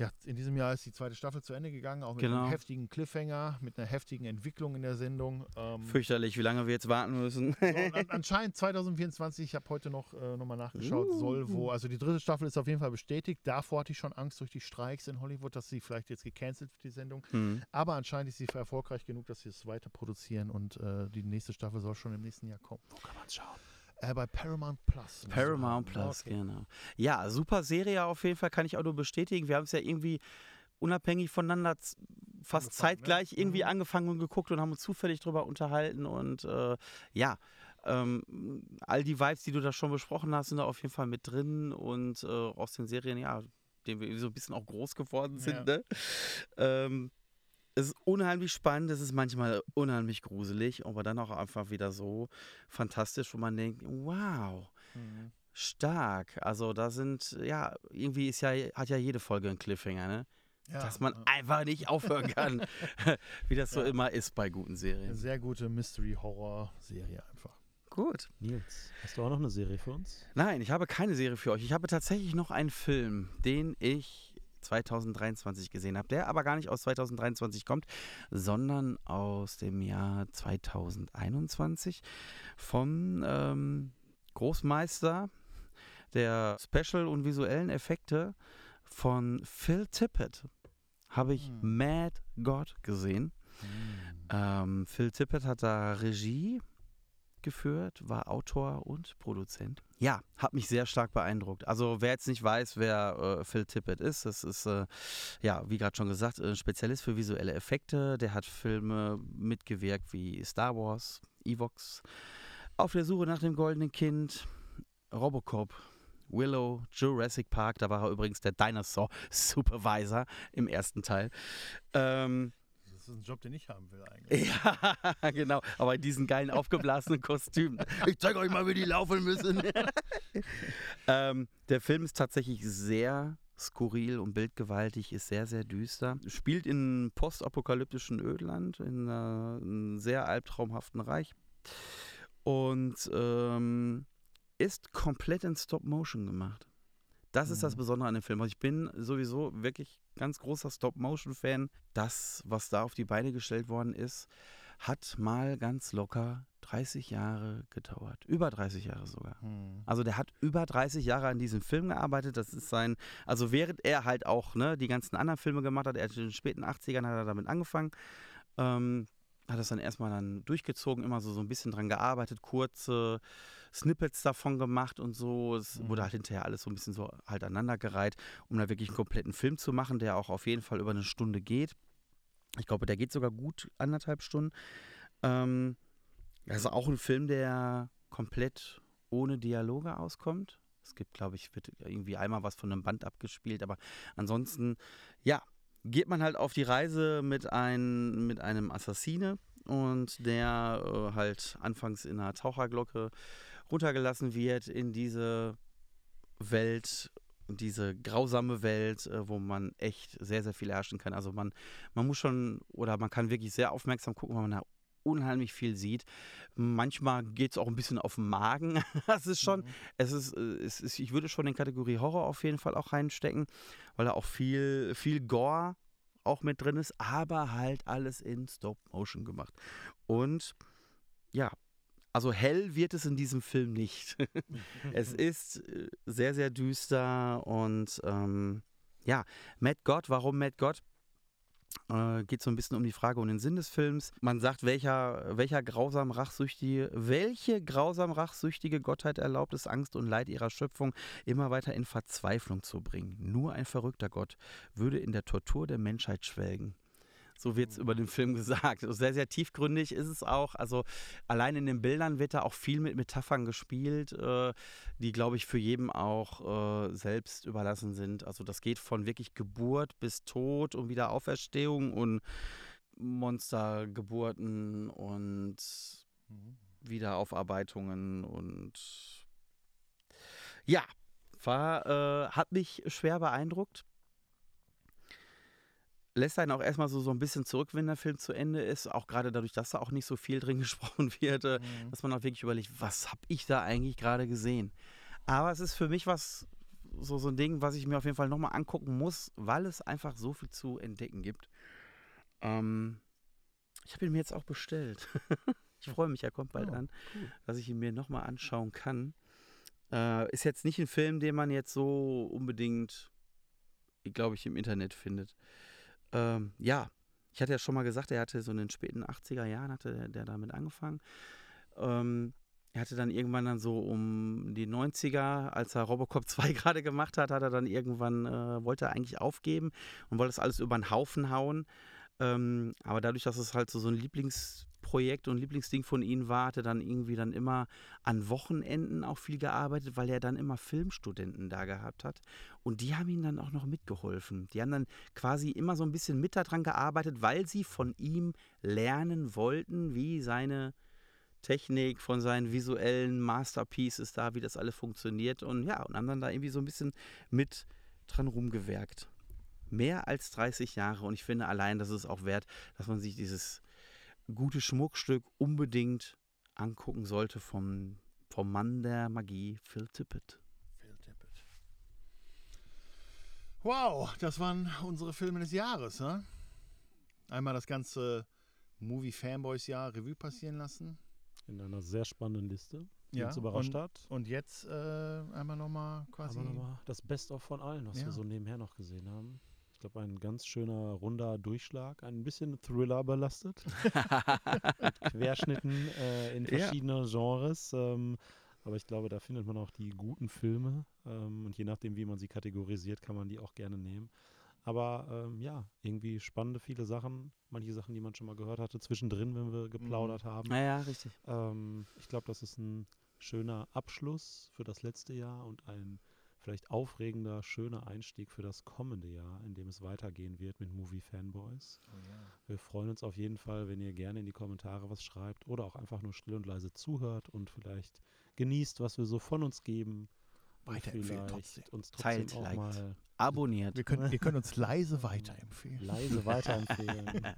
Ja, in diesem Jahr ist die zweite Staffel zu Ende gegangen, auch mit
Genau.
einem heftigen Cliffhanger, mit einer heftigen Entwicklung in der Sendung. Ähm,
Fürchterlich, wie lange wir jetzt warten müssen.
so, an, anscheinend 2024, ich habe heute noch äh, nochmal nachgeschaut, soll wo, also die dritte Staffel ist auf jeden Fall bestätigt. Davor hatte ich schon Angst durch die Streiks in Hollywood, dass sie vielleicht jetzt gecancelt wird, die Sendung.
Hm.
Aber anscheinend ist sie erfolgreich genug, dass sie es weiter produzieren und äh, die nächste Staffel soll schon im nächsten Jahr kommen.
Wo kann man schauen?
Äh, bei Paramount Plus.
Paramount. Plus,
Okay.
genau. Ja, super Serie auf jeden Fall, kann ich auch nur bestätigen. Wir haben es ja irgendwie unabhängig voneinander fast
Angefangen, ne?
zeitgleich irgendwie
Mhm.
angefangen und geguckt und haben uns zufällig drüber unterhalten und äh, ja, ähm, all die Vibes, die du da schon besprochen hast, sind da auf jeden Fall mit drin und äh, aus den Serien, ja, denen wir so ein bisschen auch groß geworden sind,
Ja.
ne? Ähm, es ist unheimlich spannend, es ist manchmal unheimlich gruselig, aber dann auch einfach wieder so fantastisch, wo man denkt, wow,
Mhm.
stark. Also da sind, ja, irgendwie ist ja, hat ja jede Folge einen Cliffhanger, ne?
Ja,
Dass man einfach nicht aufhören kann. Wie das so
Ja.
immer ist bei guten
Eine
Serien.
sehr gute Mystery-Horror-Serie einfach.
Gut.
Nils, hast du auch noch eine Serie für uns?
Nein, ich habe keine Serie für euch. Ich habe tatsächlich noch einen Film, den ich 2023 gesehen habe, der aber gar nicht aus 2023 kommt, sondern aus dem Jahr 2021 vom ähm, Großmeister der Special- und visuellen Effekte von Phil Tippett. Habe ich
Hm.
Mad God gesehen. Ähm, Phil Tippett hat da Regie geführt, war Autor und Produzent. Ja, hat mich sehr stark beeindruckt. Also wer jetzt nicht weiß, wer äh, Phil Tippett ist, das ist, äh, ja, wie gerade schon gesagt, ein Spezialist für visuelle Effekte. Der hat Filme mitgewirkt wie Star Wars, Evox, Auf der Suche nach dem goldenen Kind, Robocop, Willow, Jurassic Park, da war er übrigens der Dinosaur Supervisor im ersten Teil. Ähm,
ist ein Job, den ich haben will eigentlich.
ja, genau. Aber in diesen geilen aufgeblasenen Kostümen. Ich zeige euch mal, wie die laufen müssen. ähm, der Film ist tatsächlich sehr skurril und bildgewaltig, ist sehr, sehr düster. Spielt in postapokalyptischen Ödland, in äh, einem sehr albtraumhaften Reich. Und ähm, ist komplett in Stop-Motion gemacht. Das ist das
Mhm.
Besondere an dem Film. Also ich bin sowieso wirklich ganz großer Stop-Motion-Fan. Das, was da auf die Beine gestellt worden ist, hat mal ganz locker 30 Jahre gedauert. Über 30 Jahre sogar.
Hm.
Also der hat über 30 Jahre an diesem Film gearbeitet. Das ist sein, also während er halt auch ne, die ganzen anderen Filme gemacht hat, er hat in den späten 80ern hat er damit angefangen, ähm, hat das dann erstmal dann durchgezogen, immer so, so ein bisschen dran gearbeitet, kurze Snippets davon gemacht und so. Es
Mhm.
wurde halt hinterher alles so ein bisschen so halt aneinandergereiht, um da wirklich einen kompletten Film zu machen, der auch auf jeden Fall über eine Stunde geht. Ich glaube, der geht sogar gut anderthalb Stunden. Ähm, das ist auch ein Film, der komplett ohne Dialoge auskommt. Es gibt, glaube ich, wird irgendwie einmal was von einem Band abgespielt, aber ansonsten, ja, geht man halt auf die Reise mit, ein, mit einem Assassine und der äh, halt anfangs in einer Taucherglocke runtergelassen wird in diese Welt, diese grausame Welt, äh, wo man echt sehr, sehr viel herrschen kann. Also man, man muss schon oder man kann wirklich sehr aufmerksam gucken, weil man da unheimlich viel sieht. Manchmal geht es auch ein bisschen auf den Magen. Das ist schon,
Mhm.
es ist, äh, es ist, ich würde schon in Kategorie Horror auf jeden Fall auch reinstecken, weil da auch viel, viel Gore auch mit drin ist, aber halt alles in Stop Motion gemacht. Und ja, also hell wird es in diesem Film nicht. es ist äh, sehr, sehr düster und ähm, ja, Matt God, warum Matt God? Äh, geht so ein bisschen um die Frage und den Sinn des Films. Man sagt, welcher, welcher grausam rachsüchtige, welche grausam rachsüchtige Gottheit erlaubt es, Angst und Leid ihrer Schöpfung immer weiter in Verzweiflung zu bringen. Nur ein verrückter Gott würde in der Tortur der Menschheit schwelgen. So wird es über den Film gesagt. Sehr, sehr tiefgründig ist es auch. Also allein in den Bildern wird da auch viel mit Metaphern gespielt, äh, die, glaube ich, für jeden auch äh, selbst überlassen sind. Also das geht von wirklich Geburt bis Tod und wieder Auferstehung und Monstergeburten und Wiederaufarbeitungen und ja, war, äh, hat mich schwer beeindruckt lässt einen auch erstmal so, so ein bisschen zurück, wenn der Film zu Ende ist. Auch gerade dadurch, dass da auch nicht so viel drin gesprochen wird, äh,
Mhm.
dass man auch wirklich überlegt, was habe ich da eigentlich gerade gesehen? Aber es ist für mich was, so, so ein Ding, was ich mir auf jeden Fall nochmal angucken muss, weil es einfach so viel zu entdecken gibt. Ähm, ich habe ihn mir jetzt auch bestellt. ich freue mich, er kommt bald
Oh,
an,
cool.
dass ich ihn mir nochmal anschauen kann. Äh, ist jetzt nicht ein Film, den man jetzt so unbedingt, glaube ich, im Internet findet. Ähm, ja, ich hatte ja schon mal gesagt, er hatte so in den späten 80er Jahren hatte der, der damit angefangen. Ähm, er hatte dann irgendwann dann so um die 90er, als er Robocop 2 gerade gemacht hat, hat er dann irgendwann, äh, wollte er eigentlich aufgeben und wollte das alles über den Haufen hauen. Ähm, aber dadurch, dass es halt so, so ein Lieblingsprojekt und Lieblingsding von ihm war, hat er dann irgendwie dann immer an Wochenenden auch viel gearbeitet, weil er dann immer Filmstudenten da gehabt hat. Und die haben ihm dann auch noch mitgeholfen. Die haben dann quasi immer so ein bisschen mit daran gearbeitet, weil sie von ihm lernen wollten, wie seine Technik, von seinen visuellen Masterpieces da, wie das alles funktioniert. Und ja, und haben dann da irgendwie so ein bisschen mit dran rumgewerkt. Mehr als 30 Jahre. Und ich finde allein, das ist auch wert, dass man sich dieses gute Schmuckstück unbedingt angucken sollte vom, vom Mann der Magie, Phil Tippett.
Phil Tippett. Wow, das waren unsere Filme des Jahres. Ne? Einmal das ganze Movie Fanboys Jahr Revue passieren lassen.
In einer sehr spannenden Liste, die
Ja,
uns überrascht
und-
hat.
Und jetzt äh, einmal nochmal quasi.
Aber nochmal das Best-of von allen, was
Ja.
wir so nebenher noch gesehen haben. Ich glaube, ein ganz schöner, runder Durchschlag. Ein bisschen Thriller belastet. Querschnitten äh, in
Ja.
verschiedene Genres. Ähm, aber ich glaube, da findet man auch die guten Filme. Ähm, und je nachdem, wie man sie kategorisiert, kann man die auch gerne nehmen. Aber ähm, ja, irgendwie spannende viele Sachen. Manche Sachen, die man schon mal gehört hatte, zwischendrin, wenn wir geplaudert haben.
Naja, richtig.
Ähm, ich glaube, das ist ein schöner Abschluss für das letzte Jahr und ein vielleicht aufregender, schöner Einstieg für das kommende Jahr, in dem es weitergehen wird mit Movie Fanboys.
Oh ja.
Wir freuen uns auf jeden Fall, wenn ihr gerne in die Kommentare was schreibt oder auch einfach nur still und leise zuhört und vielleicht genießt, was wir so von uns geben. Und
Weiterempfehlen trotzdem.
uns trotzdem
Teilt,
auch
liked.
mal
Abonniert.
Wir können, ihr könnt uns leise weiterempfehlen.
leise weiterempfehlen.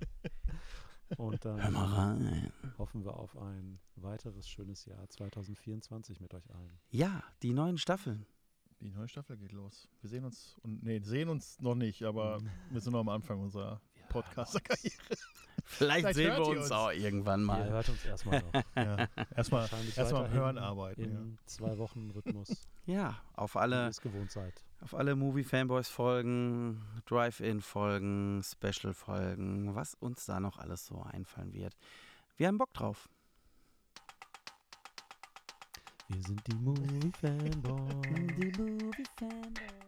Und
Hör mal
dann
rein.
hoffen wir auf ein weiteres schönes Jahr 2024 mit euch allen.
Ja, die neuen Staffeln.
Die neue Staffel geht los. Wir sehen uns und nee, sehen uns noch nicht, aber wir sind noch am Anfang unserer Podcaster-Karriere.
Vielleicht,
Vielleicht
sehen wir
ihr
uns
uns.
auch irgendwann
Ihr
mal.
hört uns erstmal noch.
Ja. Erstmal erstmal am Hören arbeiten.
Im zwei Wochen Rhythmus,
Ja, auf
wie ihr
alle,
es gewohnt seid.
auf alle Movie Fanboys Folgen, Drive-In Folgen, Special Folgen, was uns da noch alles so einfallen wird. Wir haben Bock drauf.
Wir sind die Movie Fanboys.
Die Movie Fanboys.